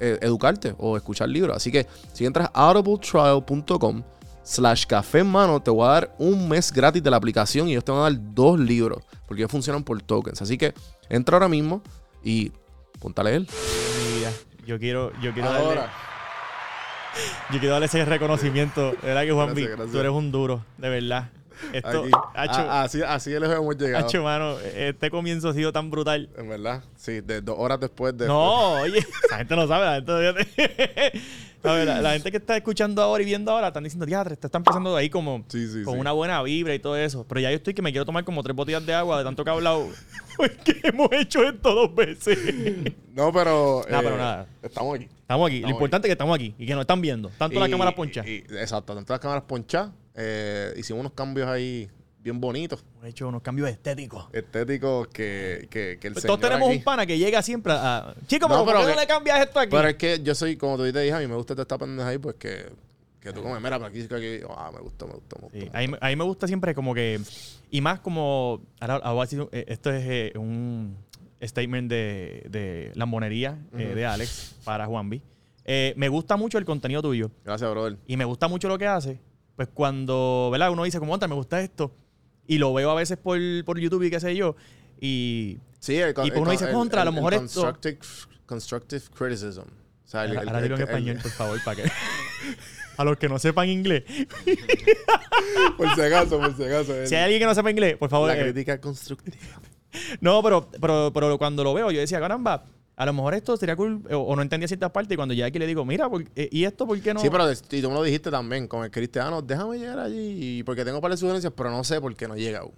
eh, educarte o escuchar libros. Así que si entras a audibletrial.com slash café en mano, te voy a dar un mes gratis de la aplicación y ellos te van a dar dos libros porque ellos funcionan por tokens. Así que entra ahora mismo y ponte a leer. Yo quiero, yo quiero darle, Ahora. yo quiero darle ese reconocimiento. De verdad que Juan Gracias, B, gracias. tú eres un duro, de verdad. Esto, Aquí. hacho, así, así les hemos llegado. hacho, mano, este comienzo ha sido tan brutal. En verdad, sí, de dos horas después de. No, oye, la gente no sabe, la gente que está escuchando ahora y viendo ahora están diciendo, diadre, te están de ahí como Sí, sí, con sí. una buena vibra y todo eso. Pero ya yo estoy que me quiero tomar como tres botellas de agua de tanto que he hablado. Porque hemos hecho esto dos veces. No, pero. Nah, eh, pero nada. Estamos aquí. Estamos aquí. Estamos Lo importante es que estamos aquí y que nos están viendo. Tanto la Y- cámara poncha. y- exacto, tanto las cámaras ponchadas. Eh, hicimos unos cambios ahí bien bonitos, Hemos hecho unos cambios estéticos. estéticos que, que, que el Pues señor Todos tenemos aquí- un pana que llega siempre a. Chico, pero No, ¿por pero qué no que- le cambias esto aquí? Pero es que yo soy, como tú te dije, a mí me gusta esta pendeja ahí, pues que, que tú comes, mira, pero aquí, aquí, ah, me gusta, me gusta, me gusta. Sí, me a, mí, a mí me gusta siempre como que. Y más como. Ahora, ahora voy a decir, eh, esto es eh, un statement de, de lambonería eh, Ujú. de Alex para Juan B. Eh, me gusta mucho el contenido tuyo Gracias, brother. y me gusta mucho lo que hace. Pues cuando, ¿verdad? Uno dice, como, "Monta, me gusta esto. Y lo veo a veces por, por YouTube y qué sé yo. Y Sí, el, Y uno dice, "Contra, a lo mejor esto-" constructive, constructive criticism. O sea, el- ahora, el- ahora dilo en el- el- español, por favor, para que. a los que no sepan inglés. por si acaso, por si acaso. el- Si hay alguien que no sepa inglés, por favor. la eh, crítica constructiva. No, pero, pero, pero cuando lo veo, yo decía, caramba, a lo mejor esto sería cool, o, o no entendía ciertas partes, y cuando ya aquí le digo, mira, ¿por- eh, ¿y esto por qué no? Sí, pero y tú me lo dijiste también con el cristiano, déjame llegar allí, porque tengo para sugerencias, pero no sé por qué no llega aún.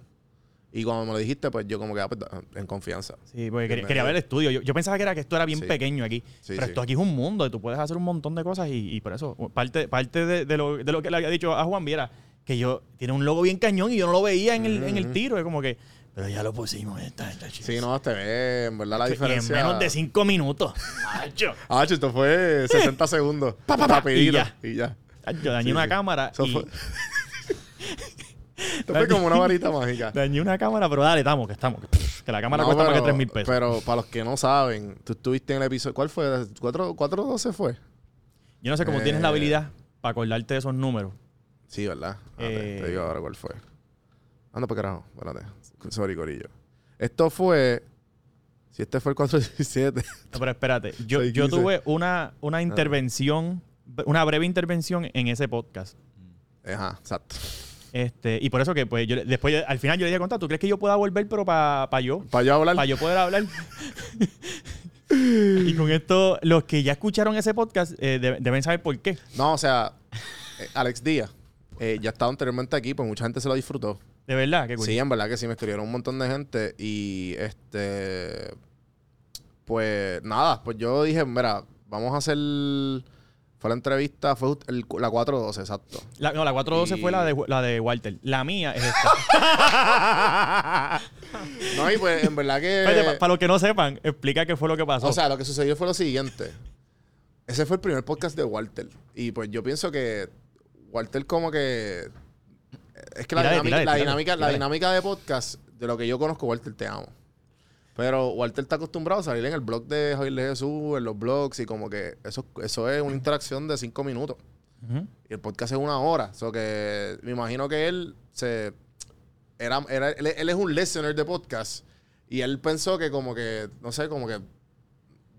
Y cuando me lo dijiste, pues yo como que ah, pues, en confianza. Sí, porque quería, ver el estudio. Yo, yo pensaba que era que esto era bien Sí. pequeño aquí. Sí, pero sí. esto aquí es un mundo y tú puedes hacer un montón de cosas y, y por eso, parte, parte de, de lo, de lo que le había dicho a Juan Viera, que yo tiene un logo bien cañón y yo no lo veía en el, en el tiro. Es como que, pero ya lo pusimos. Está. Sí, no, te ve, en verdad la Y diferencia. en menos de cinco minutos. Acho. Ah, che, esto fue 60 segundos. Y ya. Y ya. Acho, dañé Sí, una sí. cámara Eso y fue- Esto fue como una varita mágica. dañé una cámara, pero dale, estamos, que estamos. Que, la cámara No, cuesta más que pero- 3 mil pesos. Pero para los que no saben, tú estuviste en el episodio. ¿Cuál fue? ¿4 412 fue? Yo no sé cómo tienes la Eh, habilidad para acordarte de esos números. Sí, ¿verdad? Eh, Te digo ahora cuál fue. Anda para carajo. Espérate. Sorry, Corillo. Esto fue. Si este fue el 417. No, pero espérate, yo, yo 15. tuve una, una intervención, una breve intervención en ese podcast. Ajá, exacto. Este, y por eso que pues yo después yo- al final yo le dije contar, ¿tú crees que yo pueda volver pero para yo? Para yo hablar. Para yo poder hablar. y con esto, los que ya escucharon ese podcast eh, de- deben saber por qué. No, o sea, eh, Alex Díaz. eh, ya estaba anteriormente aquí, pues mucha gente se lo disfrutó. De verdad, que cool. Sí, en verdad que sí, me escribieron un montón de gente y este, pues nada, pues yo dije, mira, vamos a hacer, fue la entrevista, fue el- la 412, exacto. La, no, la 412 Y- fue la de, la de Walter. La mía es esta. No, y pues en verdad que, para los que no sepan, explica qué fue lo que pasó. o sea, lo que sucedió fue lo siguiente. Ese fue el primer podcast de Walter y pues yo pienso que Walter como que, es que la, dinámica, la, dinámica, la dinámica de podcast, de lo que yo conozco, Walter, te amo. Pero Walter está acostumbrado a salir en el blog de Javier de Jesús, en los blogs, y como que eso, eso es una interacción de cinco minutos. Ujú. Y el podcast es una hora. So que me imagino que él se. Era, era- él, él es un listener de podcast. Y él pensó que, como que, no sé, como que.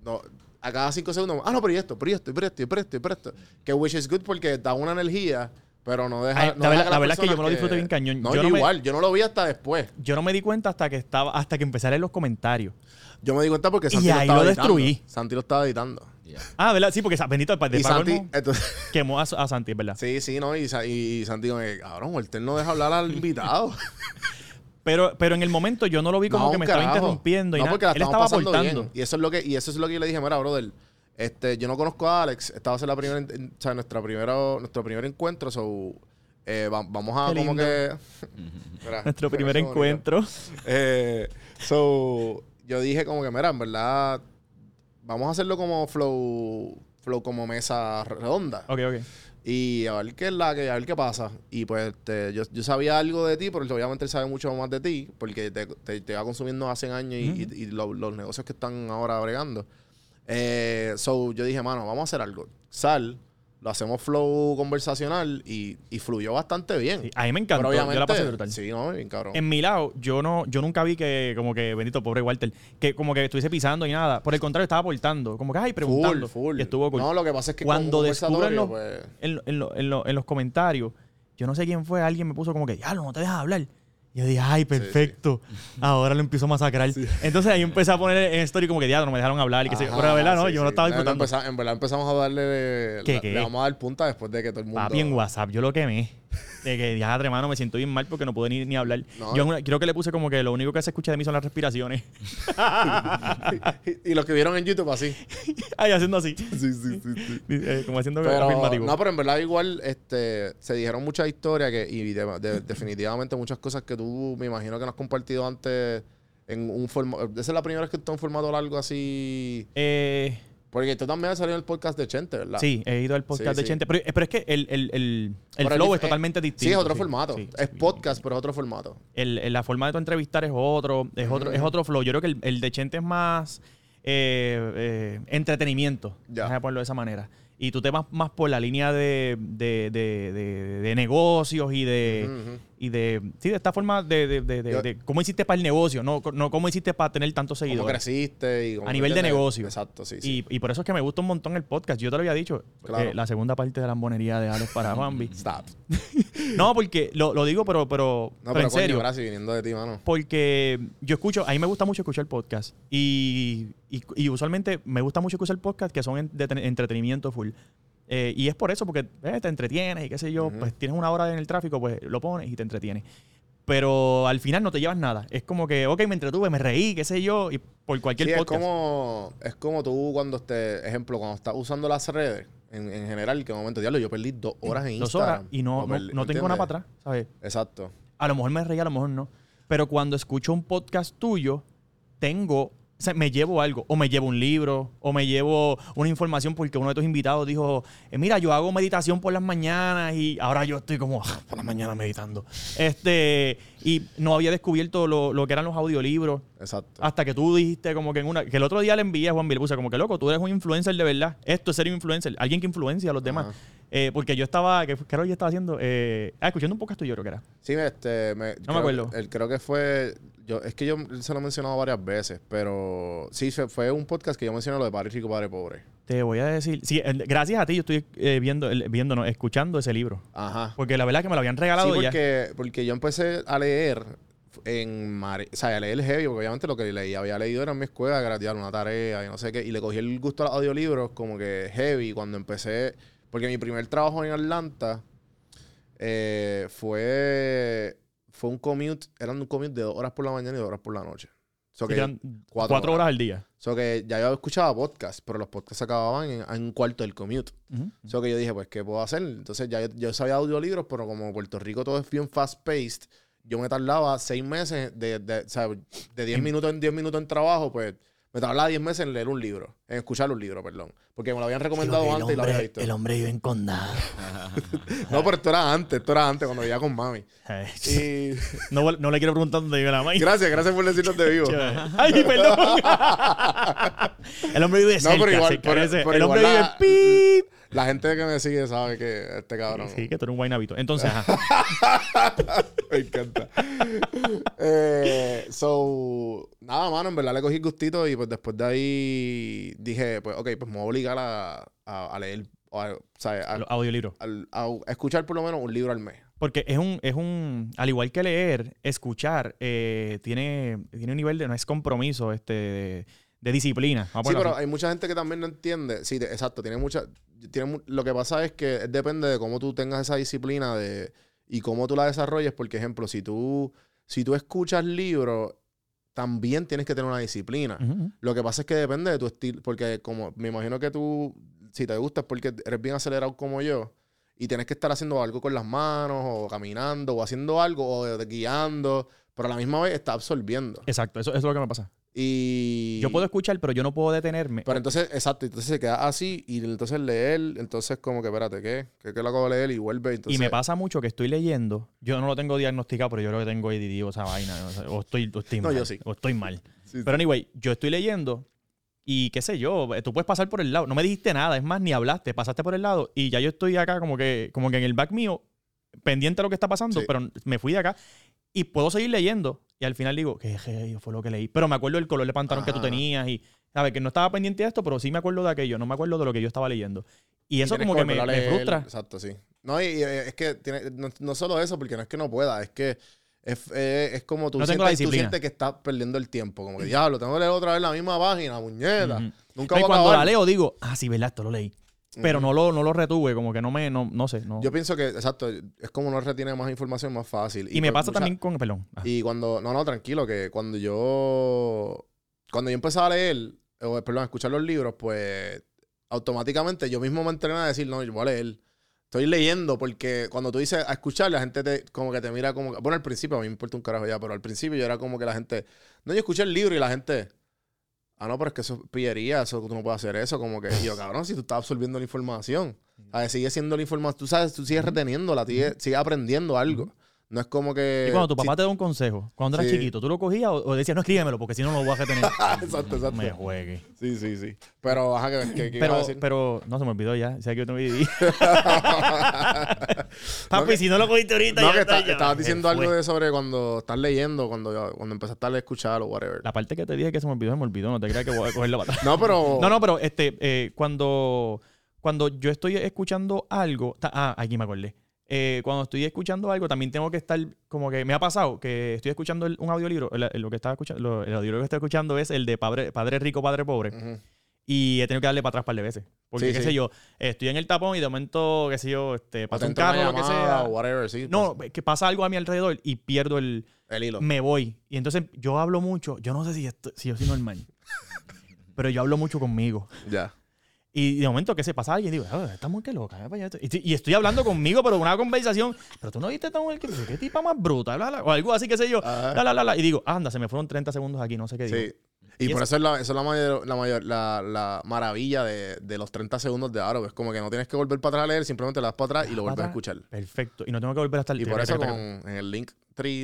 No, a cada cinco segundos. Ah, no, pero y esto, pero y esto, y pero esto, y pero esto, y pero esto. Que which is good porque da una energía, pero no deja. Ay, no la deja verdad- la es que yo me lo disfruté bien cañón. No, Yo yo, no me- igual. Yo no lo vi hasta después. Yo no me di cuenta hasta que estaba, hasta que empecé a leer los comentarios. Yo me di cuenta porque Y Santi lo ahí estaba lo editando. destruí. Santi lo estaba editando. Ah, ¿verdad? Sí, porque bendito el padre Y de Santi, entonces, quemó a, a Santi, ¿verdad? sí, sí, no. Y, y Santi, cabrón, Walter no deja hablar al invitado. Pero, pero en el momento yo no lo vi como No, que me estaba interrumpiendo y no, nada. porque la Él estaba aportando. bien. Y eso es lo que, y eso es lo que yo le dije, mira, brother, este, yo no conozco a Alex. Esta va a ser la primera, o sea, nuestra primera, nuestro primer encuentro. So, eh, va- vamos a como que. Mira, Nuestro primer encuentro. Eh, so, yo dije como que, mira, en verdad, vamos a hacerlo como flow, flow como mesa redonda. Ok, ok. Y a ver qué es la que, a ver qué pasa. Y pues este, yo, yo sabía algo de ti, pero obviamente él sabe mucho más de ti, porque te, te, te va consumiendo hace años y, y- y lo- los negocios que están ahora bregando. Eh, so yo dije, mano, vamos a hacer algo. Sal, lo hacemos flow conversacional y, y fluyó bastante bien. Sí, a mí me encantó. yo la pasé brutal. Sí, no, bien cabrón. En mi lado, yo no, yo nunca vi que, como que, bendito, pobre Walter, que como que estuviese pisando y nada. Por el contrario, estaba aportando. Como que, ay, preguntando. Full, full. Y estuvo cool. No, lo que pasa es que Cuando descubren los, pues, en, lo- en lo- en lo- en los comentarios, yo no sé quién fue, alguien me puso como que, diablo, no te dejas hablar. Y yo dije, ay, perfecto. Ahora lo empiezo a masacrar. Entonces ahí empecé a poner en story como que, diablo, no me dejaron hablar. Y que. Ajá, Pero la verdad, no, yo no estaba disfrutando. En verdad empezamos a darle. ¿Qué, la- qué? Le vamos a dar punta después de que todo el mundo. Papi, en WhatsApp yo lo quemé. De que, diadre, mano, me siento bien mal porque no pude ni, ni hablar. No. yo una- creo que le puse como que lo único que se escucha de mí son las respiraciones. y los que vieron en YouTube así. Ay, haciendo así. Sí, sí, sí. sí. Eh, como haciendo Pero, afirmativo. no, pero en verdad igual este, se dijeron muchas historias que, y de- de- definitivamente muchas cosas que tú me imagino que no has compartido antes en un formato. Esa es la primera vez que tú estás en un formato largo así. Eh, Porque tú también has salido en el podcast de Chente, ¿verdad? sí, he ido al podcast Sí, de sí. Chente. Pero, eh, pero es que el, el, el, el flow es totalmente distinto. Sí, es otro sí, formato. es podcast, pero es otro formato. La forma de tu entrevistar es otro, es otro, es otro flow. Yo creo que el, el de Chente es más eh, eh, entretenimiento, Ya. déjame ponerlo de esa manera. Y tú te vas más por la línea de, de, de- de- de negocios y de. Y de sí, de esta forma de, de- de- de- Yo- de cómo hiciste para el negocio, no, no cómo hiciste para tener tantos Cómo seguidores. creciste y cómo- A nivel de negocio. Exacto, sí. sí. Y, y por eso es que me gusta un montón el podcast. Yo te lo había dicho. Claro. eh, la segunda parte de la lambonería de Alex para Bambi. Stop. no, porque lo, lo digo, pero, pero, No, pero pero en coño, serio. gracias viniendo de ti, mano. Porque yo escucho, a mí me gusta mucho escuchar podcast. Y, y, y usualmente me gusta mucho escuchar podcast que son de ten- entretenimiento full. Eh, y es por eso, porque eh, te entretienes y qué sé yo. Pues tienes una hora en el tráfico, pues lo pones y te entretienes. Pero al final no te llevas nada. Es como que, ok, me entretuve, me reí, qué sé yo, y por cualquier Sí, es podcast. como, es como tú cuando esté, ejemplo, cuando estás usando las redes, en, en general, que en un momento, diablo, yo perdí dos horas en Dos Instagram. horas y no, no, no tengo nada para atrás, ¿sabes? Exacto. A lo mejor me reí, a lo mejor no. Pero cuando escucho un podcast tuyo, tengo, o sea, me llevo algo. O me llevo un libro, o me llevo una información porque uno de tus invitados dijo, eh, mira, yo hago meditación por las mañanas y ahora yo estoy como "Ah, por las mañanas meditando. Este, y no había descubierto lo, lo que eran los audiolibros. Exacto. Hasta que tú dijiste como que en una... Que el otro día le envié a Juan Bill, puse como que, loco, tú eres un influencer de verdad. Esto es ser un influencer. Alguien que influencia a los demás. Eh, porque yo estaba... ¿Qué era yo estaba haciendo? Eh, ah, escuchando un podcast tuyo, creo que era. Sí, este, me, creo me acuerdo. que- el- creo que fue, yo, es que yo se lo he mencionado varias veces, pero sí, fue, fue un podcast que yo mencioné lo de Padre Rico, Padre Pobre. Te voy a decir... Sí, gracias a ti yo estoy eh, viendo, el- no, escuchando ese libro. Ajá. Porque la verdad que me lo habían regalado Sí, ya. porque, porque yo empecé a leer en Mare- o sea, a leer heavy, porque obviamente lo que leí, había leído era en mi escuela, tío, una tarea y no sé qué, y le cogí el gusto a los audiolibros como que heavy cuando empecé, porque mi primer trabajo en Atlanta eh, fue, fue un commute, eran un commute de dos horas por la mañana y dos horas por la noche. So que, cuatro cuatro, horas. horas al día. so que ya yo escuchaba podcast, pero los podcasts acababan en, en un cuarto del commute. Ujú. So que yo dije, pues, ¿qué puedo hacer? Entonces ya yo, yo sabía audiolibros, pero como Puerto Rico todo es bien fast-paced, yo me tardaba seis meses de, de, o sea, de 10 minutos en 10 minutos en trabajo, pues Me tardaba 10 meses en leer un libro, en escuchar un libro, perdón. Porque me lo habían recomendado antes y lo había visto. El hombre vive en condado. No, pero esto era antes, esto era antes, cuando vivía con mami. Y... no, no le quiero preguntar dónde vive la mami. Gracias, gracias por decirnos de vivo. Ay, perdón. el hombre vive cerca, No, pero igual, el hombre vive la- pip. La gente que me sigue sabe que este cabrón Sí, que tú eres un guaynabito. Entonces, ajá. me encanta. eh, so, nada, mano, en verdad le cogí gustito y pues después de ahí dije, pues, ok, pues me voy a obligar a, a- a leer, o a, sea, a- al- a escuchar por lo menos un libro al mes. Porque es un, es un, al igual que leer, escuchar, eh, tiene, tiene un nivel de, no es compromiso, este, de, de disciplina. Sí, pero así. hay mucha gente que también no entiende. Sí, exacto. Tiene mucha. Tiene, lo que pasa es que depende de cómo tú tengas esa disciplina de, y cómo tú la desarrolles. Porque, ejemplo, si tú, si tú escuchas libros, también tienes que tener una disciplina. Lo que pasa es que depende de tu estilo. Porque, como me imagino que tú, si te gusta, es porque eres bien acelerado como yo. Y tienes que estar haciendo algo con las manos, o caminando, o haciendo algo, o guiando. Pero a la misma vez está absorbiendo. Exacto, eso, eso es lo que me pasa. Y. Yo puedo escuchar, pero yo no puedo detenerme. Pero entonces, exacto, entonces se queda así y entonces leer, entonces como que, espérate, ¿qué? ¿Qué, qué lo acabo de leer? Y vuelve, entonces... y me pasa mucho que estoy leyendo. Yo no lo tengo diagnosticado, pero yo creo que tengo ADD o esa vaina. O, estoy, o estoy No, mal. yo sí. O estoy mal. Sí, Pero anyway, yo estoy leyendo y qué sé yo, tú puedes pasar por el lado. No me dijiste nada, es más, ni hablaste, pasaste por el lado y ya yo estoy acá como que, como que en el back mío, pendiente de lo que está pasando, Sí. pero me fui de acá y puedo seguir leyendo. Y al final digo, ¿qué qué fue lo que leí? Pero me acuerdo del color de pantalón que tú tenías y, ¿sabes? Que no estaba pendiente de esto, pero sí me acuerdo de aquello, no me acuerdo de lo que yo estaba leyendo. Y eso como que me, frustra. Exacto, sí. No, y, y es que tiene, no, no solo eso, porque no es que no pueda, es que es, eh, es como tú, No la sientes, tú disciplina. sientes que estás perdiendo el tiempo. Como que, diablo, tengo que leer otra vez la misma página, muñeca. Nunca voy a cuando la acabar. leo digo, ah, sí, ¿verdad? Esto lo leí. Pero no lo, no lo retuve, como que no me, no, no sé. No. Yo pienso que, exacto, es como uno retiene más información más fácil. y me pasa mucha- también con, perdón. Ah. Y cuando, no, no, tranquilo, que cuando yo, cuando yo empezaba a leer, o perdón, a escuchar los libros, pues automáticamente yo mismo me entrené a decir, no, yo voy a leer. Estoy leyendo porque cuando tú dices a escuchar, la gente te, como que te mira como, bueno, al principio a mí me importa un carajo ya, pero al principio yo era como que la gente, no, yo escuché el libro y la gente, ah, no, pero es que eso es pillería, eso tú no puedes hacer eso, como que, yo, cabrón, si tú estás absorbiendo la información, a ver, sigue siendo la información, tú sabes, tú sigues reteniéndola, sigues, sigues aprendiendo algo. No es como que... Y cuando tu si- papá te da un consejo, cuando eras Sí. chiquito, ¿tú lo cogías o, o decías, no escríbemelo porque si no, no lo voy a retener? exacto, exacto. me juegue. Sí, sí, sí. Pero, ajá, que iba a Pero, decir. pero, no se me olvidó ya. O sea, que yo tengo. No, Papi, que- si no lo cogiste ahorita, no, ya que está, estabas diciendo algo de sobre cuando estás leyendo, cuando, cuando empezaste a escuchar o whatever. La parte que te dije que se me olvidó, se me olvidó. No te creas que voy a cogerla para atrás. No, pero. No, no, pero este, eh, cuando, cuando yo estoy escuchando algo. ta- Ah, aquí me acordé. Eh, cuando estoy escuchando algo, también tengo que estar como que me ha pasado que estoy escuchando el- un audiolibro. el- el- lo que estaba escuchando, lo- el audiolibro que estoy escuchando es el de Padre, padre Rico, Padre Pobre. Ujú. Y he tenido que darle para atrás un par de veces. Porque, Sí, qué sí. sé yo, estoy en el tapón y de momento, qué sé yo, este, pasa un carro, lo que llamada sea. whatever, sí. No, pues, que pasa algo a mi alrededor y pierdo el... el hilo. Me voy. Y entonces yo hablo mucho. Yo no sé si, esto- si yo soy normal. pero yo hablo mucho conmigo. Ya. Y de momento que se pasa alguien, digo, "Ah, esta mujer loca. ve para allá". Y, y estoy hablando conmigo, pero una conversación. Pero tú no viste esta mujer que qué tipa más bruta, bla, bla", o algo así, qué sé yo. La, la, la. Y digo, anda, se me fueron 30 segundos aquí, no sé qué digo. Sí. Y, Y por eso- eso es la, eso es la mayor, la, mayor, la, la maravilla de, de los 30 segundos de Aro. Es como que no tienes que volver para atrás a leer, simplemente le das para atrás y lo vuelves a escuchar. Perfecto. Y no tengo que volver hasta el Y por eso con, en el link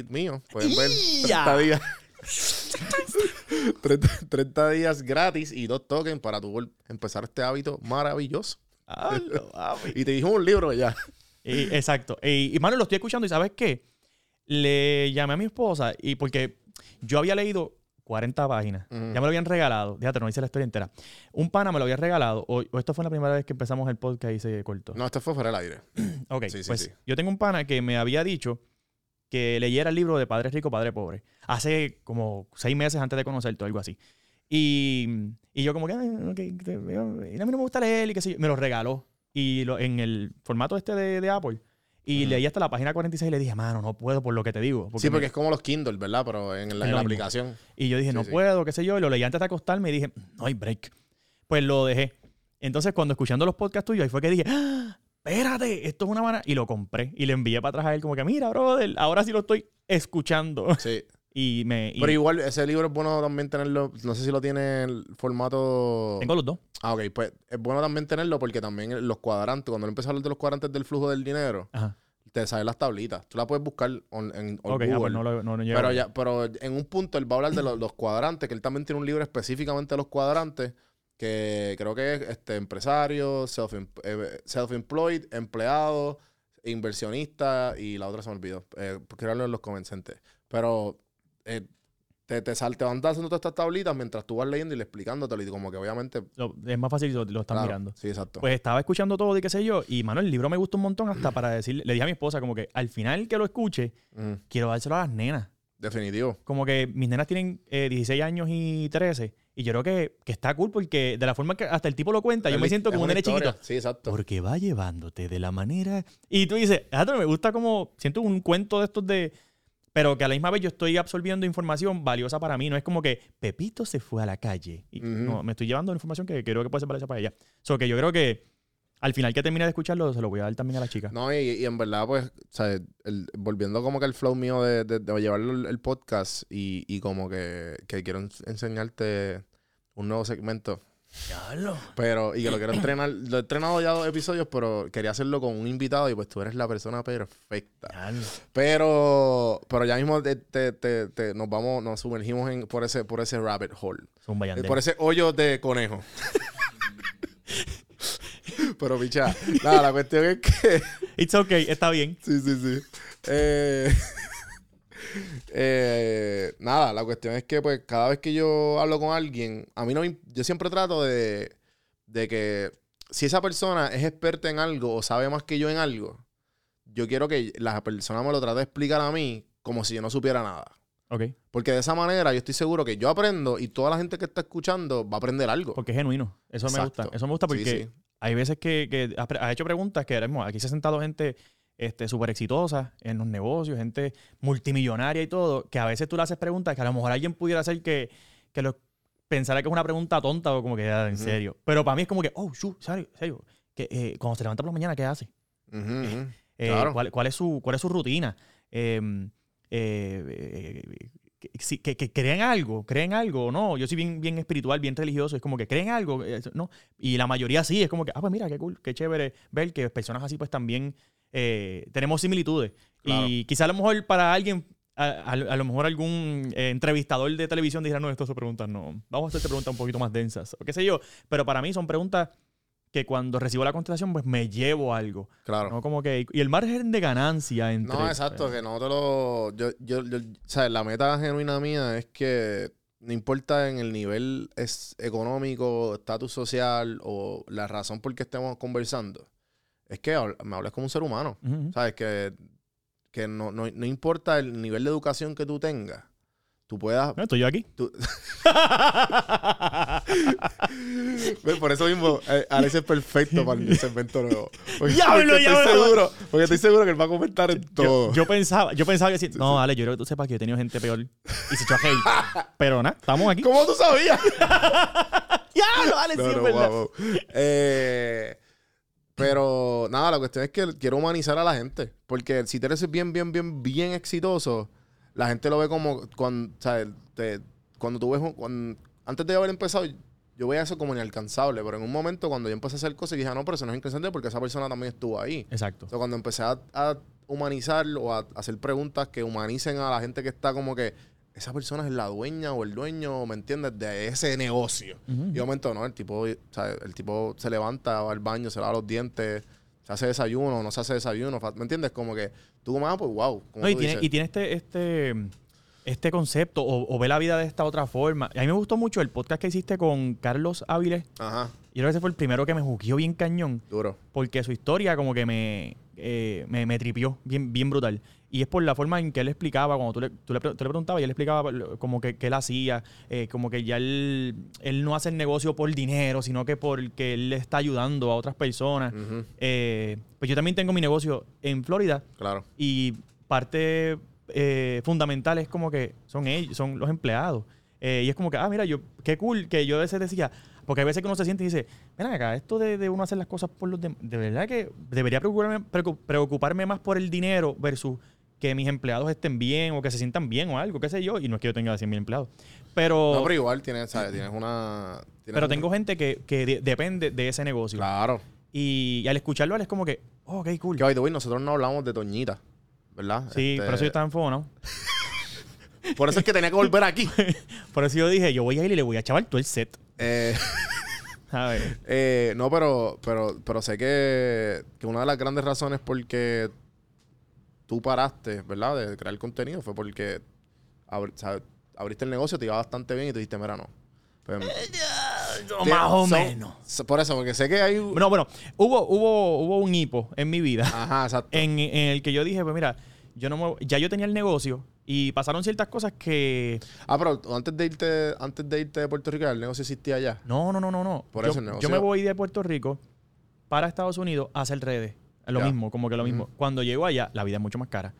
mío pueden ver ¡Ya! 30 días. 30, 30 días gratis y dos tokens para tu empezar este hábito maravilloso. Hablo. Y te dijo un libro ya. Y- exacto. Y, y mano, lo estoy escuchando y ¿sabes qué? Le llamé a mi esposa y porque yo había leído 40 páginas. Ya me lo habían regalado. Déjate, no hice la historia entera. Un pana me lo había regalado. O, o esto fue la primera vez que empezamos el podcast y se cortó. No, este fue fuera del aire. ok, sí, sí, pues sí. yo tengo un pana que me había dicho que leyera el libro de Padre Rico, Padre Pobre. Hace como seis meses antes de conocerte o algo así. Y, y yo como que, "Ay, ok, te veo, y a mí no me gusta leer y qué sé yo. Me lo regaló. Y lo- en el formato este de, de Apple. Y Ujú. leí hasta la página 46 y le dije, mano, no puedo por lo que te digo. sí, porque me- es como los Kindle, ¿verdad? Pero en la, en la aplicación. Y yo dije, Sí, no sí. puedo, qué sé yo. Y lo leí antes de acostarme y dije, no hay break. Pues lo dejé. Entonces, cuando escuchando los podcasts tuyos, ahí fue que dije, ¡Ah! Espérate, esto es una manera. Y lo compré y le envié para atrás a él, como que, mira, brother, ahora sí lo estoy escuchando. Sí. Y me. y Pero igual, ese libro es bueno también tenerlo. No sé si lo tiene en formato. tengo los dos. Ah, ok. Pues es bueno también tenerlo porque también los cuadrantes, cuando empezó a hablar de los cuadrantes del flujo del dinero, Ajá. te salen las tablitas. Tú la puedes buscar on- en on Ok, ah, Google. pues no lo no, no pero, ya, pero en un punto él va a hablar de los, los cuadrantes, que él también tiene un libro específicamente de los cuadrantes, que creo que es este, empresario, self- eh, self-employed, empleado, inversionista y la otra se me olvidó. Eh, créanlo en los convencentes. Pero eh, te, te, sal- te van haciendo todas estas tablitas mientras tú vas leyendo y le explicándotelo y como que obviamente... Lo- es más fácil si lo, lo están claro, mirando. Sí, exacto. Pues estaba escuchando todo y qué sé yo. Y, mano, el libro me gustó un montón hasta para decirle... Le dije a mi esposa como que al final que lo escuche, Mm, quiero dárselo a las nenas. definitivo. Como que mis nenas tienen eh, 16 años y 13. Y yo creo que, que está cool porque de la forma que hasta el tipo lo cuenta, yo me siento como un nene chiquito. Sí, exacto. Porque va llevándote de la manera. Y tú dices, "Ah, me gusta como. Siento un cuento de estos de. Pero que a la misma vez yo estoy absorbiendo información valiosa para mí. No es como que Pepito se fue a la calle. Y. No, me estoy llevando información que creo que puede ser valiosa para ella. So que yo creo que al final que termine de escucharlo, se lo voy a dar también a la chica. No, y, y en verdad, pues, o sea, el- volviendo como que el flow mío de, de, de llevar el, el podcast y, y como que, que quiero ens- enseñarte un nuevo segmento. Pero, y que lo quiero entrenar, lo he entrenado ya dos episodios, pero quería hacerlo con un invitado y pues tú eres la persona perfecta. Pero, pero ya mismo te, te- te- te- nos vamos, nos sumergimos en, por ese, por ese rabbit hole. Son Eh. Por ese hoyo de conejo. pero, picha, nada, la cuestión es que. It's okay, está bien. Sí, sí, sí. Eh, eh, nada, la cuestión es que, pues, cada vez que yo hablo con alguien, a mí no me- Yo siempre trato de, de que si esa persona es experta en algo o sabe más que yo en algo, yo quiero que la persona me lo trate de explicar a mí como si yo no supiera nada. Ok. Porque de esa manera yo estoy seguro que yo aprendo y toda la gente que está escuchando va a aprender algo. Porque es genuino. Eso me gusta. Eso me gusta Sí, porque sí. Hay veces que, que has, has hecho preguntas que aquí se ha sentado gente este, súper exitosa en los negocios, gente multimillonaria y todo, que a veces tú le haces preguntas que a lo mejor alguien pudiera hacer que, que lo pensara que es una pregunta tonta o como que ah, en serio. Pero para mí es como que, oh, shoot, serio, serio. Que, eh, cuando se levanta por la mañana, ¿qué hace? Eh, Claro. ¿cuál, cuál es su, ¿Cuál es su rutina? Eh, eh, eh, que, que- que creen algo, creen algo, no, yo soy bien, bien espiritual, bien religioso, es como que creen algo, eh, no, y la mayoría sí, es como que, ah, pues mira, qué cool, qué chévere ver que personas así pues también eh, tenemos similitudes. Claro. Y quizá a lo mejor para alguien, a, a- a lo mejor algún eh, entrevistador de televisión dijera, no, estas son preguntas, no, vamos a hacerte preguntas un poquito más densas, o qué sé yo, pero para mí son preguntas que cuando recibo la contestación pues me llevo algo. Claro. No como que. Y el margen de ganancia entre. No, exacto, que no te lo. Yo, yo, yo, sea, la meta genuina mía es que no importa en el nivel es económico, estatus social o la razón por qué estemos conversando, es que me hables como un ser humano. ¿Sabes? Que, que no, no, no importa el nivel de educación que tú tengas, tú puedas. No, estoy yo aquí. tú- Por eso mismo, eh, Alex es perfecto para el segmento nuevo. Porque, ¡Diablo, porque estoy seguro, porque estoy seguro que él va a comentar en todo. Yo, yo pensaba, yo pensaba que sí. No, Ale, yo creo que tú sepas que yo he tenido gente peor y se echó a hate. Pero nada, estamos aquí. ¿Cómo tú sabías? ¡Diablo, Ale, No, sí, es verdad! wow, wow. Eh, pero nada, la cuestión es que quiero humanizar a la gente. Porque si tú eres bien, bien, bien, bien exitoso, la gente lo ve como cuando, cuando tú ves, cuando- antes de haber empezado, yo veía eso como inalcanzable. Pero en un momento, cuando yo empecé a hacer cosas, dije, ah, no, pero eso no es inalcanzable porque esa persona también estuvo ahí. Exacto. O sea, cuando empecé a, a humanizar o a hacer preguntas que humanicen a la gente que está como que esa persona es la dueña o el dueño, ¿me entiendes? De ese negocio. Ujú. Y de momento, no, el tipo, o sea, el tipo se levanta, va al baño, se lava los dientes, se hace desayuno, no se hace desayuno, ¿me entiendes? Como que tú como, ah, pues wow. Como No, y, tú tiene, dices. y tiene este, este, este concepto o, o ve la vida de esta otra forma. A mí me gustó mucho el podcast que hiciste con Carlos Áviles. Ajá, Yo creo que ese fue el primero que me jugueó bien cañón. duro. porque su historia como que me, eh, me, me tripió bien, bien brutal. Y es por la forma en que él explicaba, cuando tú le, tú le, pre- tú le preguntabas y él explicaba como que, que él hacía, eh, como que ya él, él no hace el negocio por dinero, sino que porque él le está ayudando a otras personas. Eh, pues yo también tengo mi negocio en Florida claro. y parte eh, fundamental es como que son ellos, son los empleados. Eh, y es como que, ah, mira, yo, qué cool que yo a veces decía, porque hay veces que uno se siente y dice, mira acá, esto de, de uno hacer las cosas por los demás, de verdad que debería preocuparme, preocu- preocuparme más por el dinero versus que mis empleados estén bien o que se sientan bien o algo, qué sé yo. Y no es que yo tenga 100 mil empleados. Pero, No, pero igual tienes, ¿sabes? Tienes una. tienes pero un- tengo gente que, que de- depende de ese negocio. Claro. Y, y al escucharlo, él es como que, oh, ok, cool. Que by the way, nosotros no hablamos de Toñita, ¿verdad? Sí, Este, por eso yo estaba enfocado, Por eso es que tenía que volver aquí. Por eso yo dije, yo voy a ir y le voy a chaval todo el set. Eh, A ver. eh, no, pero, pero, pero sé que, que una de las grandes razones por que tú paraste, ¿verdad? De crear contenido fue porque abri- ¿sabes? abriste el negocio, te iba bastante bien y tú dijiste, mira, no. Pues, O más o menos. so- Por eso, porque sé que hay... No, bueno, hubo, hubo, hubo un hipo en mi vida Ajá, exacto. en, en el que yo dije, pues mira, yo no me- ya yo tenía el negocio y pasaron ciertas cosas que Ah, pero antes de irte, antes de irte de Puerto Rico, el negocio existía allá. no, no, no, no, no. Por yo, eso el negocio- yo me voy de Puerto Rico para Estados Unidos a hacer redes. Lo Ya. mismo, como que lo mismo. Cuando llego allá, la vida es mucho más cara.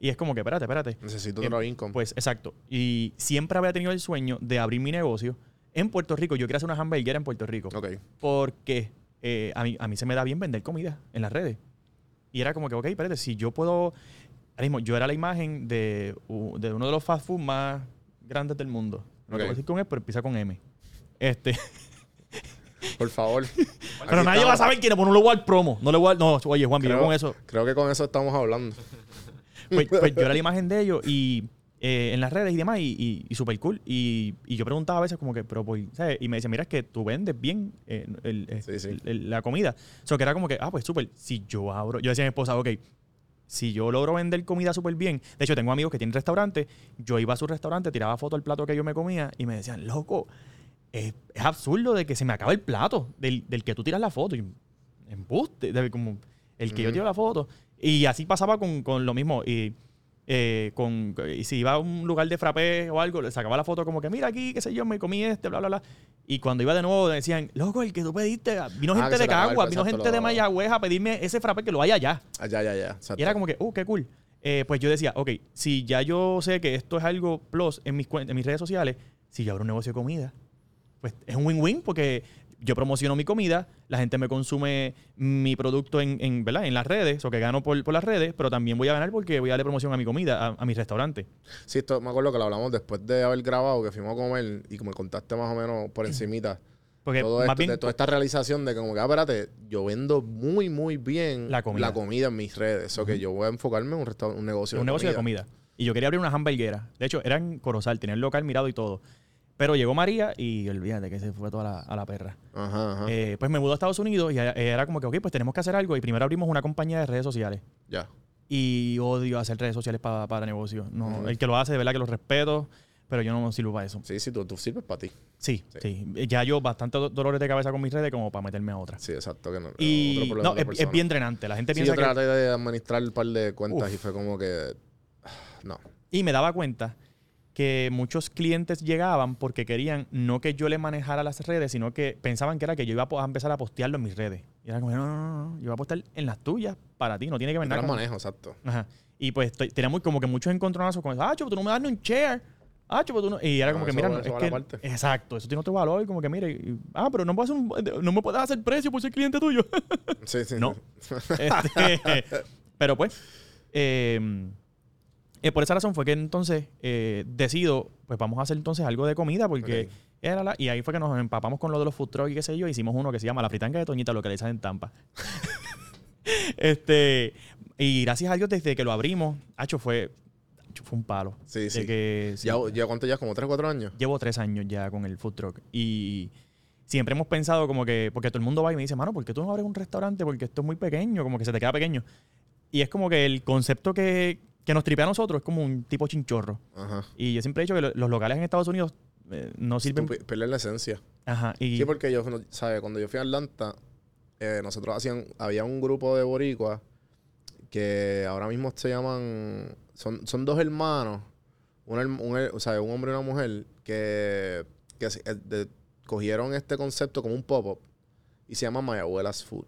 Y es como que, espérate, espérate. Necesito Eh, otro income. Pues exacto. Y siempre había tenido el sueño de abrir mi negocio en Puerto Rico. Yo quería hacer una hamburguera en Puerto Rico. ok. Porque eh, a, mí, a mí se me da bien vender comida en las redes. Y era como que, ok, espérate, si yo puedo... Ahora mismo, yo era la imagen de, de uno de los fast food más grandes del mundo. No Ok. te voy a decir con E, pero empieza con M. Este, Por favor. pero nadie va a saber quién es, pues no le voy promo. No le voy a No, oye, Juan, yo Creo- con eso... Creo que con eso estamos hablando. Pues, pues yo era la imagen de ellos y eh, en las redes y demás, y, y, y súper cool. Y, y yo preguntaba a veces como que, pero pues, ¿sabes? Y me decía, mira, es que tú vendes bien eh, el- el- Sí, sí. el- el- la comida. O sea, que era como que, ah, pues súper, si yo abro, yo decía a mi esposa, ok, si yo logro vender comida súper bien, de hecho tengo amigos que tienen restaurantes, yo iba a su restaurante, tiraba foto del plato que yo me comía y me decían, loco, es, es absurdo de que se me acaba el plato del, del que tú tiras la foto. Y embuste, de- como el que yo tiro la foto. Y así pasaba con, con lo mismo. Y, eh, con, y si iba a un lugar de frappé o algo, le sacaba la foto como que, mira aquí, qué sé yo, me comí este, bla, bla, bla. Y cuando iba de nuevo decían, loco, el que tú pediste, vino Ah, gente de Cagua, vino gente de Mayagüez a pedirme ese frappé que lo haya allá. Ya, ya. exacto. Y era como que, uh, qué cool. Eh, pues yo decía, ok, si ya yo sé que esto es algo plus en mis, en mis redes sociales, si yo abro un negocio de comida, pues es un win-win porque yo promociono mi comida, la gente me consume mi producto en, en, ¿verdad? en las redes, o que gano por, por las redes, pero también voy a ganar porque voy a darle promoción a mi comida, a, a mi restaurante. Sí, esto me acuerdo que lo hablamos después de haber grabado, que fuimos a comer y como me contaste más o menos por encimita. Porque todo más esto, bien, de toda esta realización de que como que, ah, espérate, yo vendo muy, muy bien La comida. en mis redes. O que yo voy a enfocarme en un, restaur- un negocio, un negocio de comida. Y yo quería abrir una hamburguera. De hecho, era en Corozal, tenía el local mirado y todo. Pero llegó María y olvídate que se fue toda la, a la perra. Ajá, ajá. Eh, pues me mudó a Estados Unidos y eh, era como que, ok, pues tenemos que hacer algo. Y primero abrimos una compañía de redes sociales. ya. Y odio hacer redes sociales pa- para negocios. No, Ujú. El que lo hace, de verdad que lo respeto, pero yo no sirvo para eso. Sí, sí, tú, tú sirves para ti. Sí, Sí. sí, Ya yo bastante do- dolores de cabeza con mis redes como para meterme a otra. Sí, exacto. Que no, Y otro problema no, es, es bien drenante. La gente Sí, piensa yo que... traté de administrar un par de cuentas Uf. y fue como que... ah, No. Y me daba cuenta que muchos clientes llegaban porque querían no que yo le manejara las redes, sino que pensaban que era que yo iba a empezar a postearlo en mis redes. Y era como, no, no, no, no, yo voy a postear en las tuyas para ti, no tiene que ver nada las con- manejo, exacto. Ajá. Y pues te- tenía muy, como que muchos encontronazos con eso. Ah, pero tú no me das ni un share. Ah, pero tú no. Y era como que, mira, eso es que. Exacto, eso tiene otro valor. Y como que, mira, y- ah, pero no, puedo hacer un- no me puedes hacer precio por ser cliente tuyo. Sí, sí. No. Este, pero pues, eh, eh, por esa razón fue que entonces eh, decido, pues vamos a hacer entonces algo de comida porque Ok. era la, y ahí fue que nos empapamos con lo de los food trucks y qué sé yo, hicimos uno que se llama La Fritanga de Toñita, lo que le dicen en Tampa. este, y gracias a Dios desde que lo abrimos, hacho fue, fue un palo. Sí, sí. que, sí, Ya, ya cuánto ya, como 3 o 4 años. Llevo tres años ya con el food truck y siempre hemos pensado como que, porque todo el mundo va y me dice, mano, ¿por qué tú no abres un restaurante? Porque esto es muy pequeño, como que se te queda pequeño. Y es como que el concepto que, que nos tripea a nosotros es como un tipo chinchorro. Ajá. Y yo siempre he dicho que lo- los locales en Estados Unidos eh, no sirven. Pierdes la esencia. Ajá. Y, Sí, porque yo, ¿sabes? Cuando yo fui a Atlanta, eh, nosotros hacían, había un grupo de boricuas que ahora mismo se llaman, son, son dos hermanos, un, un o sea, un hombre y una mujer, que, que eh, de- cogieron este concepto como un pop-up y se llama My Abuela's Food.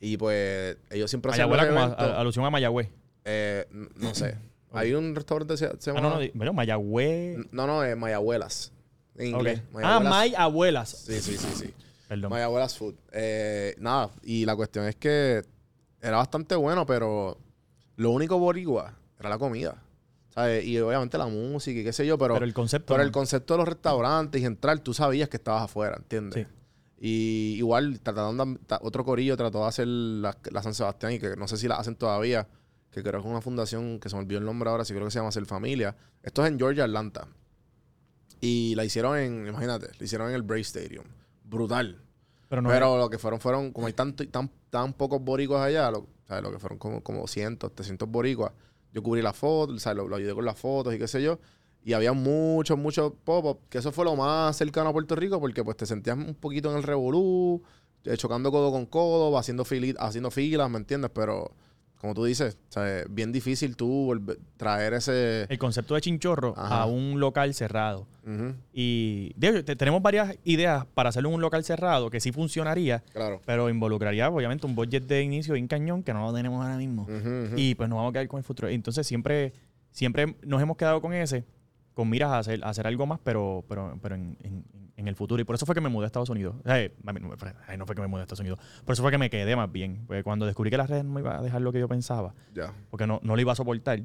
Y pues ellos siempre hacían Mayagüela los como a- a- alusión a Mayagüez. Eh, no sé. Hay un restaurante que se, se Ah, llama... no, no, bueno, Mayagüez. no, no, es My Abuelas. En inglés. Ah, Abuelas- May Abuelas. Sí, sí, sí, sí. Perdón. My Abuela's Food. Eh, nada, y la cuestión es que era bastante bueno, pero lo único boricua era la comida. ¿Sabes? Y obviamente la música y qué sé yo, pero, Pero el concepto. pero no. el concepto de los restaurantes y entrar, tú sabías que estabas afuera, ¿entiendes? Sí. Y igual trataron de, otro corillo trató de hacer la, la San Sebastián y que no sé si la hacen todavía, que creo que es una fundación que se me olvidó el nombre ahora, sí creo que se llama Ser Familia. Esto es en Georgia, Atlanta. Y la hicieron en, imagínate, la hicieron en el Brave Stadium. Brutal. Pero no Pero lo que fueron, fueron, como hay tanto, tan, tan pocos boricuas allá, lo, ¿sabes? lo que fueron como, como 200, 300 boricuas. Yo cubrí la foto, ¿sabes? Lo, lo ayudé con las fotos y qué sé yo. Y había muchos, muchos pop que eso fue lo más cercano a Puerto Rico, porque pues te sentías un poquito en el revolú, eh, chocando codo con codo, haciendo, fili- haciendo filas, ¿me entiendes? Pero, como tú dices, ¿sabes? bien difícil tú volver- traer ese... el concepto de chinchorro Ajá. a un local cerrado. Y de hecho, te- tenemos varias ideas para hacerlo en un local cerrado que sí funcionaría, claro. pero involucraría obviamente un budget de inicio bien cañón que no lo tenemos ahora mismo. Y pues nos vamos a quedar con el futuro. Entonces siempre, siempre nos hemos quedado con ese, con miras a hacer, a hacer algo más, pero, pero, pero en, en- en el futuro. Y por eso fue que me mudé a Estados Unidos. Ay, no, fue que me mudé a Estados Unidos. Por eso fue que me quedé más bien. Porque cuando descubrí que las redes no me iba a dejar lo que yo pensaba, porque no, no lo iba a soportar,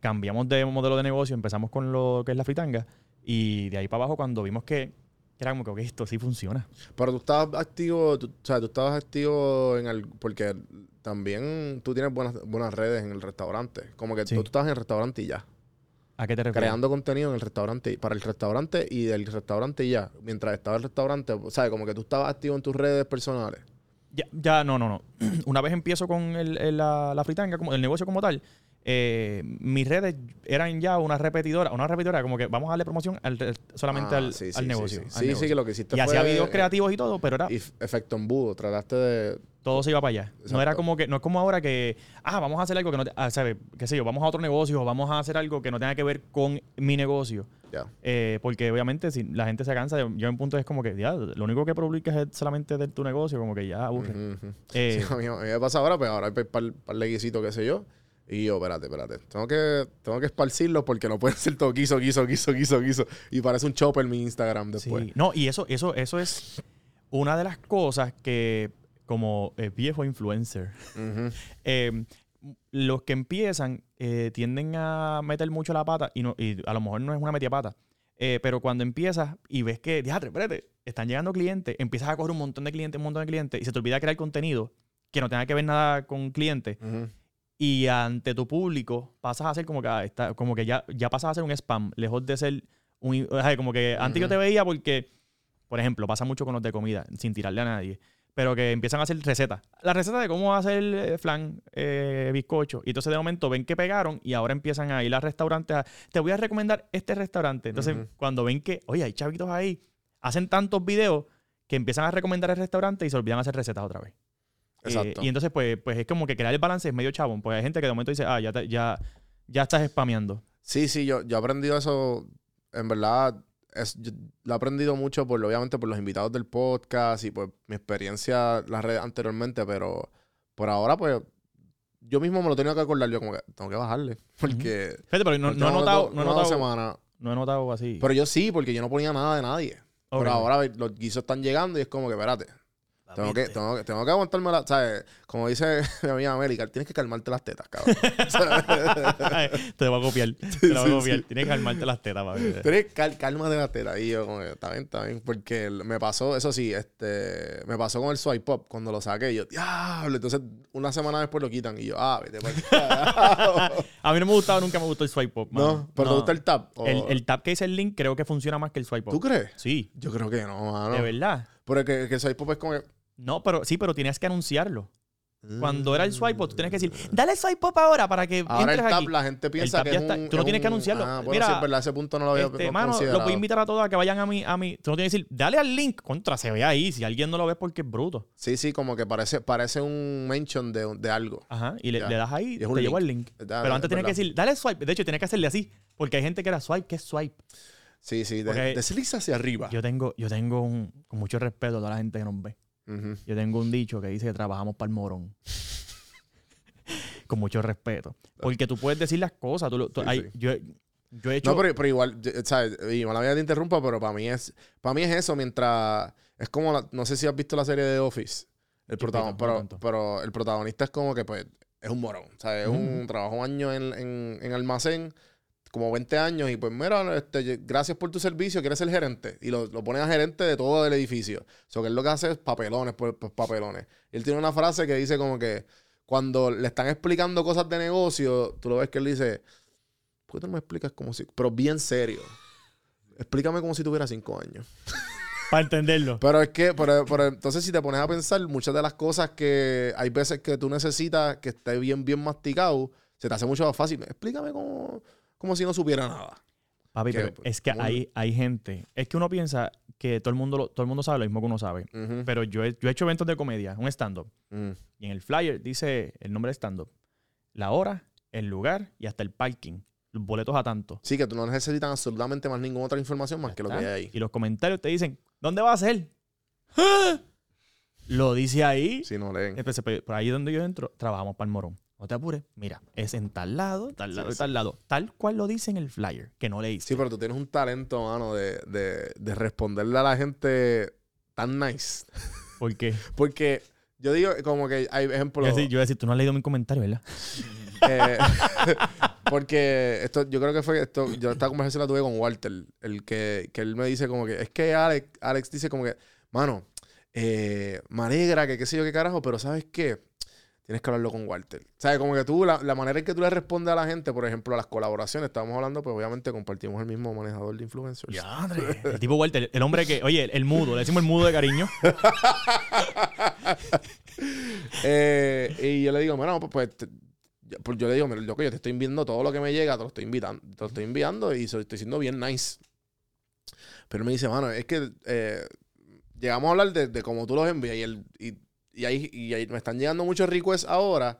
cambiamos de modelo de negocio, empezamos con lo que es la fritanga. Y de ahí para abajo, cuando vimos que, era como que ok, esto sí funciona. Pero tú estabas activo, tú, o sea, tú estabas activo en el... Porque también tú tienes buenas, buenas redes en el restaurante. Como que Sí. tú, tú estabas en el restaurante y ya. ¿A qué te refieres? Creando contenido en el restaurante, para el restaurante y del restaurante ya. Mientras estaba el restaurante, sea, como que tú estabas activo en tus redes personales. Ya, ya, no, no, no. Una vez empiezo con el- el- la, la fritanga, como, el negocio como tal, eh, mis redes eran ya una repetidora, una repetidora, como que vamos a darle promoción al solamente Ah, al, sí, sí, al sí, negocio. Sí, al sí, sí, que lo que hiciste Y fue... hacía videos creativos y todo, pero era y efecto embudo. Trataste de... todo se iba para allá. No era como que, no es como ahora que, ah, vamos a hacer algo que no, te- ah, ¿sabes? qué sé yo, vamos a otro negocio o vamos a hacer algo que no tenga que ver con mi negocio. Eh, porque obviamente si la gente se cansa, yo en un punto es como que, ya, lo único que publicas es solamente de tu negocio, como que ya aburre. Eh, Sí, a, mí, a mí me pasa ahora, pero ahora hay par, qué sé yo. Y yo, espérate, espérate. Tengo que, tengo que esparcirlo porque no puede ser todo guiso, guiso, guiso, guiso, guiso. Y parece un chopper mi Instagram después. Sí. No, y eso, eso, eso es una de las cosas que, como eh, viejo influencer, eh, los que empiezan eh, tienden a meter mucho la pata y, no, y a lo mejor no es una metida pata. eh, pero cuando empiezas y ves que, diatre, espérate, están llegando clientes, empiezas a coger un montón de clientes, un montón de clientes y se te olvida crear contenido que no tenga que ver nada con clientes Ujú. y ante tu público pasas a ser como que, ah, está, como que ya, ya pasas a ser un spam, lejos de ser un... como que antes yo te veía porque, por ejemplo, pasa mucho con los de comida, sin tirarle a nadie, pero que empiezan a hacer recetas. La receta de cómo hacer eh, flan, eh, bizcocho. Y entonces de momento ven que pegaron y ahora empiezan a ir a restaurantes. a, te voy a recomendar este restaurante. Entonces cuando ven que, oye, hay chavitos ahí, hacen tantos videos que empiezan a recomendar el restaurante y se olvidan hacer recetas otra vez. Eh, Exacto. y entonces, pues, pues es como que crear el balance es medio chabón. Pues hay gente que de momento dice, ah, ya, te- ya, ya estás spameando. Sí, sí, yo, yo he aprendido eso, en verdad, es, yo lo he aprendido mucho por, obviamente, por los invitados del podcast y por mi experiencia en las redes anteriormente, pero por ahora, pues, yo mismo me lo tenía que acordar, yo como que tengo que bajarle, porque... Fíjate, pero no, no he notado, no he notado, semanas. no he notado así. Pero yo sí, porque yo no ponía nada de nadie. Ok. Pero ahora los guisos están llegando y es como que, espérate, tengo que, tengo, que- tengo que aguantarme la... ¿Sabes? Como dice mi amiga América, tienes que calmarte las tetas, cabrón. te va a copiar. Te la va a copiar. Tienes que calmarte las tetas, papi. Tienes cal, calma de la teta. Y yo como que, está bien, está bien. Porque me pasó, eso sí, este... Me pasó con el swipe up cuando lo saqué. Y yo, diablo. Entonces, una semana después lo quitan. Y yo, ah, vete carajo. A mí no me gustaba, nunca me gustó el swipe mano. No, pero No. ¿te gusta el tap? ¿O- El, el tap que dice el link creo que funciona más que el swipe up. ¿Tú crees? Sí, Yo creo que no, mano. de verdad. Pero que, que el swipe up es como que... No, pero sí, pero tienes que anunciarlo. Cuando era el swipe up, tú tienes que decir, Mm. dale swipe up ahora para que Ahora el entres tap, aquí. la gente piensa tap que ya es está. un... Tú no es tienes que un- anunciarlo. Ah, bueno, Mira, sí, verdad. Ese punto no lo había Este, no mano, considerado. voy a invitar a todos a que vayan a mi, a mi. Tú no tienes que decir, dale al link. Contra, se ve ahí. Si alguien no lo ve porque es bruto. Sí, sí, como que parece, parece un mention de, de algo. Ajá. Y le, das ahí, Y te un llevo link. el link. Pero antes es tienes que decir, dale swipe. De hecho, tienes que hacerle así. Porque hay gente que era swipe. ¿Qué es swipe? Sí, sí, de, desliza hacia arriba. Yo tengo, yo tengo un, con mucho respeto a toda la gente que nos ve. Yo tengo un dicho que dice que trabajamos para el morón. con mucho respeto. Porque tú puedes decir las cosas. tú tú- Sí, hay- sí. Yo, yo he hecho. No, pero, pero igual, ¿sabes? Y mala vida te interrumpa, pero para mí es para mí es eso, mientras... Es como, la- no sé si has visto la serie de Office. El Yo protagon- no, no pero, pero el protagonista es como que, pues, es un morón. O sea, es un trabajo un año en, en, en almacén, como 20 años, y pues mira, este, gracias por tu servicio, quieres ser gerente. Y lo, lo ponen a gerente de todo el edificio. O sea, que él lo que hace es papelones, pues, pues, papelones. Y él tiene una frase que dice como que cuando le están explicando cosas de negocio, tú lo ves que él dice, ¿por qué tú no me explicas como si... Pero bien serio. Explícame como si tuviera cinco años. Para entenderlo. Pero es que, pero, pero entonces si te pones a pensar, muchas de las cosas que hay veces que tú necesitas que esté bien, bien masticado, se te hace mucho más fácil. Explícame como, como si no supiera nada. Papi, pero pues, es que hay, hay gente. Es que uno piensa que todo el mundo, lo- todo el mundo sabe lo mismo que uno sabe. Pero yo he, yo he hecho eventos de comedia, un stand-up. Mm. Y en el flyer dice el nombre de stand-up, la hora, el lugar y hasta el parking. Los boletos a tanto. Sí, que tú no necesitas absolutamente más ninguna otra información más que lo que hay ahí. Y los comentarios te dicen, ¿dónde va a ser? ¡Ah! Lo dice ahí. Si no leen. Entonces, pues, por ahí donde yo entro, trabajamos para el morón. No te apures. Mira, es en tal lado, tal lado y tal lado. Tal cual lo dice en el flyer, que no leíste. Sí, pero tú tienes un talento, mano, de, de, de responderle a la gente tan nice. ¿Por qué? Porque yo digo, como que hay ejemplos. Yo, iba a decir, tú no has leído mi comentario, ¿verdad? Eh, porque esto, yo creo que fue esto, yo esta conversación la tuve con Walter, el que, que él me dice como que, es que Alex, Alex dice como que, mano, eh, me alegra que qué sé yo qué carajo, pero ¿sabes qué? Tienes que hablarlo con Walter. ¿Sabes? Como que tú, la, la manera en que tú le respondes a la gente, por ejemplo, a las colaboraciones, estábamos hablando, pues obviamente compartimos el mismo manejador de influencers. Ya, André. El tipo Walter, el hombre que, oye, el, el mudo, le decimos el mudo de cariño. Eh, y yo le digo, bueno, pues, pues, yo, pues yo le digo, mira, loco, yo te estoy enviando todo lo que me llega, te lo estoy invitando, te lo estoy enviando y estoy siendo bien nice. Pero me dice, mano, es que eh, llegamos a hablar de, de cómo tú los envías y, el, y, y, ahí, y ahí me están llegando muchos requests ahora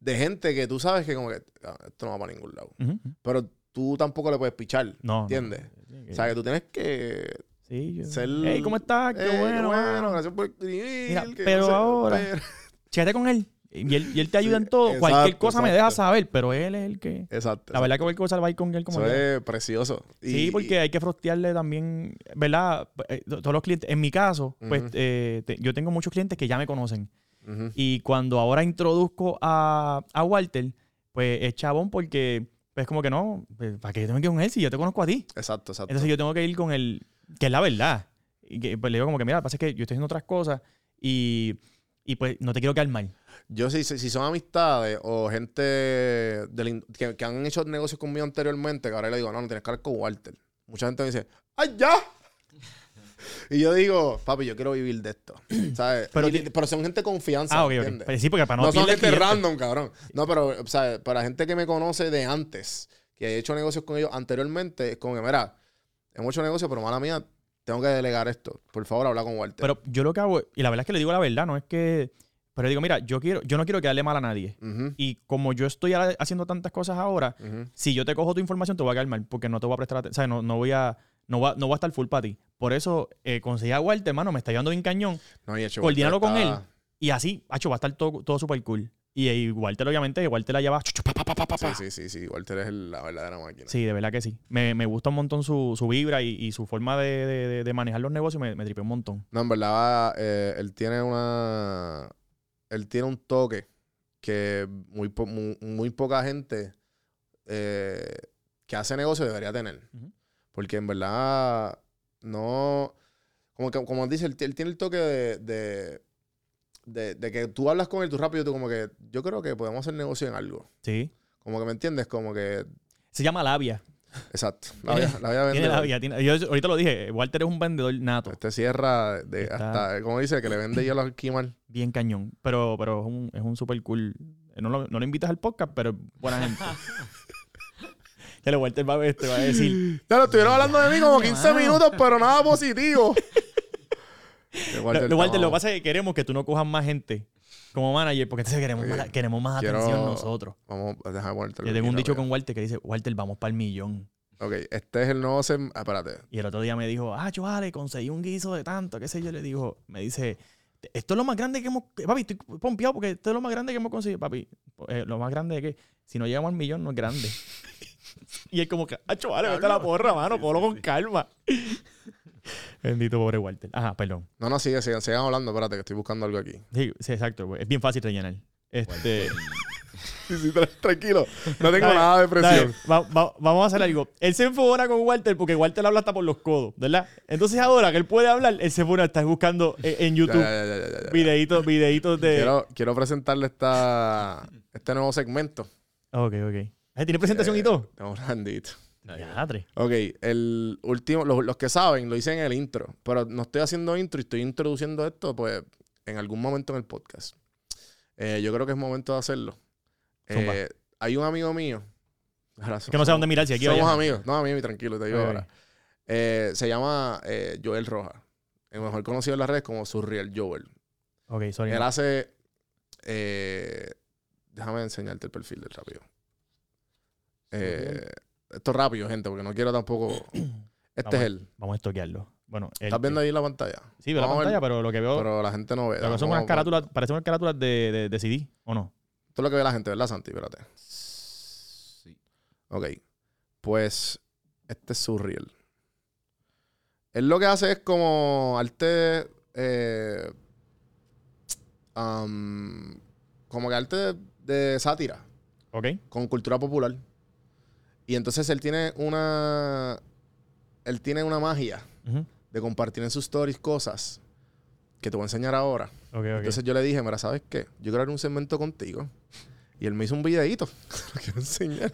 de gente que tú sabes que como que "Ah, esto no va para ningún lado. Pero tú tampoco le puedes pichar, No. ¿entiendes? no. O sea, que tú tienes que Sí, yo. ser... Hey, ¿cómo estás? Qué Eh, qué bueno. gracias por. Mira, pero no sé, ahora- pero- con él. Y él, y él te ayuda Sí, en todo. Cualquier exacto, cosa me deja saber, pero él es el que. Exacto. La verdad que cualquier cosa va a ir con él como Eso es precioso. Y- Sí, porque hay que frostearle también, ¿verdad? Eh, Todos los clientes, en mi caso, pues eh, te- yo tengo muchos clientes que ya me conocen. Y cuando ahora introduzco a, a Walter, pues es chabón porque, pues como que no, pues, ¿para qué yo tengo que ir con él si yo te conozco a ti? Exacto, exacto. Entonces yo tengo que ir con el, que es la verdad. Y que, pues le digo como que, mira, lo que pasa es que yo estoy haciendo otras cosas y, y pues no te quiero quedar mal. Yo si, si son amistades o gente del que, que han hecho negocios conmigo anteriormente, que ahora le digo, no, no tienes que hablar con Walter. Mucha gente me dice, ¡ay, ya! y yo digo, papi, yo quiero vivir de esto. ¿Sabes? Pero Pero, son gente de confianza, Ah, ok, ok. ¿entiendes? Pues sí, porque para no, No, son gente random, cabrón. No, pero, sea, para gente que me conoce de antes, que he hecho negocios con ellos anteriormente, es como que, mira, hemos hecho negocios, pero mala mía, tengo que delegar esto. Por favor, habla con Walter. Pero yo lo que hago, y la verdad es que le digo la verdad, no es que... Pero digo, mira, yo quiero, yo no quiero quedarle mal a nadie. Y como yo estoy ha- haciendo tantas cosas ahora, si yo te cojo tu información, te voy a quedar mal, porque no te voy a prestar atención. O sea, no, no voy a, no va, no va a estar full para ti. Por eso eh, conseguí a Walter, hermano, me está llevando bien cañón. No, y hecho, Coordínalo con está- él. Y así, hacho, va a estar todo, todo súper cool. Y, y Walter, obviamente, Walter la lleva. Sí, sí, sí, sí. Walter es la verdadera máquina. Sí, de verdad que sí. Me, me gusta un montón su, su vibra y, y su forma de, de- manejar los negocios. Me, me tripea un montón. No, en verdad, eh, él tiene una. Él tiene un toque que muy, po- muy, muy poca gente eh, que hace negocio debería tener. Porque en verdad, no. Como, que, como dice, él, él tiene el toque de, de, de- de que tú hablas con él, tú rápido, tú como que. Yo creo que podemos hacer negocio en algo. Sí. Como que me entiendes, como que. Se llama labia. Exacto. La Tiene- voy a- la voy a Tiene vender. labia. tiene- yo ahorita lo dije, Walter es un vendedor nato. Este cierra de Está- hasta, como dice, que le vende hielo al Kimal. Bien cañón. Pero, pero es un, es un super cool. No lo, no lo invitas al podcast, pero es buena gente. ya lo Walter va a, ver, te va a decir. Ya lo estuvieron hablando de mí como 15 mano. minutos, pero nada positivo. Lo- Walter, lo, que pasa es que queremos que tú no cojas más gente como manager, porque entonces queremos, Oye, más, queremos más quiero- atención nosotros. Vamos, déjame ponerte Yo tengo un dicho con Walter que dice, Walter, vamos para el millón. Ok, este es el nuevo... Sem... Ah, espérate. Y el otro día me dijo, ah, vale, conseguí un guiso de tanto, qué sé yo. Le dijo, me dice, esto es lo más grande que hemos... Papi, estoy pompeado porque esto es lo más grande que hemos conseguido. Papi, eh, lo más grande es que si no llegamos al millón no es grande. y es como que, ah, vale, vete a la porra, mano, ponlo con calma. Bendito pobre Walter. Ajá, perdón. No, no, sigue, sigan, sigan hablando. Espérate, que estoy buscando algo aquí. Sí, sí, exacto. güey. Es bien fácil rellenar. Este... Sí, sí, tra- tranquilo. No tengo Dale, nada de presión. dale, va- va- vamos a hacer algo. Él se enfogona con Walter porque Walter habla hasta por los codos, ¿verdad? Entonces ahora que él puede hablar, él se pone a estar buscando en, en YouTube ya, ya, ya, ya, ya. videitos, videitos de... Quiero, quiero presentarle esta, este nuevo segmento. Ok, ok. Ah, ¿Tiene presentación y todo? Estamos bendito. Ok, el último, los, los que saben, lo hice en el intro, pero no estoy haciendo intro y estoy introduciendo esto, pues, en algún momento en el podcast. Eh, yo creo que es momento de hacerlo. Eh, hay un amigo mío. Ahora, Que no sé dónde mirar, si aquí Somos amigos. No, a mí, tranquilo, te digo ahora. Eh, se llama eh, Joel Roja. El mejor conocido en las redes como Surreal Joel. Ok, sorry. Él hace. eh, déjame enseñarte el perfil del rápido. Eh, esto es rápido, gente, porque no quiero tampoco. Este Vamos. es él. Vamos a estoquearlo. Bueno, ¿Estás viendo ahí la pantalla? Sí, veo la pantalla, pero lo que veo... Pero la gente no ve. Pero son unas carátulas, parecen unas carátulas de, de, de CD, ¿o no? Esto es lo que ve la gente, ¿verdad, Santi? Espérate. Sí. Ok. Pues este es Surreal. Él lo que hace es como arte. eh, como que arte de, de sátira. Ok. con cultura popular. Y entonces él tiene una. Él tiene una magia de compartir en sus stories cosas que te voy a enseñar ahora. Ok, ok. Entonces yo le dije, mira, ¿sabes qué? Yo quiero hacer un segmento contigo. Y él me hizo un videíto. lo quiero enseñar.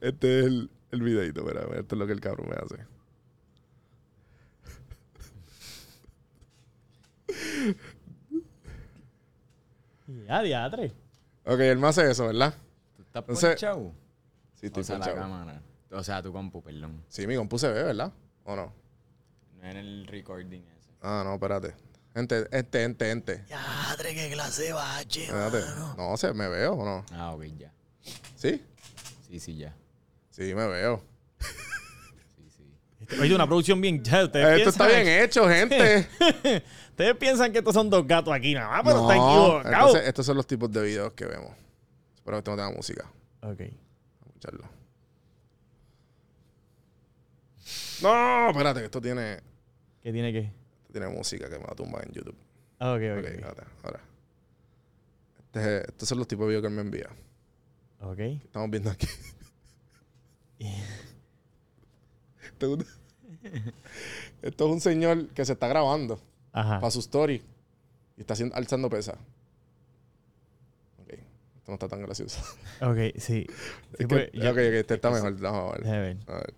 Este es el, el videíto, mira, mira, esto es lo que el cabrón me hace. Ya, diatre. Ok, él me hace eso, ¿verdad? ¿Tú estás Entonces-? Sí, estoy O sea, la ponchado. cámara. O sea, tu compu, perdón. Sí, mi compu se ve, ¿verdad? ¿O no? No en el recording ese. Ah, no, espérate. Gente, este, gente, gente. Diatre, qué clase bache. Espérate. No, sé, ¿me veo o no? Ah, ok, ya. ¿Sí? Sí, sí, ya. Sí, me veo. Sí, sí. Oye, una producción bien. ya, ustedes Esto está piensan- bien hecho, gente. Ustedes piensan que estos son dos gatos aquí nada más, pero No, está equivocado. entonces, estos son los tipos de videos que vemos. Espero que esto no tenga música. Ok. Escucharlo. No, espérate, que esto tiene, ¿Qué tiene que? esto tiene música que me va a tumbar en YouTube. Ah, ok, Ok, ok. espérate, ahora. Este es- estos son los tipos de videos que él me envía. Ok. que Estamos viendo aquí. ¿Te gusta? Esto es un señor que se está grabando. Ajá. para su story y está haciendo, alzando pesa. Esto no está tan gracioso. Ok, sí. Sí, Es que- yo- ok, ok, este está mejor. Vamos a ver. Déjame ver. A ver.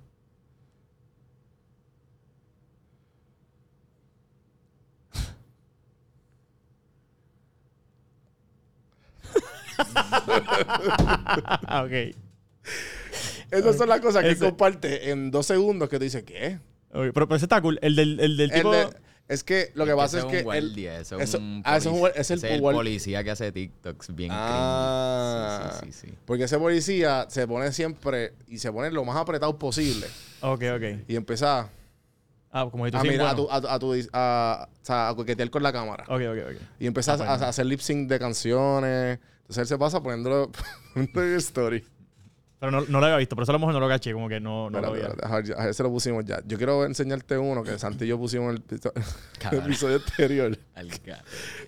ok. Esas son las cosas que Ese- comparte en dos segundos que tú dices, ¿qué? Pero, pero ese está cool. El del, el del El tipo. de- es que lo que pasa es que un él... guardia, eso eso- es un ah, eso es el es guar- policía que hace TikToks bien Ah. Sí, sí, sí. Porque ese policía se pone siempre y se pone lo más apretado posible Ok, ok. y empieza Ah, como si tú a mirar a bueno. tu, a, tu- a tu- a- o sea, a coquetear con la cámara. Ok, ok, ok. Y empieza Ah, pues a, no. a hacer lip sync de canciones. Entonces él se pasa poniéndolo poniendo en story. Pero no, no lo había visto, por eso a lo mejor no lo caché, como que no, no lo había. espérate, a ver, ya- a ver, ese lo pusimos ya. Yo quiero enseñarte uno que Santi y yo pusimos en el, el episodio anterior.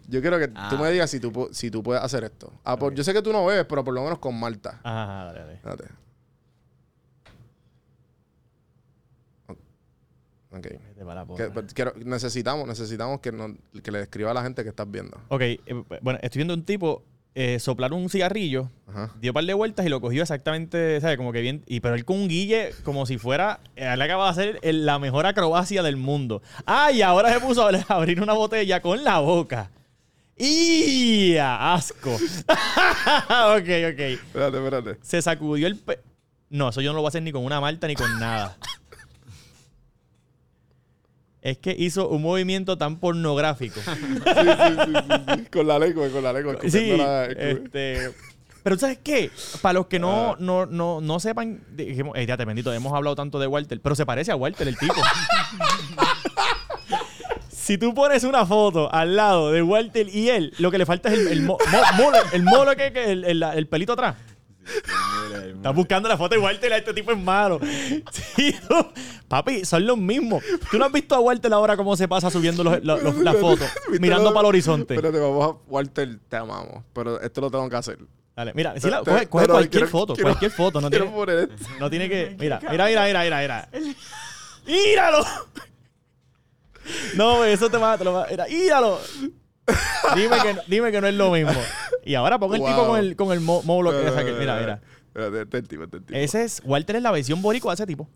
Yo quiero que tú Ah. me digas si tú, si tú puedes hacer esto. Ah, por- yo sé que tú no ves, pero por lo menos con Marta. Ajá, ajá, dale, dale. Espérate. Ok. Vete para la Que- pero quiero- necesitamos, necesitamos que, nos- que le describa a la gente que estás viendo. Ok, eh, bueno, estoy viendo un tipo eh, soplar un cigarrillo, Ajá. dio un par de vueltas y lo cogió exactamente, ¿sabes? Como que bien. Y pero él con un guille, como si fuera. eh, Él acaba de hacer el- la mejor acrobacia del mundo. Ah, y ahora se puso a abrir una botella con la boca. ¡Y! ¡Asco! ok, ok. Espérate, espérate. Se sacudió el. pe- No, eso yo no lo voy a hacer ni con una malta ni con nada. Es que hizo un movimiento tan pornográfico. Sí, sí, sí. Con la lengua, con la lengua. Sí, la- este. Pero ¿sabes qué? Para los que no, Ah. no, no, no sepan, dijimos, eh, ya te bendito, hemos hablado tanto de Walter, pero se parece a Walter el tipo. si tú pones una foto al lado de Walter y él, lo que le falta es el, el, mo- mo- molo, el molo que, que el, el- el pelito atrás. Estás buscando la foto de Walter, este tipo es malo. Sí, tú- Papi, son los mismos. ¿Tú no has visto a Walter ahora cómo se pasa subiendo los- los- los- las fotos? Mirando para el horizonte. Espérate, vamos a. Walter, te amamos. Pero esto lo tengo que hacer. Dale, mira, la- coge, te- coge no, no, cualquier quiero- foto, quiero- cualquier foto. No Quiero tiene, poner esto. no tiene que. Mira, mira, mira, mira, mira, mira. ¡Míralo! No, eso te va, te lo va. Mira, ¡Míralo! Dime que, no- dime que no es lo mismo. Y ahora pon el tipo con el, con el mo- módulo que no, saque. Mira, mira. Este es tipo, este tipo. Ese es. Walter es la versión boricua de ese tipo.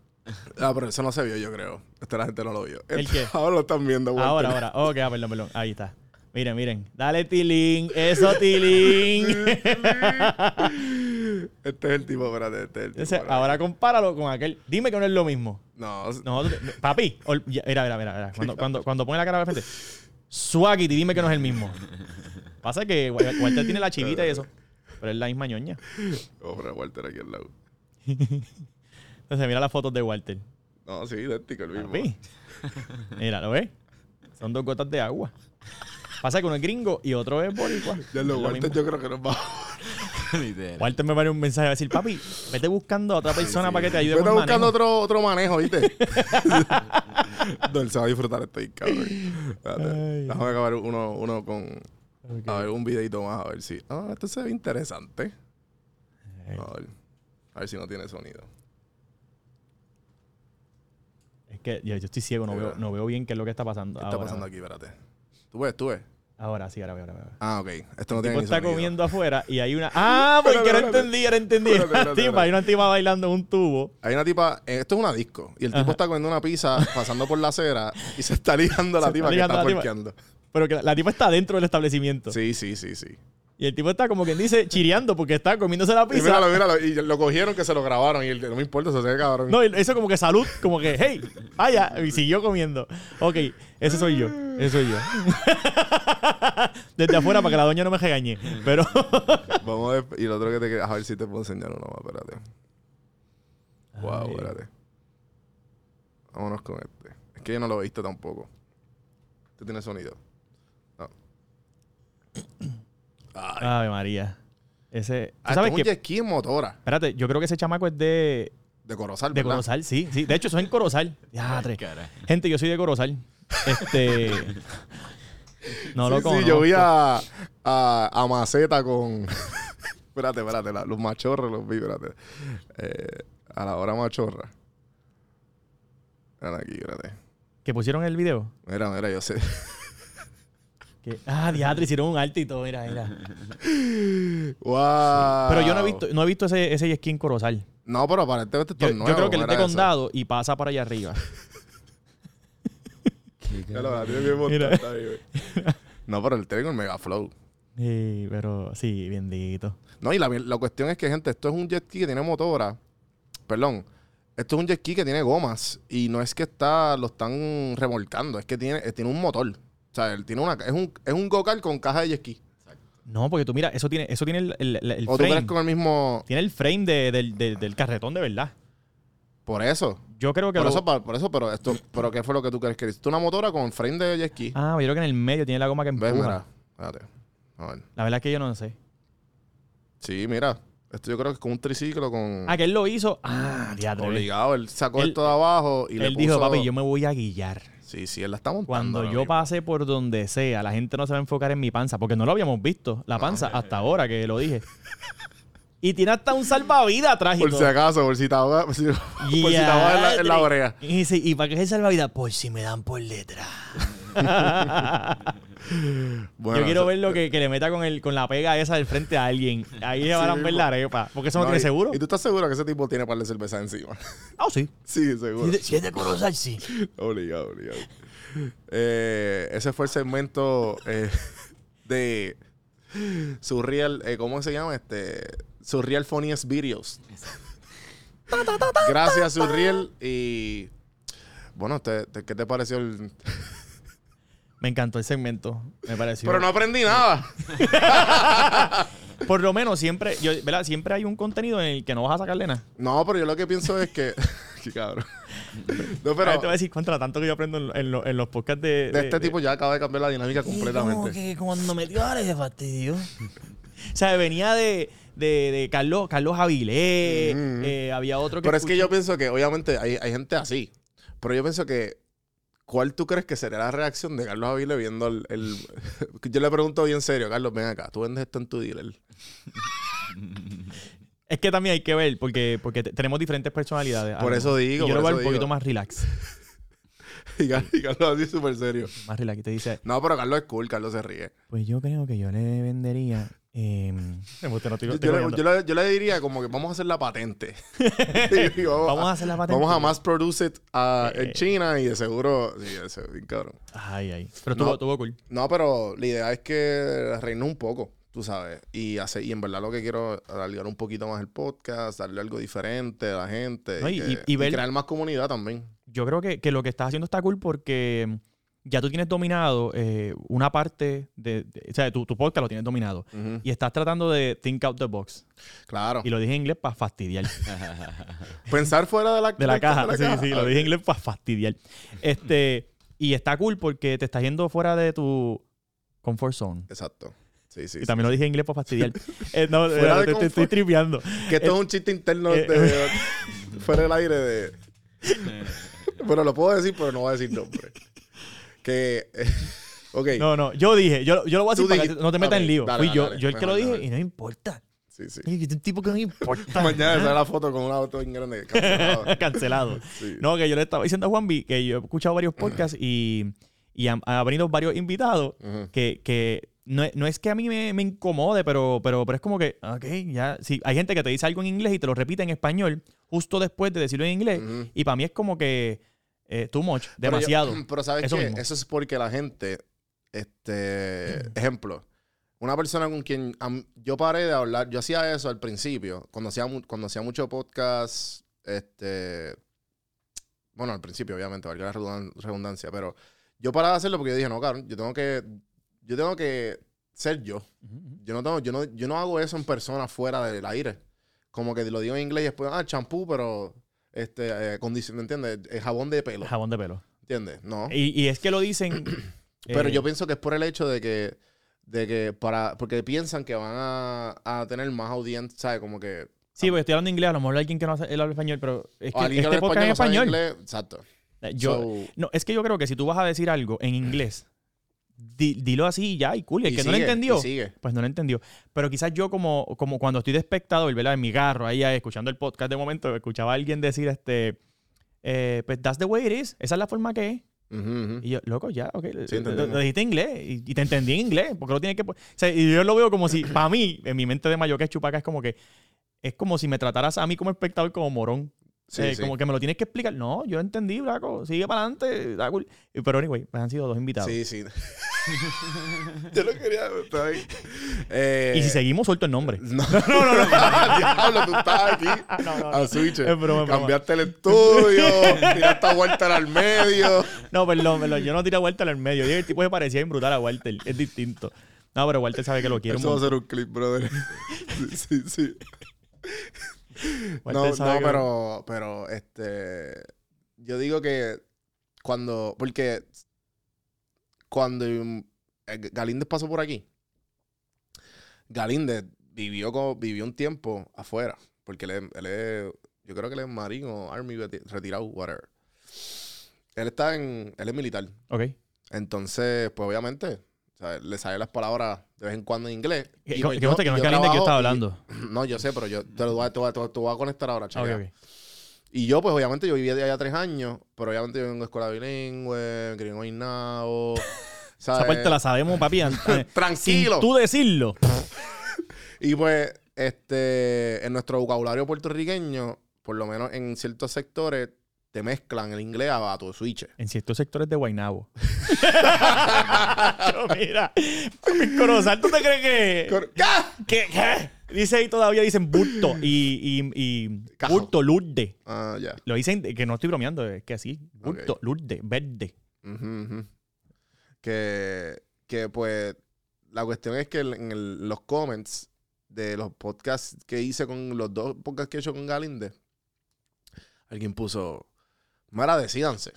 Ah, pero eso no se vio, yo creo. Esta la gente no lo vio. ¿El qué? Ahora lo están viendo, Walter. Ahora, ahora. Ok, ah, perdón, perdón. Ahí está. Miren, miren. Dale, Tilín. Eso, Tilín. Este es el tipo, espérate, este es el tipo. Ese- ahora compáralo con aquel. Dime que no es lo mismo. No, Nosotros- papi, ol- ya- mira, mira, mira, mira. Cuando, cuando, cuando pone la cara de frente, Swaggy, dime que no es el mismo. Pasa que Wa- Walter tiene la chivita y eso, pero es la misma ñoña. Hombre, Walter aquí al lado. Entonces, mira las fotos de Walter. No, sí, idéntico el mismo. Papi. Mira, ¿lo ves? Son dos gotas de agua. Pasa que uno es gringo y otro es boricua. Ya lo, lo Walter mismo. yo creo que nos va Literal. Walter me pone un mensaje a decir, papi, vete buscando a otra persona para que te ayude Vete con buscando manejo". otro, otro manejo, ¿viste? no, él se va a disfrutar esto ahí, cabrón. Déjame acabar uno, uno con... A ver, un videito más, a ver si... Ah, esto se ve interesante. A ver, a ver si no tiene sonido. Es que yo, yo estoy ciego, no veo, no veo bien qué es lo que está pasando. ¿Qué está Ahora, pasando aquí? Espérate. ¿Tú ves? ¿Tú ves? Ahora sí, ahora veo, ahora veo. Ah, ok. Esto no El tiene tipo ni está sonido. comiendo afuera y hay una. ¡Ah! Porque no espérate. entendí, ahora entendí. Una tipa, hay una tipa bailando en un tubo. Hay una tipa... eh, Esto es una disco. Y el tipo Ajá. está comiendo una pizza, pasando por la acera y se está ligando a la Se tipa está que está porqueando. Pero que la, la tipa está dentro del establecimiento. Sí, sí, sí, sí. Y el tipo está como quien dice chireando porque está comiéndose la Y pizza. míralo, míralo. Y lo cogieron que se lo grabaron. Y él, no me importa, se hace cabrón. No, y eso como que salud, como que, hey, vaya, y siguió comiendo. Ok, ese soy yo, ese soy yo. Desde afuera para que la doña no me regañe. Pero, Vamos a ver. Y el otro que te queda. A ver si te puedo enseñar uno más. Espérate. Wow, Ay. espérate. Vámonos con este. Es que yo no lo he visto tampoco. Este tiene sonido. No. Ay. Ave María. Ese, ¿tú Ah, sabes es un qué? jet ski en motora. Espérate, yo creo que ese chamaco es de, De Corozal, de ¿verdad? Corozal, sí, sí. De hecho, eso es en Corozal. Diatre. Cara. Gente, yo soy de Corozal. Este. No lo sí, conozco. sí, yo vi a, a, a Maceta con... espérate, espérate. la- los machorros los vi, espérate. Eh, a la hora machorra. Mira aquí, espérate. Que pusieron el video. Mira, mira, yo sé. Ah, diatre, hicieron un arte y todo, mira, mira. wow. Pero yo no he visto, no he visto ese, ese jet ski en Corozal. No, pero aparentemente esto Yo, es yo nuevo. creo que él es de condado y pasa para allá arriba. Ya lo- la tiene bien montada, Mira. está bien. No, pero él tiene un mega flow. Sí, pero sí, bendito. No, y la, la cuestión es que, gente, esto es un jet ski que tiene motora. Perdón. Esto es un jet ski que tiene gomas. Y no es que está, lo están remolcando, es que tiene, eh, tiene un motor. O sea, él tiene una, es un, es un go-kart con caja de jet. No, porque tú mira, eso tiene, eso tiene el, el- el- el o tú frame. crees con el mismo. Tiene el frame de- del, del- del carretón de verdad. Por eso. Yo creo que Por lo- eso, por eso, pero esto, pero ¿qué fue lo que tú crees que hiciste? Una motora con frame de jet ski. Ah, yo creo que en el medio tiene la goma que empuja. Mira. Espérate. A ver. La verdad es que yo no sé. Sí, mira. Esto yo creo que es con un triciclo con. Ah, que él lo hizo. Ah, diadre. Obligado. Él sacó Él- esto de abajo y le Él puso... dijo, papi, yo me voy a guillar. Sí, sí, él la está montando. Cuando yo mismo. pase por donde sea, la gente no se va a enfocar en mi panza, porque no lo habíamos visto, la panza, hasta ahora que lo dije. Y tiene hasta un salvavidas atrás y Por todo. si acaso, por si ahogas, por si, por en la, en la Diadre. oreja. Y dice, ¿y para qué es el salvavidas? Por si me dan por detrás. Bueno, Yo quiero ver lo que, que le meta con, el, con la pega esa del frente a alguien. Ahí se van a ver la arepa. Porque eso no, No, tiene y- seguro. ¿Y tú estás seguro que ese tipo tiene par de cerveza encima? Ah, sí. sí, seguro. Si es de Corozal, sí. Obligado, obligado. Eh, ese fue el segmento eh, de Surreal, eh, ¿cómo se llama? Este Surreal Funniest Videos. Gracias, Surreal. Y bueno, te- te- ¿qué te pareció el...? Me encantó el segmento. Me pareció. Pero no aprendí nada. Por lo menos siempre, yo, ¿verdad? Siempre hay un contenido en el que no vas a sacarle nada. No, pero yo lo que pienso es que... Qué cabrón. No, A pero ver, te voy a decir contra tanto que yo aprendo en, en lo- en los podcasts de, de este tipo ya acaba de cambiar la dinámica completamente. que cuando metió a se fastidió. o sea, venía de, de, de Carlos, Carlos Avilés, Mm. eh, había otro que Pero es que yo pienso que, obviamente, hay, hay gente así. Pero yo pienso que, ¿cuál tú crees que sería la reacción de Carlos Avile viendo el, el- Yo le pregunto bien serio, Carlos, ven acá, tú vendes esto en tu dealer. Es que también hay que ver, porque, porque te- tenemos diferentes personalidades. Por Algo. eso digo, Y yo por lo veo un poquito más relax. Y Carlos, y Carlos así súper serio. Más relax. Y te dice, No, pero Carlos es cool, Carlos se ríe. pues yo creo que yo le vendería... Eh, Yo, yo le, yo le- yo le diría como que vamos a hacer la patente. Vamos a hacer la patente. Vamos a mass produce it ah, Eh. en China y de seguro. Sí, ese bien cabrón. Ay, ay. Pero No. tuvo, tuvo cool. No, pero la idea es que reine un poco, tú sabes. Y, hace, y en verdad lo que quiero es alargar un poquito más el podcast, darle algo diferente a la gente. No, y, y- que- y- y y ver- crear más comunidad también. Yo creo que, que lo que estás haciendo está cool porque ya tú tienes dominado eh, una parte de, de- O sea, tu, tu podcast lo tienes dominado. Y estás tratando de think out the box. Claro. Y lo dije en inglés para fastidiar. Pensar fuera de la, De la caja. de sí, sí, lo dije en inglés para fastidiar. Este, y está cool porque te estás yendo fuera de tu comfort zone. Exacto. Sí, sí. y sí. también lo dije en inglés para fastidiar. Eh, no, Fuera eh, te, te estoy tripeando. Que esto es un chiste interno eh, de, fuera del aire de. bueno, lo puedo decir, pero no voy a decir nombre. Que. ok. No, no, yo dije, yo, yo lo voy a decir para que no te metas en lío. dale, Fui dale, yo, dale. yo el que lo dije y no importa. Sí, sí. Yo soy un tipo que no importa. Mañana sale la foto con un auto bien grande. cancelado. Cancelado. Sí. No, que yo le estaba diciendo a Juanvi que yo he escuchado varios podcasts y, y han, han venido varios invitados que, que no, es- no es que a mí me, me incomode, pero, pero, pero es como que, ok, ya. Sí, hay gente que te dice algo en inglés y te lo repite en español justo después de decirlo en inglés. Y para mí es como que eh, too much, Pero yo- demasiado. Pero, ¿sabes Eso qué? mismo. Eso es porque la gente, este, ejemplo, una persona con quien am- yo paré de hablar, yo hacía eso al principio, cuando hacía, cuando hacía mucho podcast, este, bueno, al principio obviamente, valga la redundan- redundancia, pero yo paré de hacerlo porque yo dije, no, cabrón, yo tengo que, yo tengo que ser yo. Yo no, tengo, yo, no, yo no hago eso en persona fuera del aire. Como que lo digo en inglés y después, ah, champú, pero, este, eh, condici- ¿me entiendes? Eh, jabón de pelo, Jabón de pelo. ¿entiendes? No. Y, y es que lo dicen. Pero eh, yo pienso que es por el hecho de que, de que para, porque piensan que van a, a tener más audiencia, ¿sabes? Como que... Sí, porque estoy hablando inglés, a lo mejor alguien que no él habla español, pero es que este podcast es en no sabe español. inglés, exacto. Yo, So, no, es que yo creo que si tú vas a decir algo en inglés, di- dilo así y ya, y cool. Y el y que no lo entendió, pues no lo entendió. Pero quizás yo como, como cuando estoy de espectador, ¿verdad? En mi carro, ahí eh, escuchando el podcast de momento, escuchaba a alguien decir, este, eh, pues that's the way it is. Esa es la forma que es. Y yo, loco, ya, ok. Sí, lo, lo dijiste en inglés y, y te entendí en inglés. Porque lo tienes que. O sea, y yo lo veo como si, para mí, en mi mente de mayo que es chupaca, es como que. Es como si me trataras a mí como espectador como morón. Sí, Eh, sí. Como que me lo tienes que explicar. No, yo entendí, Blanco. Sigue para adelante. cool. Pero anyway, pues han sido dos invitados. Sí, sí. yo lo quería... está bien. Eh, Y si seguimos, suelto el nombre. No, no, no. no. Diablo, tú estás aquí. No, no, A switch. Cambiaste el estudio, tiraste a Walter al medio. No, perdón, perdón. Yo no tiré a Walter al medio. Yo el tipo se parecía brutal a Walter. Es distinto. No, pero Walter sabe que lo quiero. Eso va a ser un clip, brother. sí, sí. sí. No, no, pero, pero, este, yo digo que cuando, porque cuando eh, Galíndez pasó por aquí, Galíndez vivió, co- vivió un tiempo afuera, porque él, es- él es, yo creo que él es marín o army reti- retirado, whatever. Él está en, él es militar, Ok. entonces, pues obviamente, o sea, le salen las palabras de vez en cuando en inglés. Y, pues, que conste que no es Galíndez que yo estaba y- hablando. no, yo sé, pero yo te lo voy a, te voy a- te voy a- te voy a conectar ahora, Ah, ok. Y yo, pues, obviamente, yo viví de allá tres años, pero obviamente yo vengo de escuela bilingüe, Guaynabo, ¿sabes? Esa parte la sabemos, papi. an- Tranquilo. Sin tú decirlo. Y pues, este, en nuestro vocabulario puertorriqueño, por lo menos en ciertos sectores, te mezclan el inglés a tu switch. En ciertos sectores de Guaynabo. Pero mira, Corozal, ¿tú te crees que, Cor- que, qué? Dice ahí todavía dicen bulto y, y, y bulto, lurde. Ah, ya. Lo dicen, que no estoy bromeando, es que así. Bulto, Ok. lurde, verde. Que, que, pues, la cuestión es que en el- los comments de los podcasts que hice con los dos podcasts que he hecho con Galinde, alguien puso, Mara, decídanse,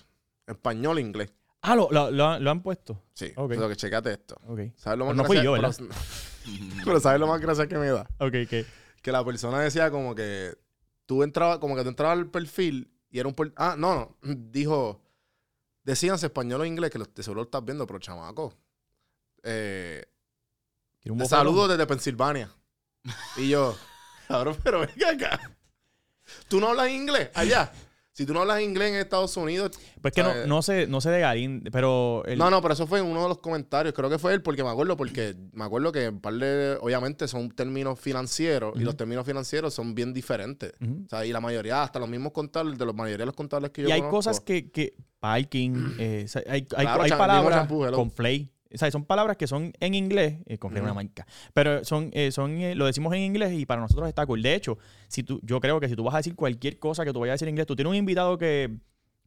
español e inglés. Ah, lo, lo, lo han- lo han puesto. Sí, Ok. pero que checate esto. Ok. ¿Sabes lo más Pues no fui yo, ¿verdad? Pero, pero ¿sabes lo más gracioso que me da? Ok, que. que la persona decía como que tú entrabas, como que tú entrabas al perfil y era un Ah, no, no. Dijo. Decían si español o inglés, que lo, de seguro lo estás viendo, pero chamaco. Eh, ¿Quieres un te bofetón? saludo desde Pensilvania. Y yo, cabrón, pero venga acá. ¿Tú no hablas inglés allá? Si tú no hablas inglés en Estados Unidos. Pues que no, no sé, no sé de Garín, pero el- No, no, pero eso fue en uno de los comentarios. Creo que fue él, porque me acuerdo, porque me acuerdo que un par de, obviamente son términos financieros y los términos financieros son bien diferentes. O sea, y la mayoría, hasta los mismos contables, de la mayoría de los contables que yo Y hay conozco, cosas que, que parking, eh, hay, hay, Claro, hay cha- palabras champú, con. O sea, son palabras que son en inglés, eh, con una marca, pero son, eh, son eh, lo decimos en inglés y para nosotros está cool. De hecho, si tú, yo creo que si tú vas a decir cualquier cosa que tú vayas a decir en inglés, tú tienes un invitado que,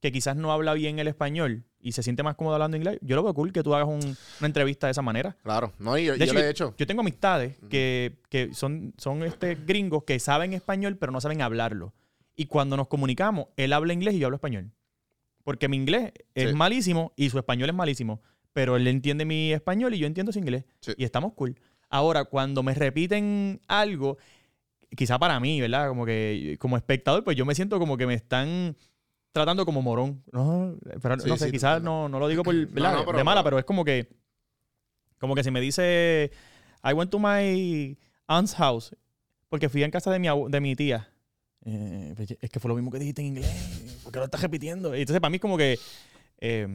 que quizás no habla bien el español y se siente más cómodo hablando inglés, yo lo veo cool que tú hagas un- una entrevista de esa manera. Claro, no, y yo, De yo hecho, le he hecho. Yo tengo amistades que, que son, son este, gringos que saben español, pero no saben hablarlo. Y cuando nos comunicamos, él habla inglés y yo hablo español. Porque mi inglés es Sí. malísimo y su español es malísimo. Pero él entiende mi español y yo entiendo su inglés. Sí. Y estamos cool. Ahora, cuando me repiten algo, quizá para mí, ¿verdad? Como que como espectador, pues yo me siento como que me están tratando como morón. No, pero Sí, no sé, sí, quizás no, no lo digo por, ¿verdad? no, pero- de mala, pero- es como que como que si me dice I went to my aunt's house porque fui en casa de mi, de mi tía. Eh, pues, es que fue lo mismo que dijiste en inglés. ¿Por qué lo estás repitiendo? Y entonces para mí es como que eh,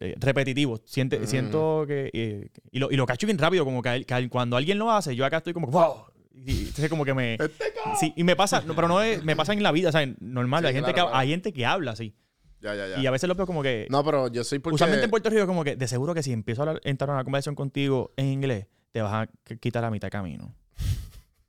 eh, repetitivo. Siente, Mm. Siento que... eh, y, lo, y lo cacho bien rápido, como que, cuando alguien lo hace, yo acá estoy como wow. Y entonces como que me... Este Sí, y me pasa, no, pero no es, me pasa en la vida, o sea, normal. Sí, hay, gente claro, que, claro. hay gente que habla así. Ya, ya, ya. Y a veces lo veo como que... No, pero yo soy porque... Usualmente en Puerto Rico como que de seguro que si empiezo a entrar en una conversación contigo en inglés, te vas a qu- quitar la mitad de camino.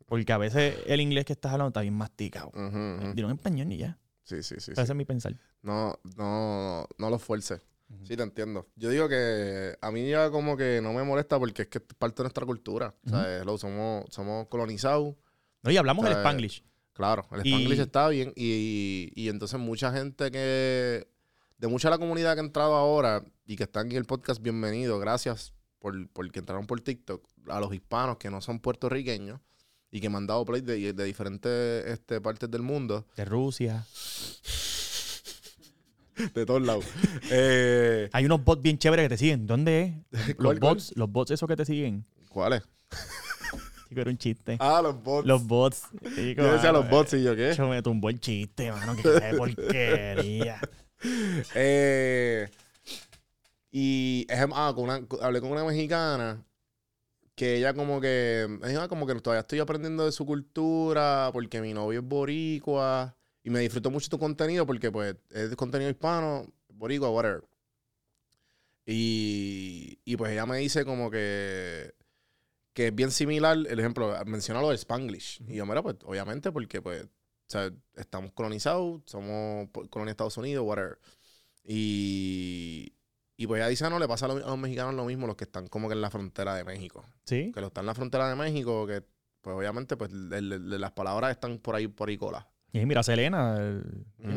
Porque a veces el inglés que estás hablando está bien masticado. Ujú, ujú. Dilo en español y ya. Sí, sí, sí. Ese sí. es mi pensar. No, no, no lo fuerces. Sí, te entiendo. Yo digo que a mí ya como que no me molesta porque es que es parte de nuestra cultura. O sea, hello, somos, somos colonizados. No, y hablamos O el spanglish. Claro, el Y- Spanglish está bien. Y, y entonces mucha gente que... De mucha la comunidad que ha entrado ahora y que están en el podcast, bienvenido. Gracias por, por que entraron por TikTok. A los hispanos que no son puertorriqueños y que me han dado play de, de diferentes este, partes del mundo. De Rusia. De todos lados. eh, Hay unos bots bien chéveres que te siguen. ¿Dónde es? Los ¿Cuál, cuál? bots, los bots esos que te siguen. ¿Cuáles? Chico, era un chiste. Ah, los bots. Los bots. Chico, Yo decía los bots y yo, ¿qué? Yo me tumbó el chiste, mano. Que qué porquería. Eh, y ah, con una- hablé con una mexicana que ella como que me dijo, "Ah, como que todavía estoy aprendiendo de su cultura porque mi novio es boricua y me disfrutó mucho tu contenido porque pues es contenido hispano, boricua, whatever. Y, y pues ella me dice como que que es bien similar, el ejemplo, menciona lo del Spanglish. Y yo, mira, pues obviamente porque pues o sea, estamos colonizados, somos colonia de Estados Unidos, whatever. Y, y pues ella dice, "Ah, no, le pasa a los, a los mexicanos lo mismo, los que están como que en la frontera de México. ¿Sí? Que los están en la frontera de México, que pues obviamente pues las palabras están por ahí, por ahí cola. Y mira, Selena el- Ujú.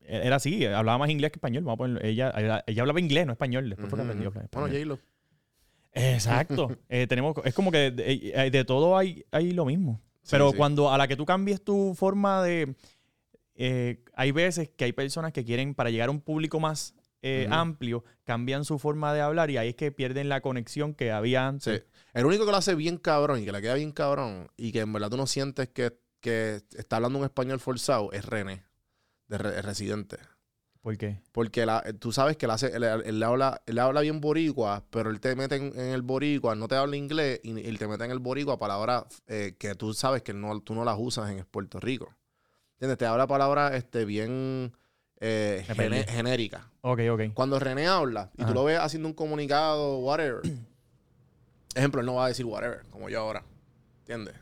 era, era así, hablaba más inglés que español. Vamos a ponerlo. ella, ella, ella hablaba inglés, no español. Después fue que aprendió Bueno. J-Lo. Exacto. Eh, tenemos, es como que de, eh, de todo hay, hay lo mismo. Sí, Pero sí. cuando a la que tú cambies tu forma de... eh, hay veces que hay personas que quieren, para llegar a un público más eh, amplio, cambian su forma de hablar y ahí es que pierden la conexión que había antes. Sí. El único que lo hace bien cabrón y que le queda bien cabrón y que en verdad tú no sientes que, que está hablando un español forzado es René, de Re- Residente. ¿Por qué? Porque la- tú sabes que él, hace, él, él habla, él habla bien boricua, pero él te mete en, en el boricua, no te habla inglés y él te mete en el boricua palabras eh, que tú sabes que no, tú no las usas en Puerto Rico. ¿Entiendes? Te habla palabras este, bien eh, gene- genéricas. Ok, ok. Cuando René habla y Ajá. tú lo ves haciendo un comunicado, whatever. Ejemplo, él no va a decir whatever, como yo ahora. ¿Entiendes?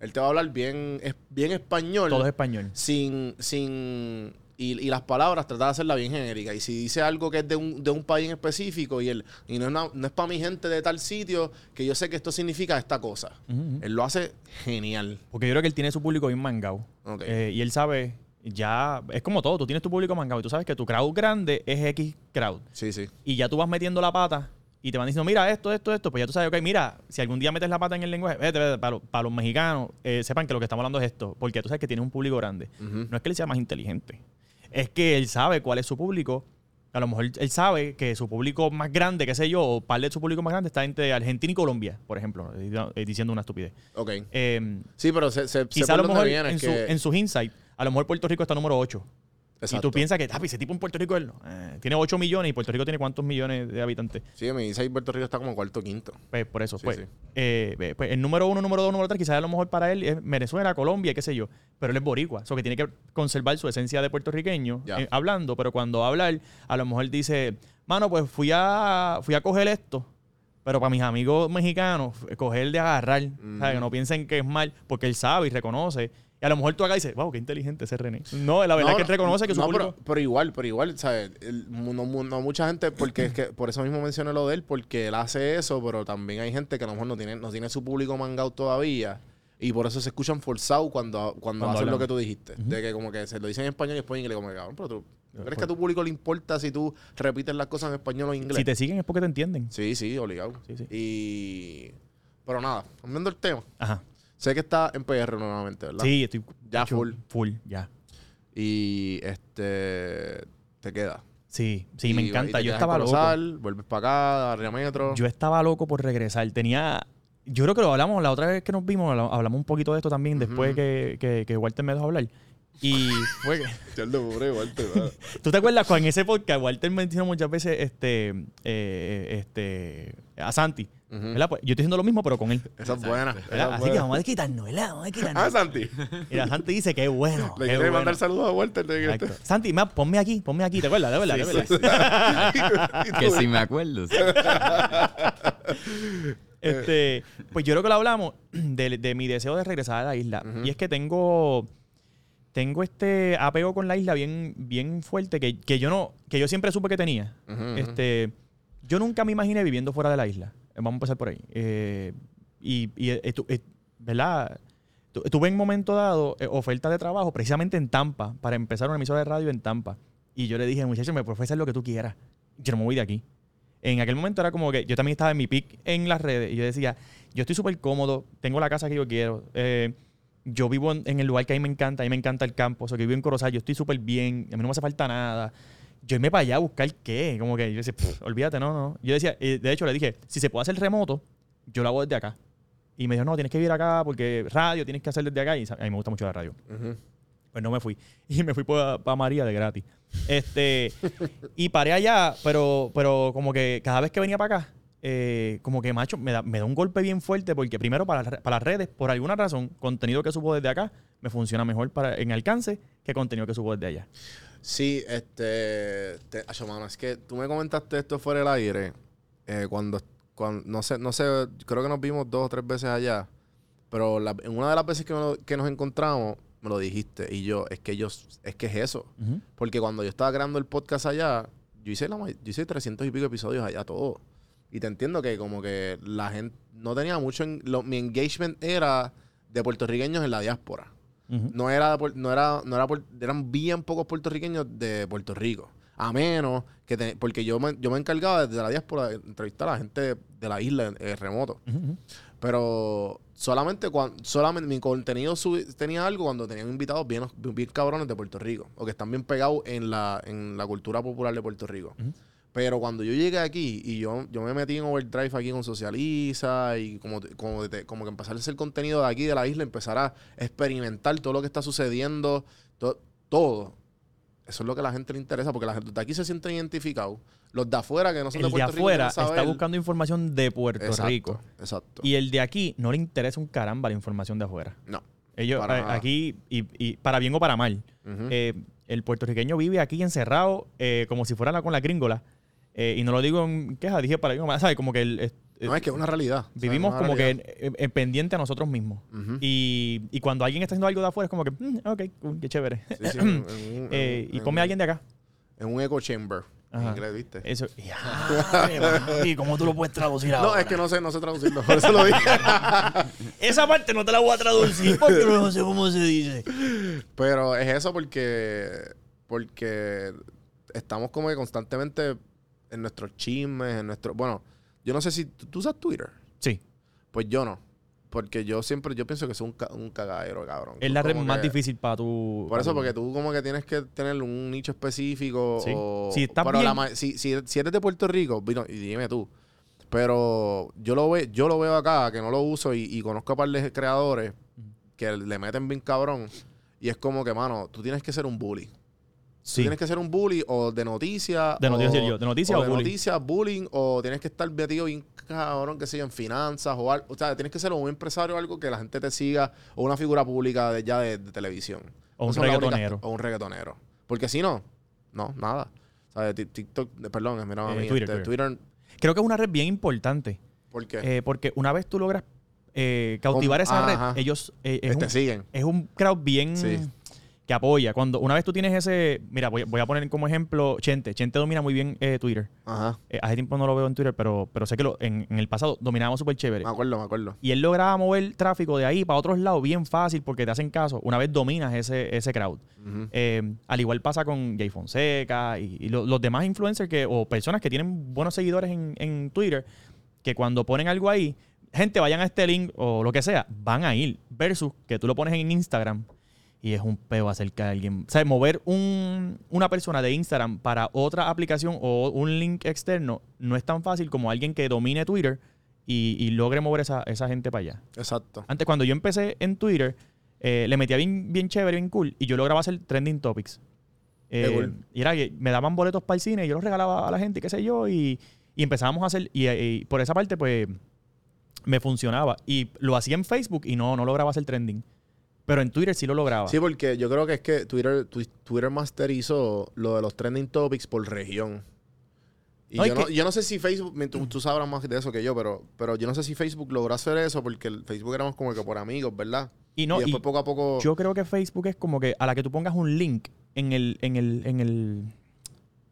Él te va a hablar bien, bien español. Todo es español. sin, sin y, y las palabras tratar de hacerla bien genérica. Y si dice algo que es de un, de un país en específico y él y no es, no es para mi gente de tal sitio, que yo sé que esto significa esta cosa. Él lo hace genial. Porque yo creo que él tiene su público bien mangado. Ok. Eh, y él sabe, ya, es como todo, tú tienes tu público mangado y tú sabes que tu crowd grande es X crowd. sí, sí. Y ya tú vas metiendo la pata y te van diciendo, mira, esto, esto, esto, pues ya tú sabes, ok, mira, si algún día metes la pata en el lenguaje, vete, vete, para, los- para los mexicanos, eh, sepan que lo que estamos hablando es esto, porque tú sabes que tienes un público grande. No es que él sea más inteligente, es que él sabe cuál es su público. A lo mejor él sabe que su público más grande, qué sé yo, o par de su público más grande está entre Argentina y Colombia, por ejemplo, eh, diciendo una estupidez. Ok. Eh, Sí, pero se, se, quizá a por lo mejor en, su- en sus insights, a lo mejor Puerto Rico está número 8. Y Exacto. tú piensas que, "Tapi, ese tipo en Puerto Rico él, eh, tiene 8 millones y Puerto Rico tiene cuántos millones de habitantes. Sí, me dice ahí Puerto Rico está como cuarto o quinto. Pues por eso, Sí, pues, sí. eh, pues, el número uno, número dos, número tres, quizás a lo mejor para él es Venezuela, Colombia, qué sé yo. Pero él es boricua, o sea, que tiene que conservar su esencia de puertorriqueño eh, hablando, pero cuando habla él, a lo mejor dice, mano, pues fui a, fui a coger esto, pero para mis amigos mexicanos, coger de agarrar, ¿sabes? Que no piensen que es mal, porque él sabe y reconoce. A lo mejor tú acá dices, wow, qué inteligente ese René. No, la verdad es que él reconoce que su no, público... pero, pero igual, pero igual, ¿sabes? El- no, no- mucha gente, porque es que por eso mismo mencioné lo de él, porque él hace eso, pero también hay gente que a lo mejor no tiene, no tiene su público mangado todavía. Y por eso se escuchan forzados cuando, cuando, Cuando hacen hablan. lo que tú dijiste. De que como que se lo dicen en español y después en inglés, como que cabrón, pero ¿tú ¿crees que a tu público le importa si tú repites las cosas en español o en inglés? Si te siguen es porque te entienden. Sí, sí, obligado. Sí, sí. Y... Pero nada, cambiando el tema. Ajá. Sé que está en PR nuevamente, ¿verdad? Sí, estoy... Ya hecho, full. Full, ya. Y este... Te queda. Sí, sí, Y- me y encanta. te Yo estaba loco. Corozal, vuelves para acá, a Río Metro. Yo estaba loco por regresar. Tenía. Yo creo que lo hablamos la otra vez que nos vimos, habla- hablamos un poquito de esto también después que, que, que Walter me dejó hablar. Y fue. pobre, Walter. ¿Tú te acuerdas cuando en ese podcast Walter mencionó muchas veces este, eh, este, a Santi? Ujú. ¿verdad? Pues yo estoy diciendo lo mismo, pero con él. Esa es buena. esa ¿verdad? es Así que buena. vamos a quitarnos, ¿verdad? Vamos a quitarnos. Ah, Santi. Mira, Santi dice que es bueno. Le qué quieres bueno. mandar saludos a Walter. de que Exacto. Santi, ma, ponme aquí, ponme aquí, ¿te acuerdas? ¿Te acuerdas? ¿Te acuerdas? Que si me acuerdo. sí. Este, pues yo creo que lo hablamos de, de mi deseo de regresar a la isla. Y es que tengo, tengo este apego con la isla bien, bien fuerte que, que yo no, que yo siempre supe que tenía. Ujú, ujú. Este, yo nunca me imaginé viviendo fuera de la isla. Eh, Vamos a empezar por ahí. Eh, y, y eh, eh, ¿verdad? Tu- Tuve en momento dado oferta de trabajo precisamente en Tampa para empezar una emisora de radio en Tampa. Y yo le dije, muchacho, me puedes hacer lo que tú quieras. Yo no me voy de aquí. En aquel momento era como que yo también estaba en mi pick en las redes y yo decía, yo estoy súper cómodo, tengo la casa que yo quiero, eh, yo vivo en, en el lugar que a mí me encanta, a mí me encanta el campo, o sea, que vivo en Corozal, yo estoy súper bien, a mí no me hace falta nada. Yo irme para allá a buscar qué, como que yo decía, "Pff, olvídate, no, no. Yo decía, eh, de hecho le dije, si se puede hacer remoto, yo lo hago desde acá. Y me dijo, no, tienes que vivir acá porque radio tienes que hacer desde acá. Y a mí me gusta mucho la radio. Ujú. Pues no me fui. Y me fui para María de gratis. Este, y paré allá, pero, pero como que cada vez que venía para acá, eh, como que macho, me da, me da un golpe bien fuerte porque primero para, para las redes, por alguna razón, contenido que subo desde acá me funciona mejor para, en alcance que contenido que subo desde allá. Sí, este... Te, mano, es que tú me comentaste esto fuera del aire. eh, cuando, cuando... No sé, no sé, creo que nos vimos dos o tres veces allá. Pero la- en una de las veces que, me lo- que nos encontramos, me lo dijiste. Y yo, es que yo... Es que es eso. Porque cuando yo estaba grabando el podcast allá, yo hice, la, yo hice 300 y pico episodios allá, todo. Y te entiendo que como que la gente no tenía mucho... en- lo- mi engagement era de puertorriqueños en la diáspora. No era, no era, no era, eran bien pocos puertorriqueños de Puerto Rico. A menos que, te- porque yo me, yo me encargaba desde la diáspora de entrevistar a la gente de, de la isla eh, remoto. Pero solamente cuando, solamente mi contenido tenía algo cuando tenían invitados bien, bien cabrones de Puerto Rico. O que están bien pegados en la, en la cultura popular de Puerto Rico. Ujú. Pero cuando yo llegué aquí y yo, yo me metí en Overdrive aquí con Socializa y como, como, te- como que empezar a hacer contenido de aquí de la isla, empezar a experimentar todo lo que está sucediendo, to- todo. Eso es lo que a la gente le interesa porque la gente de aquí se sienten identificados. Los de afuera que no son El de de Puerto Rico afuera quieren está buscando información de Puerto Exacto, Rico. Exacto. Y el de aquí no le interesa un caramba la información de afuera. no. Ellos, Para eh, aquí, y, y para bien o para mal, eh, el puertorriqueño vive aquí encerrado eh, como si fuera la- con la gringola. Eh, y no lo digo en queja, dije para mal. ¿Sabes? Como que el, no, es que es una realidad. O sea, vivimos una como realidad. que eh, eh, pendiente a nosotros mismos. Y, y cuando alguien está haciendo algo de afuera es como que, "Mm, ok, cool, qué chévere. Sí, sí, en- en un- Eh, y en ponme un- a alguien de acá. En un echo chamber. En Ajá. inglés, ¿viste? Eso. ¿Y cómo tú lo puedes traducir No, es que no sé, no sé traducirlo. Por eso lo dije. Esa parte no te la voy a traducir porque no sé cómo se dice. Pero es eso porque, porque estamos como que constantemente en nuestros chismes, en nuestro... Bueno, Yo no sé si tú, tú usas Twitter. Sí. Pues yo no. Porque yo siempre, yo pienso que es un, ca- un cagadero, cabrón. Es la red más que- difícil para tu. Por eso, porque tú como que tienes que tener un nicho específico. Sí. O, Si estás pero la bien- ma- si, si, si eres de Puerto Rico, y dime tú. Pero yo lo, ve, yo lo veo acá, que no lo uso, y, y conozco a par de creadores que le meten bien cabrón. Y es como que, mano, tú tienes que ser un bully. Sí. tienes que ser un bully o de noticias. De noticias o- yo, de noticias o de bullying. noticias, bullying, o tienes que estar metido bien cabrón, que sea en finanzas o algo. O sea, tienes que ser un empresario o algo que la gente te siga, o una figura pública de, ya de, de televisión. O un reggaetonero. O un reggaetonero. Porque si no, no, nada. O sea, Tik- TikTok, perdón, mira, a Eh, mí, Twitter, este, Twitter. Twitter, Creo que es una red bien importante. ¿por qué? eh, porque una vez tú logras eh, cautivar esa red, ellos. eh, es, te un, siguen. es un crowd bien. Sí. Que apoya. Cuando una vez tú tienes ese. Mira, voy, voy a poner como ejemplo Chente. Chente domina muy bien eh, Twitter. Ajá. Eh, hace tiempo no lo veo en Twitter, pero, pero sé que lo- en, en el pasado dominábamos súper chévere. Me acuerdo, me acuerdo. Y él lograba mover tráfico de ahí para otros lados bien fácil porque te hacen caso. Una vez dominas ese, ese crowd. Eh, al igual pasa con Jay Fonseca y, y lo- los demás influencers que, o personas que tienen buenos seguidores en, en Twitter, que cuando ponen algo ahí, gente, vayan a este link o lo que sea, van a ir. Versus que tú lo pones en Instagram y es un peo acerca de alguien. O sea, mover un- una persona de Instagram para otra aplicación o un link externo no es tan fácil como alguien que domine Twitter y, y logre mover esa, esa gente para allá. Exacto. Antes, cuando yo empecé en Twitter, eh, le metía bien, bien chévere, bien cool, y yo lograba hacer trending topics. Eh, cool. Y era que me daban boletos para el cine y yo los regalaba a la gente, qué sé yo, y, y empezábamos a hacer, y, y por esa parte, pues, me funcionaba. Y lo hacía en Facebook y no, no lograba hacer trending. Pero en Twitter sí lo lograba. Sí, porque yo creo que es que Twitter, Twi- Twitter masterizó lo de los trending topics por región. Y No, y yo, no, que- yo no sé si Facebook, tú, tú sabrás más de eso que yo, pero, pero yo no sé si Facebook logró hacer eso porque el Facebook éramos como que por amigos, ¿verdad? y no, y y después poco a poco... yo creo que Facebook es como que a la que tú pongas un link en el, en el, en el,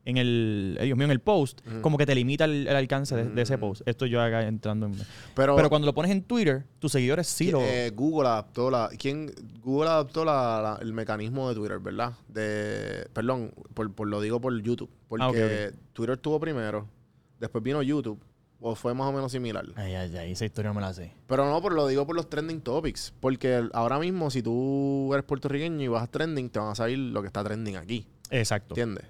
en el, eh, Dios mío, en el post, como que te limita el, el alcance de, de ese Mm. post. Esto yo acá entrando en... pero Pero cuando lo pones en Twitter, tus seguidores sí lo... eh, Google adaptó la... ¿Quién? Google adaptó la- la- el mecanismo de Twitter, ¿verdad? De... Perdón, por, por lo digo por YouTube. Porque Ah, Twitter estuvo primero, después vino YouTube, o fue más o menos similar. Ay, ay, ay, esa historia no me la sé. Pero no, pero lo digo por los trending topics. Porque ahora mismo, si tú eres puertorriqueño y vas a trending, te van a salir lo que está trending aquí. Exacto. ¿Entiendes?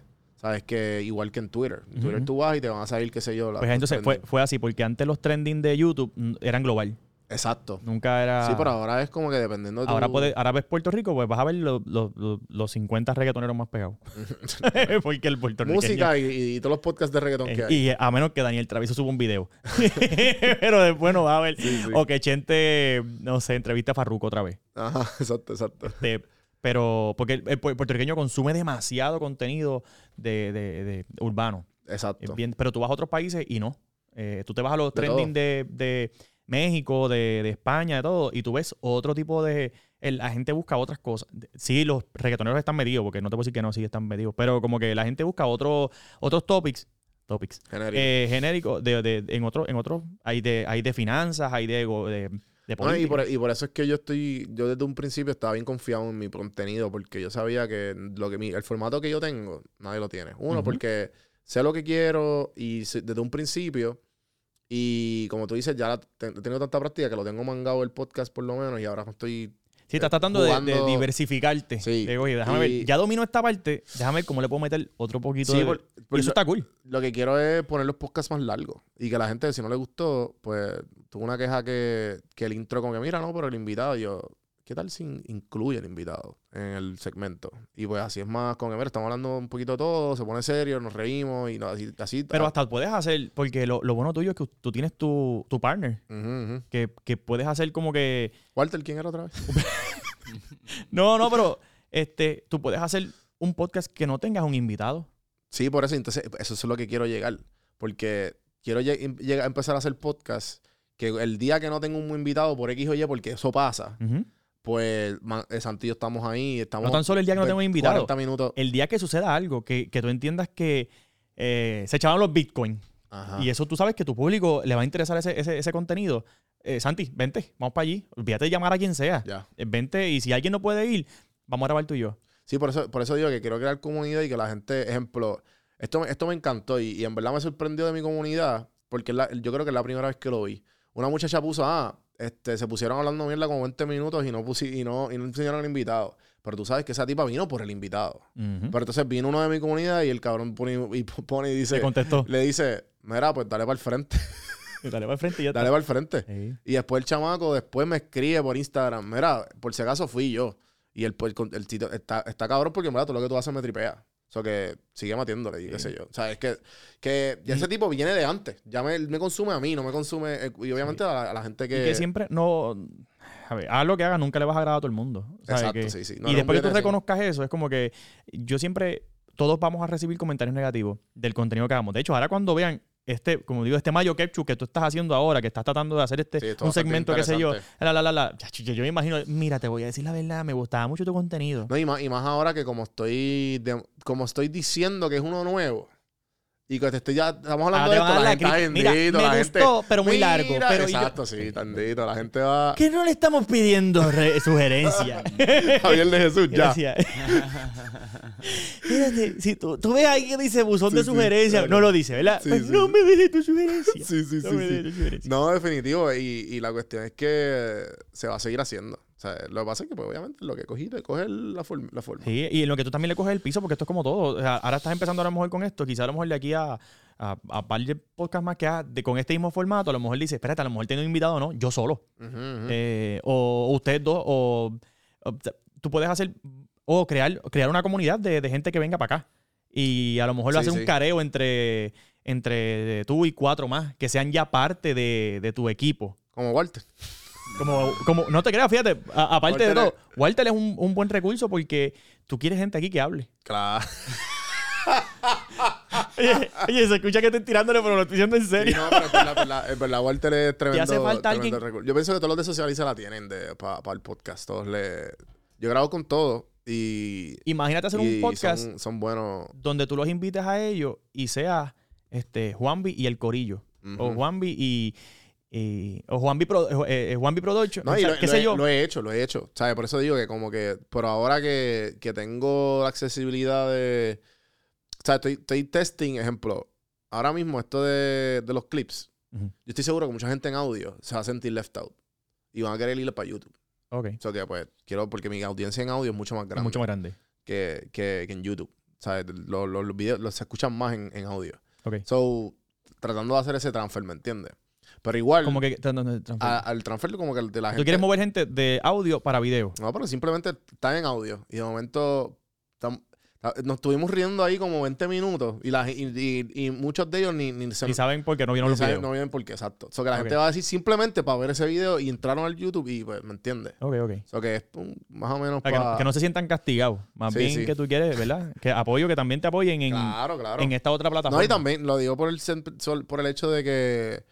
Sabes que igual que en Twitter. En Twitter tú vas y te van a salir, qué sé yo. la- Pues entonces los fue, fue así, porque antes los trending de YouTube eran global. Exacto. Nunca era... Sí, pero ahora es como que dependiendo de tu- Ahora, puede- ahora ves Puerto Rico, pues vas a ver lo- lo- lo- los 50 reggaetoneros más pegados. porque el puertorriqueño... Música y, y todos los podcasts de reggaetón que Eh, hay. y a menos que Daniel Travieso suba un video. Pero después no va a ver. Sí, sí. O que Chente, no sé, entrevista a Farruko otra vez. Ajá, exacto, exacto. Este, pero porque el, el pu- puertorriqueño consume demasiado contenido de, de- de urbano. Exacto. bien- pero tú vas a otros países y no. Eh, tú te vas a los De trending de, de México, de, de España, de todo, y tú ves otro tipo de... el- la gente busca otras cosas. Sí, los reggaetoneros están medidos, porque no te puedo decir que no, sí están medidos, pero como que la gente busca otro, otros topics, topics, Genérico. eh, genéricos, de, de- en otros, en otros, hay de, hay de finanzas, hay de, de, y, por, y por eso es que yo estoy, yo desde un principio estaba bien confiado en mi contenido, porque yo sabía que lo que mi, el formato que yo tengo, nadie lo tiene. Uno, porque sé lo que quiero y desde un principio, y como tú dices, ya la- te- tengo tanta práctica que lo tengo mangado el podcast por lo menos, y ahora estoy Sí, estás tratando de- diversificarte. Sí. De, oye, déjame Y- ver, ya domino esta parte, déjame ver cómo le puedo meter otro poquito Sí, de... por- y eso lo- está cool. Lo que quiero es poner los podcasts más largos. Y que la gente, si no le gustó, pues tuvo una queja que, que el intro, como que mira, no, pero el invitado, yo, ¿qué tal si in- incluye el invitado en el segmento? Y pues así es más, con mira, estamos hablando un poquito de todo, se pone serio, nos reímos y no, así. así Pero ah, hasta puedes hacer, porque lo, lo bueno tuyo es que tú tienes tu, tu partner, que, que puedes hacer como que... Walter, ¿quién era otra vez? No, no, pero este, tú puedes hacer un podcast que no tengas un invitado. Sí, por eso, entonces, eso es lo que quiero llegar. Porque quiero em- llegar empezar a hacer podcast que el día que no tengo un invitado por X o Y, porque eso pasa, Ujú. Pues ma- eh, Santi y yo estamos ahí, estamos... No tan solo el día que no 20, invitado. 40 minutos. El día que suceda algo, que, que tú entiendas que eh, se echaban los bitcoins y eso tú sabes que tu público le va a interesar ese, ese, ese contenido. Eh, Santi, vente, vamos para allí. Olvídate de llamar a quien sea. Ya. Vente y si alguien no puede ir, vamos a grabar tú y yo. Sí, por eso, por eso digo que quiero crear comunidad y que la gente, ejemplo, esto, me- esto me encantó y, y en verdad me sorprendió de mi comunidad porque la- yo creo que es la primera vez que lo vi. Una muchacha puso, ah, este, se pusieron hablando mierda como 20 minutos y no, pusi- y no, y no enseñaron al invitado. Pero tú sabes que esa tipa vino por el invitado. Pero entonces vino uno de mi comunidad y el cabrón pone y, pone y dice, Se contestó. le dice, mira, pues dale para el frente, dale para el frente y ya dale para el frente. Sí. Y después el chamaco después me escribe por Instagram, mira, por si acaso fui yo. Y el, el, el sitio está, está cabrón porque, mira, todo lo que tú haces me tripea. Sea, que sigue matiéndole y qué sé yo. O sea, es que, que ya ese tipo viene de antes. Ya me, me consume a mí, no me consume... eh, Y obviamente a, la, a la gente que... Y que siempre no. A ver, haz lo que hagas, nunca le vas a agradar a todo el mundo. ¿sabes? Exacto, Que- sí, sí. No, y después que tú reconozcas eso, es como que yo siempre. Todos vamos a recibir comentarios negativos del contenido que hagamos. De hecho, ahora cuando vean este, como digo, este Mayo Capture que tú estás haciendo ahora, que estás tratando de hacer este Sí, un segmento, qué sé yo, la, la, la, la. Yo, yo me imagino, mira, te voy a decir la verdad, me gustaba mucho tu contenido. No, y más, y más ahora que como estoy de- como estoy diciendo que es uno nuevo y que te estoy ya estamos hablando Ah, de esto, la la gente está. Mira, bendito, me la gustó, gente pero muy largo, pero yo- exacto, sí, tantito, la gente va Que no le estamos pidiendo re- sugerencias. Javier de Jesús ya. Fíjate, si tú, tú ves ahí que dice buzón Sí, de sí, sugerencias, claro. no lo dice, ¿verdad? Sí, Pues sí, no sí. me dejes tu sugerencia. Sí, sí, No sí, sí. No, definitivo. Y, y la cuestión es que se va a seguir haciendo. O sea, lo que pasa es que, pues, obviamente, lo que cogiste, coger la, forma la forma. Sí, y en lo que tú también le coges el piso, porque esto es como todo. O sea, ahora estás empezando a lo mejor con esto, quizá a lo mejor de aquí a, a, a par de podcast más que ha- de, con este mismo formato, a lo mejor dice, espérate, a lo mejor tengo un invitado, no, yo solo. Ujú. Eh, o, o ustedes dos, o, o tú puedes hacer, o crear, crear una comunidad de, de gente que venga para acá. Y a lo mejor lo Sí, hace sí. un careo entre, entre tú y cuatro más, que sean ya parte de, de tu equipo. Como Walter. Como, como, no te creas, fíjate, a- aparte de todo, Walter es un, un buen recurso porque tú quieres gente aquí que hable. Claro. Oye, oye, se escucha que estoy tirándole, pero lo estoy diciendo en Sí, serio. no, pero es verdad, es verdad, es verdad, Walter es tremendo. hace falta tremendo alguien- recurso. Yo pienso que todos los de Socializa la tienen para el podcast. Todos le... Yo grabo con todos y... Imagínate hacer y un podcast Son, son buenos. donde tú los invites a ellos y sea este, Juanvi y el Corillo. O. Juanvi y, y- o Juanvi, Pro, eh, eh, Juanvi Production. No, o sea, lo, qué lo sé he, yo. lo he hecho, lo he hecho. ¿Sabes? Por eso digo que como que... Pero ahora que, que tengo la accesibilidad de... O sea, estoy, estoy testing, ejemplo. Ahora mismo esto de, de los clips. Yo estoy seguro que mucha gente en audio se va a sentir left out. Y van a querer ir para YouTube. Ok. O sea, que pues quiero... Porque mi audiencia en audio es mucho más Es grande. mucho más grande. que, que, que en YouTube. ¿Sabes? Los, los, los videos los se escuchan más en, en audio. Ok. So, tratando de hacer ese transfer, ¿me entiendes? Pero igual, Como que. no, no, transfer. a- al transfer como que de la gente... Tú quieres mover gente de audio para video. No, pero simplemente están en audio. Y de momento tam- ta- nos estuvimos riendo ahí como 20 minutos. Y, la, y, y- y muchos de ellos ni, ni se Y saben por qué no vieron ni los saben- videos. no vienen por qué, exacto. O que la Ok. gente va a decir simplemente para ver ese video y entraron al YouTube y pues, ¿me entiendes? Ok, ok. O sea, que es un- más o menos O sea, que, no, para... que no se sientan castigados. Más Sí, bien sí. que tú quieres, ¿verdad? Que apoyo, que también te apoyen en, Claro, claro. en esta otra plataforma. No, y también lo digo por el, sen- sol- por el hecho de que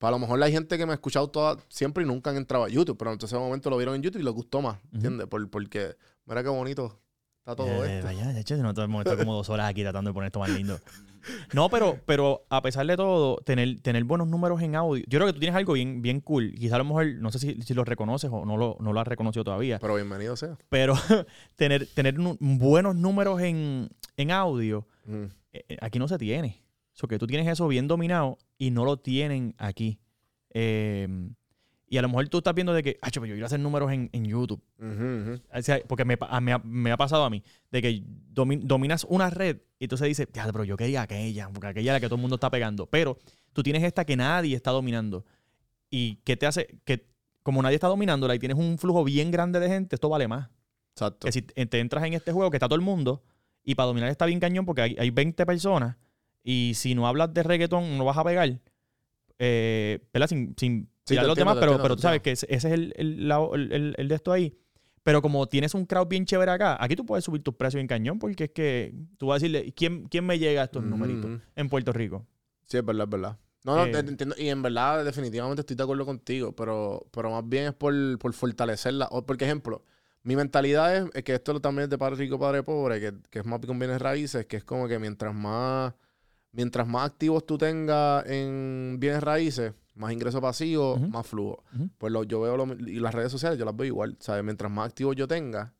para lo mejor hay gente que me ha escuchado toda, siempre y nunca han entrado a YouTube, pero entonces en momento lo vieron en YouTube y les gustó más, ¿entiendes? Por, porque, mira qué bonito está todo Eh, esto. Vaya, de hecho, no hemos estado como dos horas aquí tratando de poner esto más lindo. No, pero, pero a pesar de todo, tener, tener buenos números en audio. Yo creo que tú tienes algo bien, bien cool. Quizá a lo mejor, no sé si, si lo reconoces o no lo, no lo has reconocido todavía. Pero bienvenido sea. Pero tener, tener buenos números en, en audio, Mm. eh, eh, aquí no se tiene. So que tú tienes eso bien dominado y no lo tienen aquí. Eh, y a lo mejor tú estás viendo de que, ah, yo quiero hacer números en, en YouTube. O sea, porque me, a- ha, me ha pasado a mí, de que domi- dominas una red y entonces dices, "Ya, pero yo quería aquella, porque aquella es la que todo el mundo está pegando. Pero tú tienes esta que nadie está dominando. ¿Y qué te hace? Que como nadie está dominándola y tienes un flujo bien grande de gente, esto vale más. Exacto. Que si te te entras en este juego que está todo el mundo y para dominar está bien cañón porque hay, hay 20 personas y si no hablas de reggaetón no vas a pegar. Eh, ¿verdad? Sin, sin Sí, tirar los entiendo, demás, pero, entiendo, pero tú sabes que ese, es el, el, el- el- de esto ahí. Pero como tienes un crowd bien chévere acá, aquí tú puedes subir tus precios en cañón porque es que tú vas a decirle, ¿quién, quién me llega a estos Ujú, numeritos en Puerto Rico? Sí, es verdad, es verdad. No, no, Eh. te- entiendo. Y en verdad, definitivamente estoy de acuerdo contigo, pero, pero más bien es por, por fortalecerla. O, por ejemplo, mi mentalidad es, es que esto lo- también es de padre rico, padre pobre, que, que es más con bienes raíces, que es como que mientras más, mientras más activos tú tengas en bienes raíces, más ingresos pasivos, Ujú. más flujo. Pues lo, yo veo lo- y las redes sociales, yo las veo igual. ¿sabes? Mientras más activos yo tenga,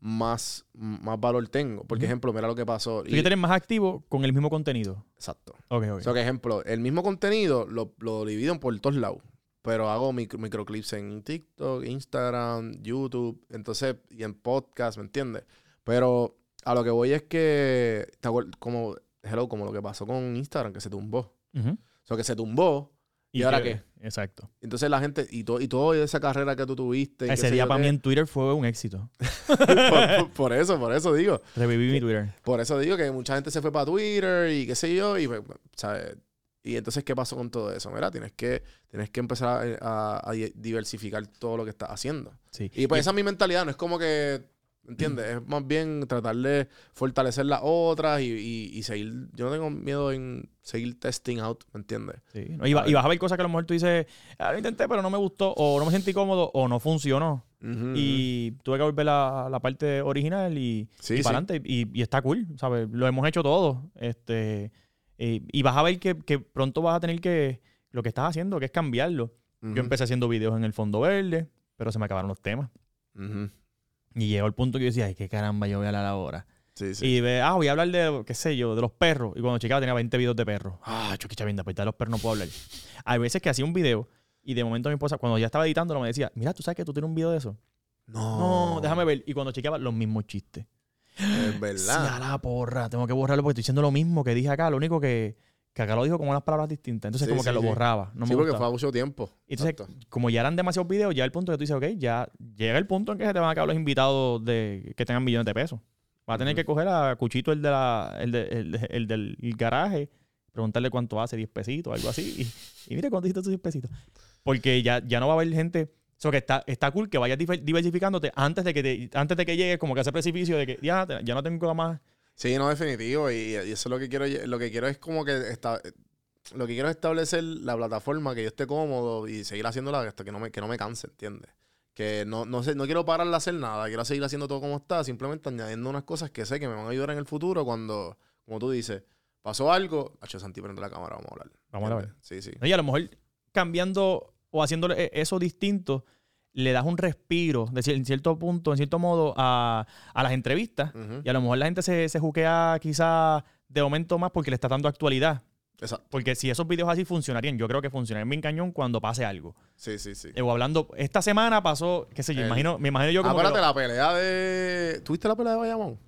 más, más valor tengo. Por ejemplo, mira lo que pasó. Tú quieres tener más activo con el mismo contenido. Exacto. Ok, O ok. sea, que ejemplo, el mismo contenido lo, lo divido por todos lados. Pero hago micro- microclips en TikTok, Instagram, YouTube, entonces, y en podcast, ¿me entiendes? Pero a lo que voy es que, ¿te acuer- como, hello, como lo que pasó con Instagram, que se tumbó. O sea, que se tumbó. ¿Y, ahora qué? Exacto. Entonces la gente, y, to- y toda esa carrera que tú tuviste. Ese día para qué, mí en Twitter fue un éxito. por, por- por eso, por eso digo. Reviví mi Twitter. Por eso digo que mucha gente se fue para Twitter y qué sé yo, y, pues, ¿sabes? y entonces, ¿qué pasó con todo eso? Mira, tienes que, tienes que empezar a, a- a diversificar todo lo que estás haciendo. Sí. Y pues esa es mi mentalidad, no es como que, ¿entiendes? Es más bien tratar de fortalecer las otras y, y- y seguir, yo no tengo miedo en seguir testing out, ¿me entiendes? Sí, ¿no? Y, va- y vas a ver cosas que a lo mejor tú dices, ah, lo intenté, pero no me gustó, o no me sentí cómodo, o no funcionó. Y tuve que volver a la parte original y, Sí, y sí. para adelante. Y, está cool, ¿sabes? Lo hemos hecho todo. Este, y, y vas a ver que, que pronto vas a tener que, lo que estás haciendo, que es cambiarlo. Yo empecé haciendo videos en el fondo verde, pero se me acabaron los temas. Y llegó el punto que yo decía, ay, qué caramba, yo voy a hablar ahora. Sí, sí. Y ve, ah, voy a hablar de, qué sé yo, de los perros. Y cuando checaba tenía 20 videos de perros. Ah, chavinda, pues de los perros no puedo hablar. Hay veces que hacía un video y de momento mi esposa, cuando ya estaba editándolo, me decía, mira, ¿tú sabes que tú tienes un video de eso? no, No, déjame ver. Y cuando chequeaba, los mismos chistes. Es Sí, a verdad. la porra, tengo que borrarlo porque estoy diciendo lo mismo que dije acá. Lo único que, que acá lo dijo con unas palabras distintas. Entonces, Sí, como que lo sí. borraba. No sí, me porque gustaba. fue mucho tiempo. Entonces, Exacto. como ya eran demasiados videos, ya el punto que tú dices, ok, ya llega el punto en que se te van a acabar los invitados de que tengan millones de pesos. Va a tener que coger a Cuchito, el, de la, el, de- el, de- el del garaje, preguntarle cuánto hace, 10 pesitos, algo así. Y, y mire cuánto hiciste tus 10 pesitos. Porque ya, ya no va a haber gente. Eso que está, está cool que vayas diver- diversificándote antes de que te- antes de que llegues como que a ese precipicio de que ya, ya no tengo más. Sí, no, definitivo. Y, y eso es lo que quiero. Lo que quiero es como que esta- lo que quiero es establecer la plataforma que yo esté cómodo y seguir haciéndola hasta que no me, que no me canse, ¿entiendes? Que no, no, sé, no quiero parar de hacer nada, quiero seguir haciendo todo como está, simplemente añadiendo unas cosas que sé que me van a ayudar en el futuro cuando, como tú dices, pasó algo, Hacho Santi, prende la cámara, vamos a hablar. Vamos a ¿entiendes? Sí, sí. Y a lo mejor cambiando o haciendo eso distinto, le das un respiro, de cier- en cierto punto, en cierto modo, a, a las entrevistas. Y a lo mejor la gente se, se juquea quizá de momento más porque le está dando actualidad. Exacto. Porque si esos videos así funcionarían, yo creo que funcionarían bien cañón cuando pase algo. Sí, sí, sí. Eh, O hablando, esta semana pasó, qué sé yo, El- imagino, me imagino yo como... que Acuérdate lo- la pelea de. ¿Tuviste la pelea de Bayamón?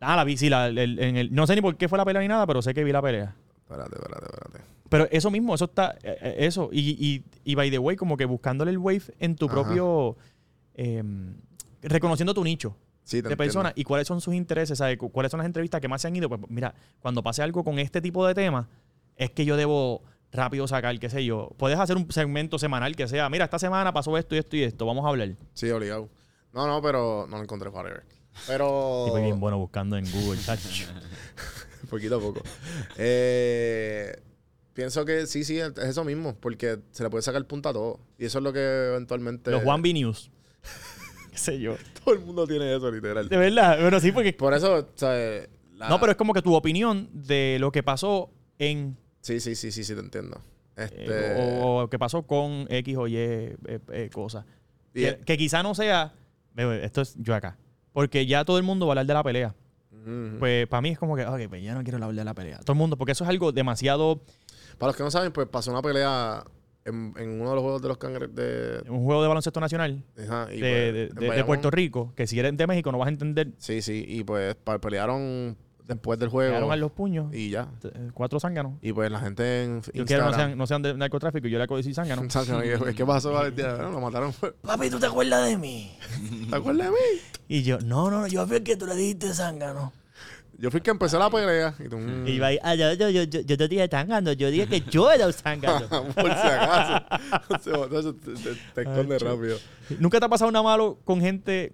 ah, la vi, sí, la- el- en el, no sé ni por qué fue la pelea ni nada, pero sé que vi la pelea. Espérate, espérate, espérate. Pero eso mismo, eso está, eh, eh, eso, y, y, y by the way, como que buscándole el wave en tu Ajá. propio, eh, reconociendo tu nicho Sí, de personas y cuáles son sus intereses, ¿sabes? Cu- cuáles son las entrevistas que más se han ido. Pues mira, cuando pase algo con este tipo de temas, es que yo debo rápido sacar, qué sé yo. Puedes hacer un segmento semanal que sea, mira, esta semana pasó esto y esto y esto, vamos a hablar. Sí, obligado. No, no, pero no lo encontré forever. Pero. Y fue bien bueno buscando en Google, tacho. Poquito a poco. Eh, pienso que sí, sí, es eso mismo, porque se le puede sacar punta a todo. Y eso es lo que eventualmente. Los One B News. qué sé yo. Todo el mundo tiene eso, literal. De verdad, pero sí, porque... Por eso, sea, la- No, pero es como que tu opinión de lo que pasó en Sí, sí, sí, sí, sí, te entiendo. Este... Eh, o, o que pasó con X o Y eh, eh, cosas. Que, que quizá no sea, esto es yo acá, porque ya todo el mundo va a hablar de la pelea. Pues para mí es como que, ok, pues ya no quiero hablar de la pelea. Todo el mundo, porque eso es algo demasiado, Para los que no saben, pues pasó una pelea en, en uno de los juegos de los cangrejes de... un juego de baloncesto nacional Ajá, y de, pues, de- en de- de Bayamón. Puerto Rico, que si eres de México no vas a entender, Sí, sí, y pues pelearon después del juego. llegaron a los puños, Y ya. eh, cuatro zánganos. Y pues la gente en Yo quiero no sean, no sean de narcotráfico, yo le acabo de decir zánganos. ¿Qué qué pasó? Bueno, lo mataron. Papi, ¿tú te acuerdas de mí? ¿Te acuerdas de mí? Y yo, no, no, no, yo fui el que tú le dijiste zángano. Yo fui el que empecé la pelea. Y tú, mm, Y iba ahí, ah, yo, yo, yo, yo, yo te dije zángano, yo dije que yo era un zángano. por si acaso. Te, te- te esconde rápido. ¿Nunca te ha pasado una malo con gente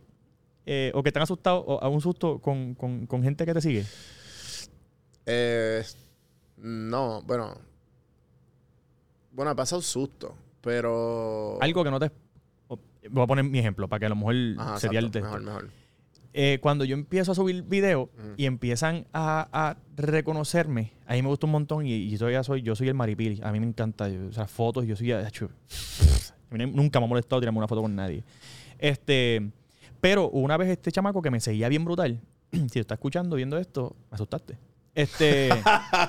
eh, o que te han asustado o a un susto con, con, con gente que te sigue? Eh, no, bueno. Bueno, me pasa un susto. Pero. Algo que no te... Voy a poner mi ejemplo para que a lo mejor Ajá, sería exacto, el texto. Mejor, mejor. Eh, cuando yo empiezo a subir videos Ujú. y empiezan a, a reconocerme, a mí me gusta un montón y, y yo ya soy, yo soy el maripili. A mí me encanta, yo- o sea, fotos, yo soy... acho, a mí nunca me ha molestado tirarme una foto con nadie. Este, Pero una vez este chamaco que me seguía bien brutal, si está escuchando, viendo esto, me asustaste. Este.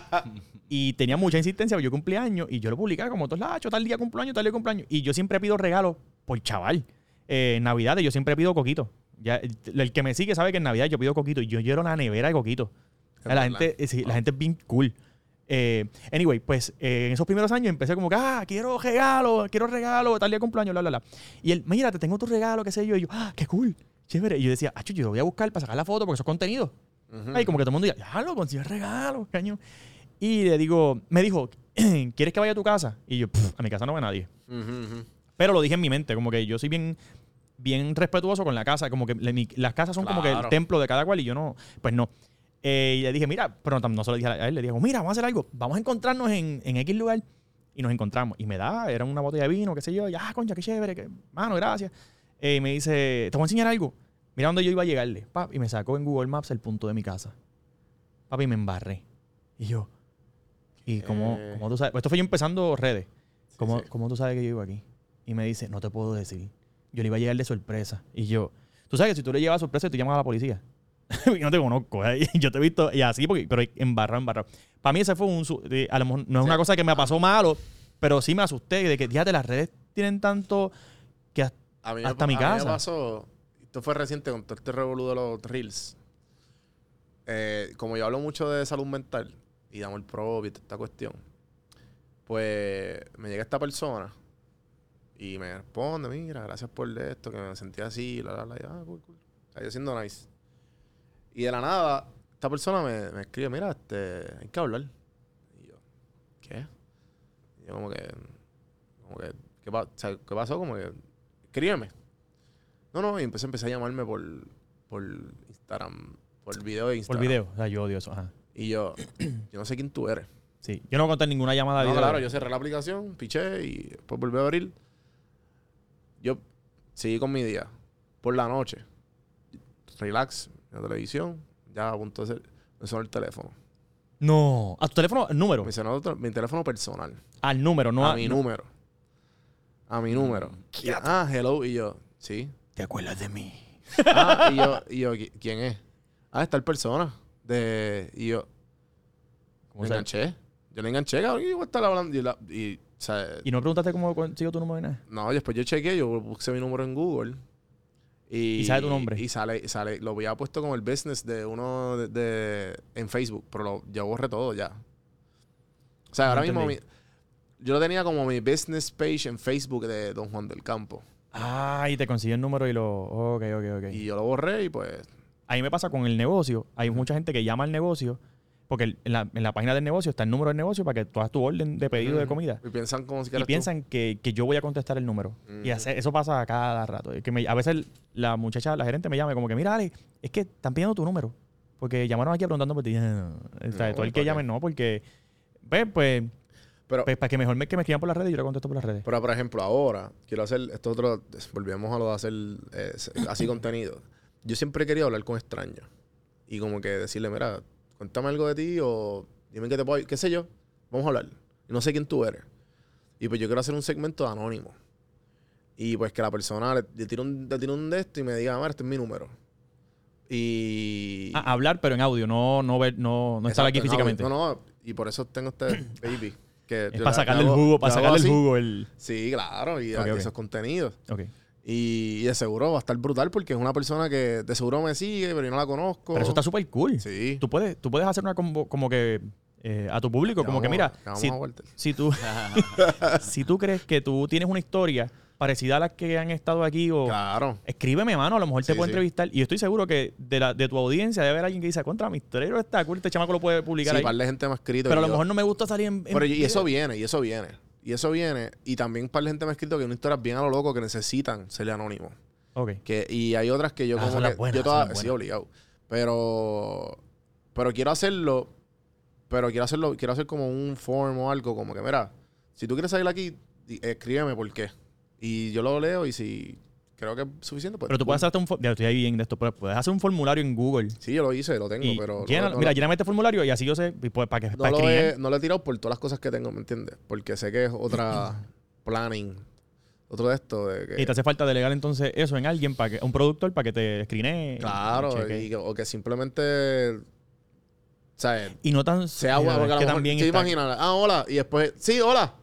y tenía mucha insistencia, yo cumplí años y yo lo publicaba como todos lados, tal día cumpleaños, tal día cumpleaños. Y yo siempre pido regalos por chaval. Eh, en Navidades yo siempre pido coquito. Ya, el, el que me sigue sabe que en Navidad yo pido coquito y yo lleno la nevera de coquito. La gente, eh, sí, la gente es bien cool. Eh, anyway, pues eh, en esos primeros años empecé como que, ah, quiero regalo, quiero regalo, tal día cumpleaños, bla, bla, bla. Y él, mira, te tengo tu regalo, qué sé yo. Y yo, ah, qué cool, chévere. Y yo decía, ah, yo lo voy a buscar para sacar la foto porque eso es contenido. Ujú. Ay, como que todo el mundo diga, ya lo consigo el regalo, caño. Y le digo, me dijo, ¿quieres que vaya a tu casa? Y yo, "Pff, a mi casa no va nadie. Ujú, ujú. Pero lo dije en mi mente, como que yo soy bien, bien respetuoso con la casa, como que le- mi- las casas son como que el Claro. templo de cada cual y yo no, pues no. Eh, y le dije, mira, pero no, no se lo dije a él, le dije, mira, vamos a hacer algo, vamos a encontrarnos en, en X lugar y nos encontramos. Y me da, era una botella de vino, qué sé yo, ya, concha, qué chévere, que, mano, gracias. Eh, y me dice, te voy a enseñar algo. Mira dónde yo iba a llegarle. Pap, y me sacó en Google Maps el punto de mi casa. Papi, me embarré. Y yo, y como, ¿Qué? como tú sabes, esto fue yo empezando redes. ¿Cómo, sí. cómo tú sabes que yo vivo aquí? Y me dice, no te puedo decir. Yo le iba a llegar de sorpresa. Y yo, tú sabes que si tú le llevas sorpresa, tú llamas a la policía. yo no te conozco. ¿eh? Yo te he visto y así, porque, pero embarrado, embarrado. Para mí ese fue un... A lo mejor no es una cosa que me pasó malo, pero sí me asusté de que, fíjate, las redes tienen tanto que hasta- A mí me- Hasta mi a mí casa. me pasó, esto fue reciente con todo este revolú de los reels. Eh, como yo hablo mucho de salud mental y de amor propio y toda esta cuestión, pues me llega esta persona y me responde, mira, gracias por esto, que me sentía así, la, la, la, y, ah, cool, cool. Yo siendo nice. Y de la nada, esta persona me, me escribe, mira, este, hay que hablar. Y yo, ¿qué? Y yo como que, como que, ¿qué, pa- o sea, ¿qué pasó? Como que, escríbeme. No, no, y empecé, empecé a llamarme por, por Instagram, por video de por Instagram. video. O sea, yo odio eso. Ajá. Y yo, yo no sé quién tú eres. Sí. Yo no contar ninguna llamada de No, video. claro, yo cerré la aplicación, piché y después volví a abrir. Yo seguí con mi día. Por la noche, relax, la televisión, ya a punto de ser, me sonó el teléfono. No. A tu teléfono, el número. Me sonó otro- mi teléfono personal. Al número, no a mi número. A mi número. Y, ah, hello. Y yo, sí. ¿Te acuerdas de mí? Ah, y yo, y yo, "¿Qui- ¿quién es? Ah, está el persona. De, y yo, ¿Cómo me se- enganché. Yo le enganché, cabrón, y voy a estar hablando. Y, la- y, o sea, ¿Y no preguntaste cómo consigo tu número nada? no, después yo chequeé, yo puse mi número en Google. Y, ¿Y sale tu nombre? Y sale, sale, lo había puesto como el business de uno de, de- en Facebook, pero lo, yo borré todo ya. O sea, No ahora mismo mi- yo lo tenía como mi business page en Facebook de Don Juan del Campo. Ah, y te consiguió el número y lo... Ok, ok, ok. Y yo lo borré y pues A mí me pasa con el negocio. Hay mucha gente que llama al negocio porque en la, en la página del negocio está el número del negocio para que tú hagas tu orden de pedido de comida. Y piensan como si Y piensan que, que yo voy a contestar el número. Y hace- eso pasa a cada rato. Que me- a veces la muchacha, la gerente me llama como que, mira, Ale, es que están pidiendo tu número. Porque llamaron aquí preguntando por ti. "No, no, o sea, No, todo el que ¿para llame no, porque... Pues, pues, Pero, pues, para que mejor me, que me escriban por las redes, yo le contesto por las redes. pero, por ejemplo, ahora quiero hacer esto otro. Volvemos a lo de hacer eh, así contenido. Yo siempre he querido hablar con extraños. Y como que decirle, mira, cuéntame algo de ti o dime qué te puedo. qué sé yo. Vamos a hablar. No sé quién tú eres. Y pues yo quiero hacer un segmento de anónimo. Y pues que la persona le, le tire un, le tire un de esto y me diga, mira, este es mi número. Y. Ah, hablar, pero en audio, no, no, ver, no, no estar Exacto, aquí en físicamente. audio. No, no, y por eso tengo este baby. Que es para le- sacarle le el hago- jugo, para le hago sacarle el así. jugo. El... Sí, claro, y Ok, ok. esos contenidos. Ok. Y, y de seguro va a estar brutal porque es una persona que de seguro me sigue, pero yo no la conozco. Pero eso está súper cool. Sí. Tú puedes, tú puedes hacer una combo, como que eh, a tu público, como que mira, si, si tú si tú crees que tú tienes una historia parecida a las que han estado aquí o Claro. escríbeme, mano, a lo mejor te puedo sí. entrevistar y yo estoy seguro que de, la, de tu audiencia debe haber alguien que dice, contra mi historia está cool, este chamaco lo puede publicar Sí, ahí. par de gente ha escrito. Pero a lo yo- mejor no me gusta salir en, en Pero y eso viene, y eso viene. Y eso viene. Y también par de gente me ha escrito que hay una historia bien a lo loco que necesitan ser anónimos. Ok. Que, y hay otras que yo Ah, como son que... las buenas, yo son toda- las sí, obligado. Pero... Pero quiero hacerlo... Pero quiero hacerlo... Quiero hacer como un form o algo como que, mira, si tú quieres salir aquí, escríbeme por qué. Y yo lo leo y si creo que es suficiente, pues... Pero tú puedes hacer hasta un... Ya estoy ahí bien de esto, pero puedes hacer un formulario en Google Sí, yo lo hice, lo tengo, y pero... llena- no- no mira, lléname este formulario y así yo sé, pues, para que no para lo, he, no lo he tirado por todas las cosas que tengo, ¿me entiendes? Porque sé que es otra planning. Otro de esto de que... Y te hace falta delegar entonces eso en alguien, para que, un productor, para que te y- Claro, y y o que simplemente... ¿Sabes? Y no tan... Sea agua, porque a lo que mejor, también ¿te está- imaginas? Ah, hola. Y después, sí, hola.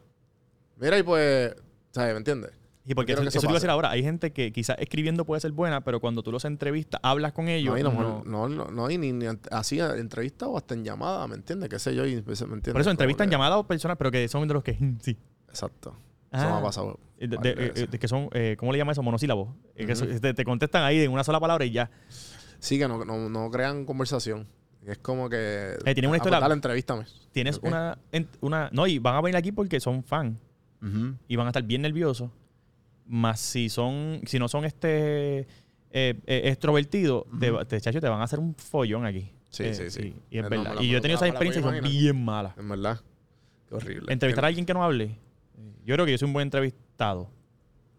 Mira, y pues, ¿sabes? ¿Me entiendes? Y porque eso, que eso eso te iba a decir ahora. Hay gente que quizás escribiendo puede ser buena, pero cuando tú los entrevistas, hablas con ellos. No, no- no, no, no, y ni, ni así entrevista o hasta en llamada, ¿me entiendes? ¿Qué sé yo? Y, pues, ¿me entiendes? Por eso Como entrevistan que- llamadas o personas, pero que son de los que... sí. Exacto. Eso me Ah. ha pasado. De, de- varias eh, veces. de que son, eh, ¿cómo le llama eso? Monosílabos. Eh, que eso- te, te contestan ahí en una sola palabra y ya. Sí, que no, no, no crean conversación. Es como que... Eh, tienen una historia- Dale, entrevístame. Tienes una, en- una... No, y van a venir aquí porque son fan. Y van a estar bien nerviosos. Más si son, si no son este eh, eh, extrovertidos, te, va- te, chacho, te van a hacer un follón aquí. Sí, Eh, sí, sí. Y es Eh, no, verdad. y yo he tenido la- esa me la puedo experiencia y son bien malas. En verdad. Qué horrible. Entrevistar a alguien que no hable. Yo creo que yo soy un buen entrevistado.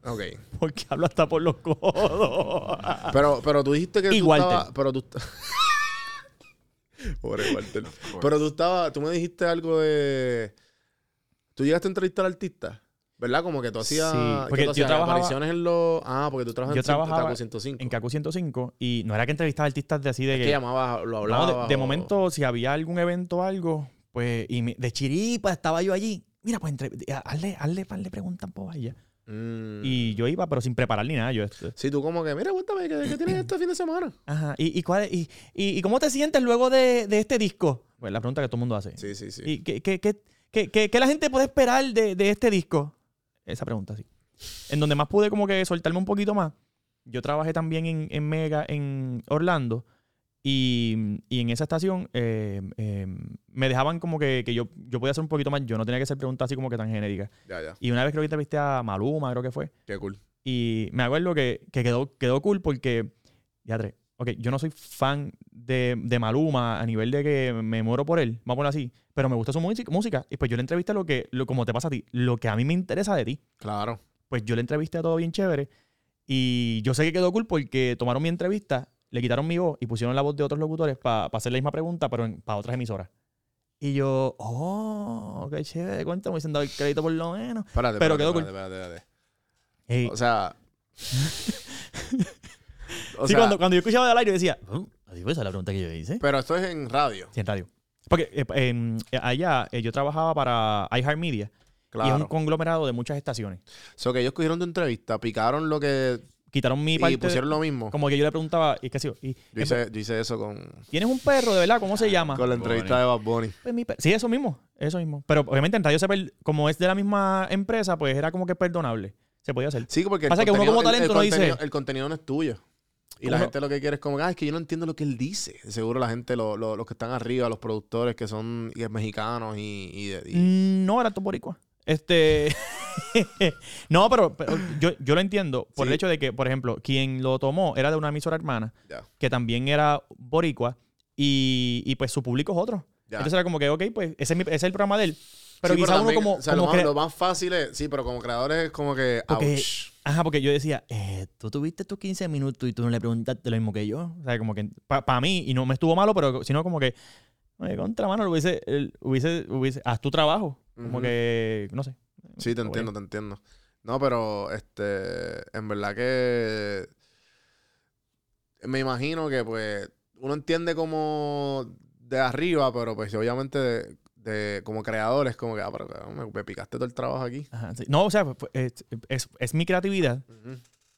Ok. Porque hablo hasta por los codos. Pero, pero tú dijiste que tú estabas... Pero tú... Pobre Walter. Pero tú estabas... Tú me dijiste algo de... Tú llegaste a entrevistar artistas, ¿verdad? Como que tú hacías... Sí, ¿qué porque tú yo hacías? trabajaba- Apariciones en los... Ah, porque tú trabajas Yo en trabajaba Taco 105. en KQ 105 y no era que entrevistaba artistas de así de Es que... que llamabas, lo No, hablabas. de, de o- momento, si había algún evento o algo, pues, y me- de chiripa estaba yo allí. Mira, pues, entre, hazle, hazle par de preguntas por allá. Mm. Y yo iba, pero sin preparar ni nada. Yo, este, Sí, tú como que, mira, cuéntame, ¿qué, qué tienes este fin de semana? Ajá. ¿Y, y, cuál, y, y, y cómo te sientes luego de, de este disco? Pues la pregunta que todo el mundo hace. Sí, sí, sí. ¿Y qué, qué, qué, qué- qué- qué la gente puede esperar de, de este disco? Esa pregunta, sí. En donde más pude como que soltarme un poquito más. Yo trabajé también en, en Mega en Orlando. Y, y en esa estación eh, eh, me dejaban como que, que yo, yo podía hacer un poquito más. Yo no tenía que hacer preguntas así como que tan genéricas. Ya, ya. Y una vez creo que entrevisté a Maluma, creo que fue. Qué cool. Y me acuerdo que, que quedó, quedó cool porque, ya tres, ok, yo no soy fan de, de Maluma a nivel de que me muero por él, vamos a poner así, pero me gusta su música, y pues yo le entrevisté lo que, lo, como te pasa a ti, lo que a mí me interesa de ti. Claro. Pues yo le entrevisté a todo bien chévere y yo sé que quedó cool porque tomaron mi entrevista, le quitaron mi voz y pusieron la voz de otros locutores para hacer la misma pregunta, pero para otras emisoras. Y yo, oh, qué chévere, cuéntame, me dicen dado el crédito por lo menos. Espérate, Pero espérate, quedó espérate, espérate, O sea... o sí, sea, cuando, cuando yo escuchaba del aire decía, oh, adiós, esa es la pregunta que yo hice. pero esto es en radio. Sí, en radio. Porque eh, eh, allá eh, yo trabajaba para iHeartMedia y es un Claro. conglomerado de muchas estaciones. So que ellos cogieron tu entrevista, picaron lo que... Quitaron mi Y parte. pusieron lo mismo. Como que yo le preguntaba, y qué sé yo, y, Yo hice, yo hice eso con, ¿tienes un perro de verdad? ¿Cómo se llama? con la Bunny. entrevista de Bad Bunny. Pues mi per- sí, eso mismo, eso mismo. Pero obviamente en Radio se per- como es de la misma empresa, pues era como que perdonable. Se podía hacer. Sí, porque el Pasa que uno contenido- como el- el talento no dice- contenido- El contenido no es tuyo. Y la gente lo que quiere es como, ah, es que yo no entiendo lo que él dice. Seguro la gente, lo- lo- los que están arriba, los productores que son y mexicanos y... y, de- y- Mm, No, era tu boricua. Este. no, pero, pero yo, yo lo entiendo por Sí. el hecho de que, por ejemplo, quien lo tomó era de una emisora hermana que también era boricua y, y pues su público es otro. Ya. Entonces era como que, ok, pues ese es, mi- ese es el programa de él. Pero Sí, quizás uno también, como. o sea, como lo, más, crea- lo más fácil es... Sí, pero como creadores es como que... Porque-. Ajá, porque yo decía, eh, tú tuviste tus 15 minutos y tú no le preguntaste lo mismo que yo. O sea, como que para mí, y no me estuvo malo, pero sino como que, oye, contra mano, hubiese, hubiese, hubiese, haz tu trabajo. Como que, no sé. Sí, te Oye. entiendo, te entiendo. No, pero este, en verdad que me imagino que pues uno entiende como de arriba, pero pues obviamente de, como creadores como que, ah, pero me, me picaste todo el trabajo aquí. Ajá, sí. No, o sea, es, es- es mi creatividad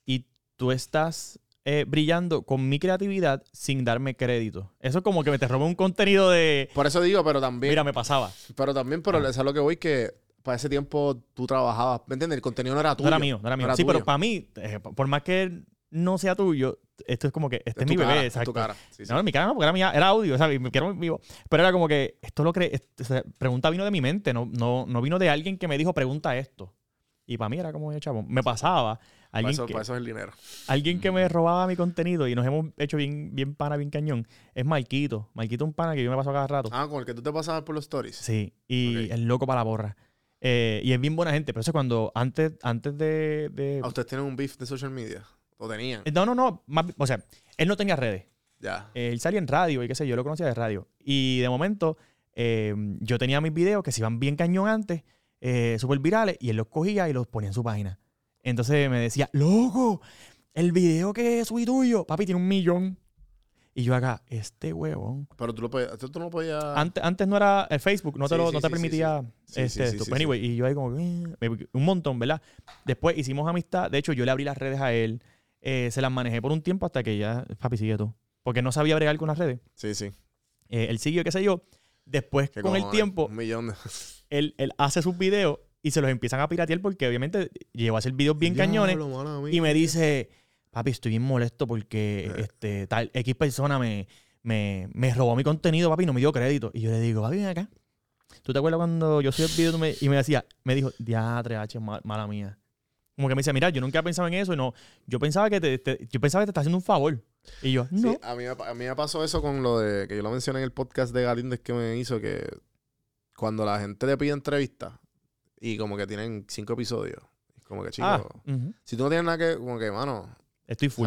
y tú estás eh, brillando con mi creatividad sin darme crédito. Eso es como que me te roba un contenido de. Por eso digo, pero también, Mira, me pasaba. pero también, pero Ah. es a lo que voy que para ese tiempo tú trabajabas, ¿me entiendes? El contenido no era tuyo. No era mío, no era mío. sí, tuyo. pero para mí, eh, por más que no sea tuyo, esto es como que este es, Es mi bebé, cara, es exacto. tu cara. Sí, sí. No, en mi cara no, porque era, mía, era audio, ¿sabes? Y me quiero vivo. Pero era como que esto lo cree. o sea, pregunta vino de mi mente, no, no, no vino de alguien que me dijo, pregunta esto. Y para mí era como, chavo, me pasaba. para, Alguien, eso, que, para eso es el dinero. alguien que me robaba mi contenido y nos hemos hecho bien, bien pana, bien cañón, es Marquito. Marquito es un pana que yo me paso cada rato. Ah, con el que tú te pasabas por los stories. Sí, y Ok. es loco para la borra. Eh, y es bien buena gente, pero eso es cuando antes, antes de... de- ¿A ustedes tienen un beef de social media? ¿O tenían? No, no, no. más- o sea, él no tenía redes. Ya. Eh, él salía en radio y qué sé yo, lo conocía de radio. Y de momento, eh, yo tenía mis videos que se iban bien cañón antes, eh, súper virales, y él los cogía y los ponía en su página. Entonces me decía, loco, el video que subí tuyo, papi, tiene un millón. Y yo acá, este huevón. Pero tú, lo podías, tú no podías... Antes, antes no era el Facebook, no te, Sí, lo, sí, no te sí, permitía sí. Sí, este, esto. anyway, y yo ahí como, eh, me- un montón, ¿verdad? Después hicimos amistad. De hecho, yo le abrí las redes a él. Eh, se las manejé por un tiempo hasta que ya, papi, sigue tú. Porque no sabía bregar con las redes. Sí, sí. Eh, él siguió, qué sé yo. Después, ¿Qué con el tiempo, Un millón de... él, él hace sus videos y se los empiezan a piratear porque obviamente llegó a hacer videos bien cañones. Mala. Y me dice, papi, estoy bien molesto porque Eh. este, tal X persona me, me, me robó mi contenido, papi, y no me dio crédito. Y yo le digo, papi, ven acá. ¿Tú te acuerdas cuando yo subí el video me- y me decía, me dijo, diatre, H, ma- mala mía? Como que me dice, mira, yo nunca he pensado en eso y no, yo pensaba que te, te- yo pensaba que te estás haciendo un favor. Y yo, no. Sí, a mí, me- a mí me pasó eso con lo de que yo lo mencioné en el podcast de Galíndez que me hizo que cuando la gente te pide entrevistas y como que tienen cinco episodios, como que chicos, ah, si tú no tienes nada que, como que, mano, estoy full.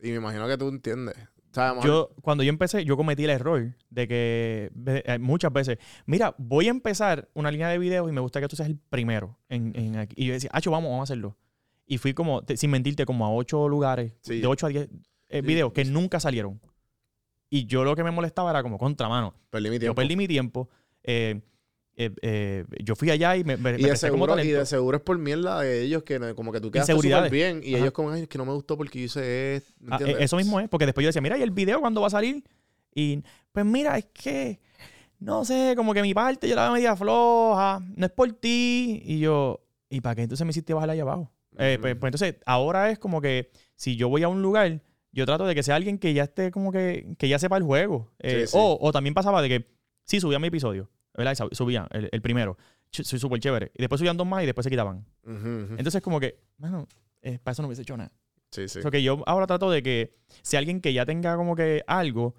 y me imagino que tú entiendes. Yo, cuando yo empecé, yo cometí el error de que eh, muchas veces, mira, voy a empezar una línea de videos y me gusta que tú seas el primero. En, en aquí. Y yo decía, Acho, vamos, vamos a hacerlo. Y fui como, te- sin mentirte, como a ocho lugares, Sí. de ocho a diez eh, Sí, videos que nunca salieron. Y yo lo que me molestaba era como contramano. perdí mi Yo tiempo. perdí mi tiempo. eh, eh, eh, yo fui allá y me, me, y, de presté como seguro, y de seguro es por mierda de ellos que como que tú quedaste súper bien y Ajá. ellos como, ay, es que no me gustó porque yo hice esto. ¿me Ah, entiendes? eso mismo es, porque después yo decía, mira, ¿y el video cuándo va a salir? Y pues mira, es que, no sé, como que mi parte yo la veo media floja, no es por ti. Y yo, ¿y para qué entonces me hiciste bajar ahí abajo? Eh, pues, pues entonces, ahora es como que si yo voy a un lugar, yo trato de que sea alguien que ya esté como que, que ya sepa el juego. Eh, Sí, sí. O, o también pasaba de que, sí, subía mi episodio, ¿verdad? Y sub- Subía el, el primero. Ch- Soy súper chévere. Y después subían dos más y después se quitaban. Ujú, ujú. Entonces, como que, bueno, eh, para eso no hubiese hecho nada. Sí, sí. O sea, que yo ahora trato de que sea alguien que ya tenga como que algo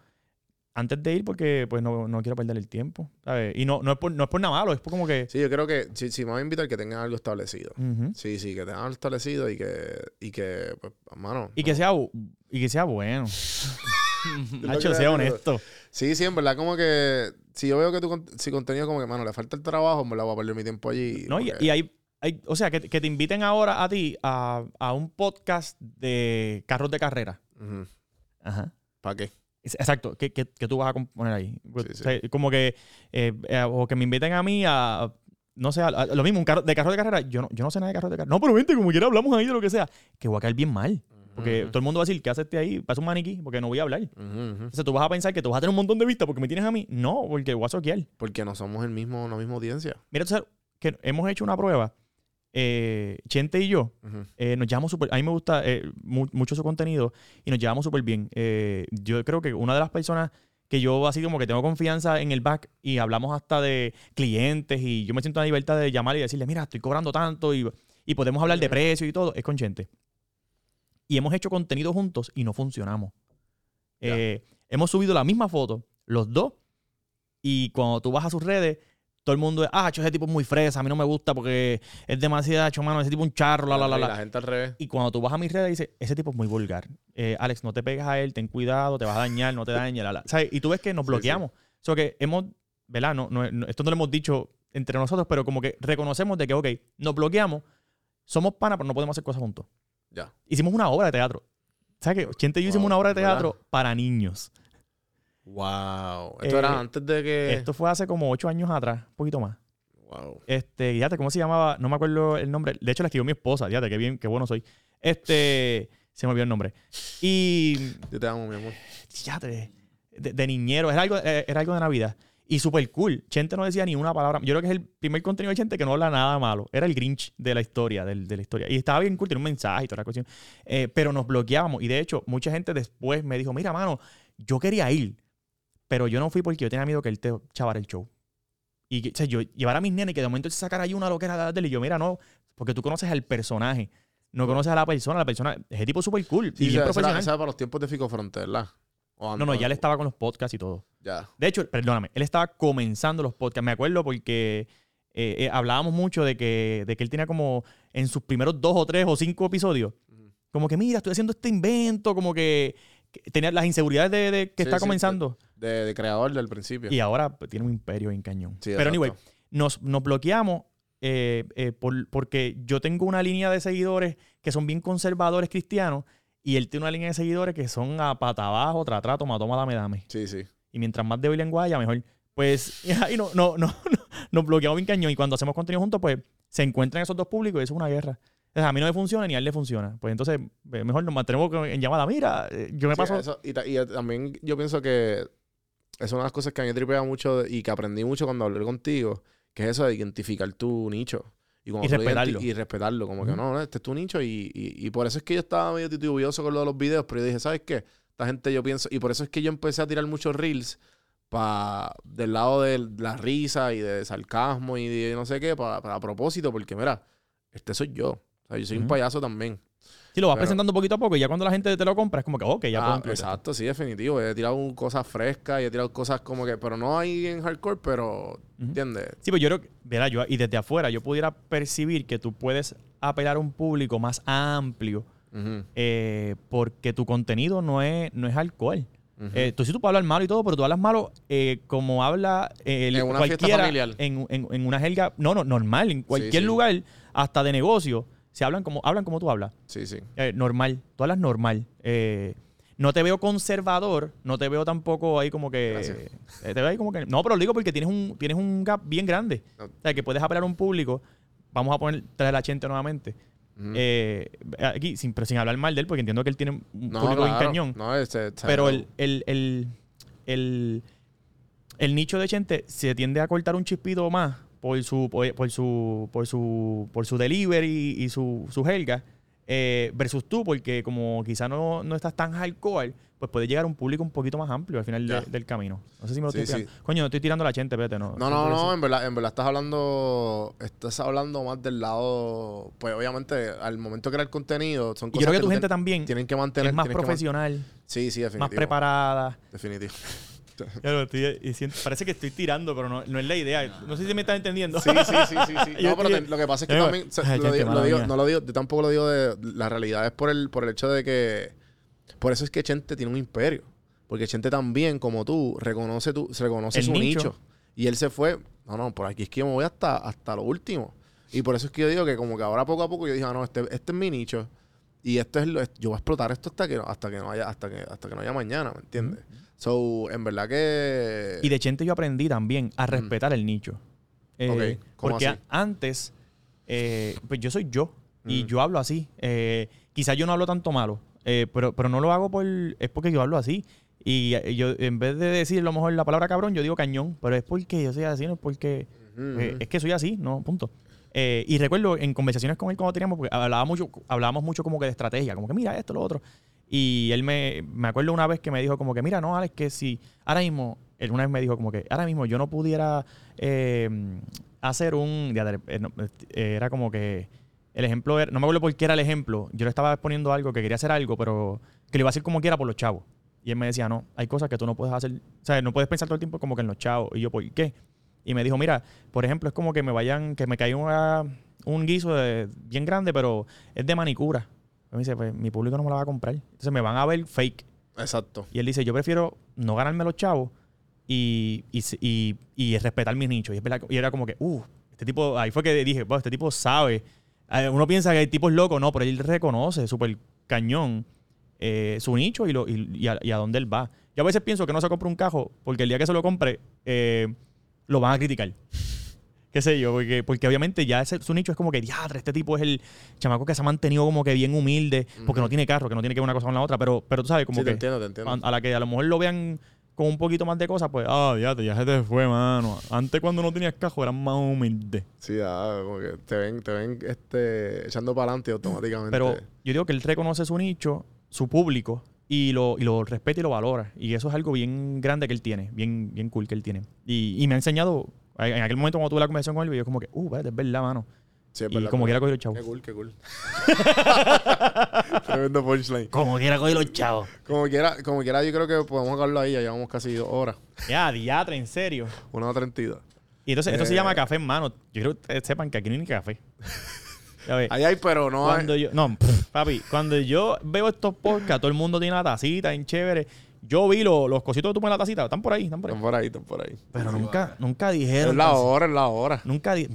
antes de ir porque pues no, no quiero perder el tiempo, ¿sabes? Y no, no, es por, no es por nada malo, es por como que... Sí, yo creo que si, si me voy a invitar que tengan algo establecido. Sí, sí, que tengan algo establecido y que, y que pues, mano. Y que sea y que sea bueno. que sea honesto. Sí, sí, en verdad, como que si yo veo que tu si contenido como que, mano, le falta el trabajo, en verdad voy a perder mi tiempo allí. ¿no? Y, porque- y hay, hay, o sea, que, que te inviten ahora a ti a, a un podcast de carros de carrera. Ajá. ¿Para qué? Exacto, que, que, que tú vas a poner ahí. Sí. O sea, como que, eh, eh, o que me inviten a mí a, no sé, a- a- lo mismo, un carro, de carro de carrera. Yo no, yo no sé nada de carro de carrera. No, pero vente, como quiera hablamos ahí de lo que sea. Que voy a caer bien mal. Porque Ujú. todo el mundo va a decir, ¿qué haces ahí? Pasa un maniquí, porque no voy a hablar. Ujú, ujú. Entonces tú vas a pensar que tú vas a tener un montón de vistas porque me tienes a mí. No, porque voy a soquear. Porque no somos el mismo, la misma audiencia. Mira, tú sabes que hemos hecho una prueba, eh, Chente y yo, Ujú. eh, nos llevamos súper. A mí me gusta eh, mu- mucho su contenido y nos llevamos súper bien. Eh, yo creo que una de las personas que yo así como que tengo confianza en el back y hablamos hasta de clientes y yo me siento en la libertad de llamar y decirle, mira, estoy cobrando tanto y, y podemos hablar de precios y todo, es con Chente. Y hemos hecho contenido juntos y no funcionamos. Eh, hemos subido la misma foto, los dos, y cuando tú vas a sus redes, todo el mundo es, ah, ese tipo es muy fresa, a mí no me gusta porque es demasiado, cho, mano, ese tipo es un charro, la, la, la, Y la. la gente al revés. Y cuando tú vas a mis redes, dices, ese tipo es muy vulgar. Eh, Alex, no te pegas a él, ten cuidado, te vas a dañar, no te dañes. La, la. ¿Sabes? Y tú ves que nos Sí, bloqueamos. O sea, que hemos, ¿verdad? No, no- no- esto no lo hemos dicho entre nosotros, pero como que reconocemos de que, ok, nos bloqueamos, somos panas, pero no podemos hacer cosas juntos. Ya. Hicimos una obra de teatro. ¿Sabes qué? Chente y yo hicimos una obra de ¿verdad? teatro para niños. Wow. Esto Eh, era antes de que. Esto fue hace como ocho años atrás, un poquito más. Wow. Este, fíjate, ¿cómo se llamaba? No me acuerdo el nombre. De hecho, la escribió mi esposa. Fíjate, qué bien, qué bueno soy. Este, se me olvidó el nombre. Y, Yo te amo, mi amor. fíjate, de, de niñero, era algo, eh, era algo de Navidad. Y súper cool. Chente no decía ni una palabra. Yo creo que es el primer contenido de Chente que no habla nada malo. Era el Grinch de la historia, del- de la historia. Y estaba bien cool, tenía un mensaje y toda la cuestión. Eh, pero nos bloqueábamos. Y de hecho, mucha gente después me dijo, mira, mano, yo quería ir. Pero yo no fui porque yo tenía miedo que él te chavara el show. Y que, o sea, yo llevar a mis nenes y que de momento se sacara ahí una loquera de él. Y yo, mira, no, porque tú conoces al personaje. No conoces a la persona. La persona, ese tipo súper cool Sí, y profesional. esa era para los tiempos de Fico Fronte, ¿verdad? O No, no, ya él estaba con los podcasts y todo. Ya. De hecho, perdóname, él estaba comenzando los podcasts. Me acuerdo porque eh, eh, hablábamos mucho de que, de que él tenía como en sus primeros dos o tres o cinco episodios, como que mira, estoy haciendo este invento, como que, que tenía las inseguridades de, de que Sí, está sí, comenzando. De, de creador del principio. Y ahora pues, tiene un imperio en cañón. Sí, Pero anyway, nos, nos bloqueamos eh, eh, por- porque yo tengo una línea de seguidores que son bien conservadores cristianos y él tiene una línea de seguidores que son a pata abajo, tra, tra, toma, toma, dame, dame. Sí, sí. Y mientras más débil en guaya, mejor. Pues, y ahí no, no, no, no, nos bloqueamos bien cañón. Y cuando hacemos contenido juntos, pues se encuentran esos dos públicos y eso es una guerra. O sea, a mí no me funciona ni a él le funciona. Pues entonces, eh, mejor nos mantenemos en llamada. Mira, eh, yo me Sí, paso. eso- y, eh, también yo pienso que es una de las cosas que a mí tripea mucho y que aprendí mucho cuando hablé contigo, que es eso de identificar tu nicho. Y identi- respetarlo. Y respetarlo, como que no, no, este es tu nicho. Y, y, y por eso es que yo estaba medio titubioso con lo de los videos, pero yo dije, ¿sabes qué? Esta gente yo pienso, y por eso es que yo empecé a tirar muchos reels pa, del lado de la risa y de sarcasmo y de no sé qué, para, a propósito, porque mira, este soy yo. O sea, yo soy un payaso también. Si lo vas pero- presentando poquito a poco y ya cuando la gente te lo compra, es como que, ok, ya puedo Ah, esto. exacto, sí, definitivo. He tirado cosas frescas y he tirado cosas como que, pero no ahí en hardcore, pero, ¿entiendes? Sí, pues yo creo que, verá, yo, y desde afuera yo pudiera percibir que tú puedes apelar a un público más amplio eh, porque tu contenido no es, no es alcohol. ujú. Eh, tú sí tú puedes hablar malo y todo, pero tú hablas malo eh, como habla eh, el- En una fiesta cualquiera familiar. En, en- en una jerga, no, no, normal, en cualquier sí. lugar, hasta de negocio, se hablan como, hablan como tú hablas. sí, sí. Eh, normal, tú hablas normal. Eh, no te veo conservador, no te veo tampoco ahí como que. Eh, te veo ahí como que. No, pero lo digo porque tienes un, tienes un gap bien grande. No. O sea, que puedes apelar a un público. Vamos a poner traer la gente nuevamente. Eh, aquí, sin, pero sin hablar mal de él, porque entiendo que él tiene un no, público bien claro. cañón. No, ese- ese- Pero el, el, el, el, el nicho de gente se tiende a cortar un chispito más por su, por, por su, por su, por su delivery y su, su jerga, eh, versus tú, porque como quizá no, no estás tan hardcore, pues puede llegar a un público un poquito más amplio al final de- del camino. No sé si me lo Sí, estoy sí. tirando. Coño, no estoy tirando la gente, vete, no. No, no, no, en verdad, en verdad estás hablando, estás hablando más del lado, pues obviamente al momento de crear contenido son Y cosas yo creo que tu gente ten- también tienen que mantener. es más man- profesional, Sí, sí, definitivo. más preparada. Definitivo. Lo estoy y siento- parece que estoy tirando, pero no, no es la idea. No sé si me estás entendiendo. Sí, sí, sí, sí, sí. No, pero te- lo que pasa es que también ay, lo digo- lo digo- no lo digo, yo tampoco lo digo de la realidad es por el por el hecho de que por eso es que Chente tiene un imperio, porque Chente también como tú reconoce tu se reconoce El su nicho. nicho. y él se fue, no, no, por aquí es que yo me voy hasta hasta lo último. Y por eso es que yo digo que como que ahora poco a poco yo dije, ah, no, este, este es mi nicho y esto es lo, yo voy a explotar esto hasta que hasta que no haya hasta que hasta que no haya mañana, ¿me entiendes? So, en verdad que Y de Chente yo aprendí también a respetar el nicho. Eh, Ok, ¿cómo porque así? antes, eh, pues yo soy yo y yo hablo así. Eh, quizás yo no hablo tanto malo, eh, pero, pero no lo hago por... Es porque yo hablo así. Y eh, yo, en vez de decir a lo mejor la palabra cabrón, yo digo cañón. Pero es porque yo soy así, no es porque... Es que soy así, no, punto. Y recuerdo en conversaciones con él cuando teníamos, porque hablábamos mucho, hablábamos mucho como que de estrategia, como que mira esto, lo otro. Y él me, me acuerdo una vez que me dijo como que, mira, no, Alex, que si ahora mismo, él una vez me dijo como que, ahora mismo yo no pudiera eh, hacer un, eh, eh, era como que, el ejemplo, era- no me acuerdo por qué era el ejemplo, yo le estaba exponiendo algo, que quería hacer algo, pero que le iba a hacer como quiera por los chavos. Y él me decía, no, hay cosas que tú no puedes hacer, o sea, no puedes pensar todo el tiempo como que en los chavos. Y yo, ¿por qué? Y me dijo, mira, por ejemplo, es como que me vayan, que me caiga un guiso de- bien grande, pero es de manicura. Me dice, pues mi público no me la va a comprar. Entonces me van a ver fake. Exacto. Y él dice, yo prefiero no ganarme los chavos y, y, y- y respetar mis nichos. Y, era como que, uh, este tipo, ahí fue que dije, "Wow, este tipo sabe. Eh, Uno piensa que el tipo es loco, no, pero él reconoce súper cañón eh, su nicho y, lo, a, y a dónde él va. Yo a veces pienso que no se compra un cajo porque el día que se lo compre eh, lo van a criticar. Qué sé yo, porque, porque obviamente ya ese- su nicho es como que, diadre, este tipo es el chamaco que se ha mantenido como que bien humilde, porque no tiene carro, que no tiene que ver una cosa con la otra, pero, pero tú sabes, como sí, que te entiendo, te entiendo. a, a la que a lo mejor lo vean con un poquito más de cosas, pues, ah, ya, ya se te fue, mano. Antes cuando no tenías cajo eran más humilde. Sí, ah, como que te ven, te ven este, echando para adelante automáticamente. Pero yo digo que él reconoce su nicho, su público, y lo, y lo respeta y lo valora. Y eso es algo bien grande que él tiene, bien, bien cool que él tiene. Y, y me ha enseñado, en aquel momento cuando tuve la conversación con él, yo como que, uh, espérate, es verdad, mano. Sí, y como quiera coger los chavos. Qué cool, qué cool. Tremendo punchline. Como quiera coger los chavos. Como quiera, como quiera, yo creo que podemos acabarlo ahí. Ya llevamos casi dos horas. Ya, diatra, en serio. Una hora treinta y dos. Y entonces, esto se Eh. llama café en mano. Yo quiero que ustedes sepan que aquí no hay ni café. Ya ves. Ahí hay, pero no hay. Cuando yo, no, pff, papi, cuando yo veo estos podcasts, todo el mundo tiene la tacita en chévere. Yo vi lo- los cositos que tú pones en la tacita, están por ahí, están por ahí. Están por ahí, están por ahí. Pero nunca, nunca Es dijeron. la taci- hora, es la hora. Nunca di-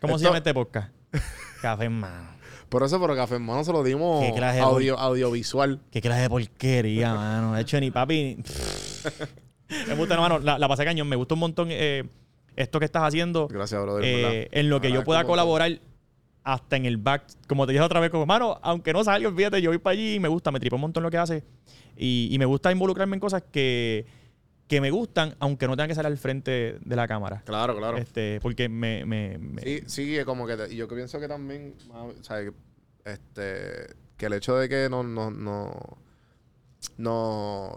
¿Cómo se llama este podcast? Café en mano. Por eso, pero Café Hermano se lo dimos Qué clase de audio, audiovisual. Qué clase de porquería, mano. De hecho, ni papi. me gusta, hermano. La, la pasé cañón. Me gusta un montón eh, esto que estás haciendo. Gracias, brother. eh, en lo que yo pueda montón. Hasta en el back. Como te dije otra vez, como, mano, aunque no salga, fíjate, yo voy para allí y me gusta, me tripa un montón lo que hace. Y, y me gusta involucrarme en cosas que, que me gustan, aunque no tengan que salir al frente de la cámara. Claro, claro. Este, porque me, me- me- Sí, sí, es como que te- y yo que pienso que también, o sea, este, que el hecho de que no, no, no, no,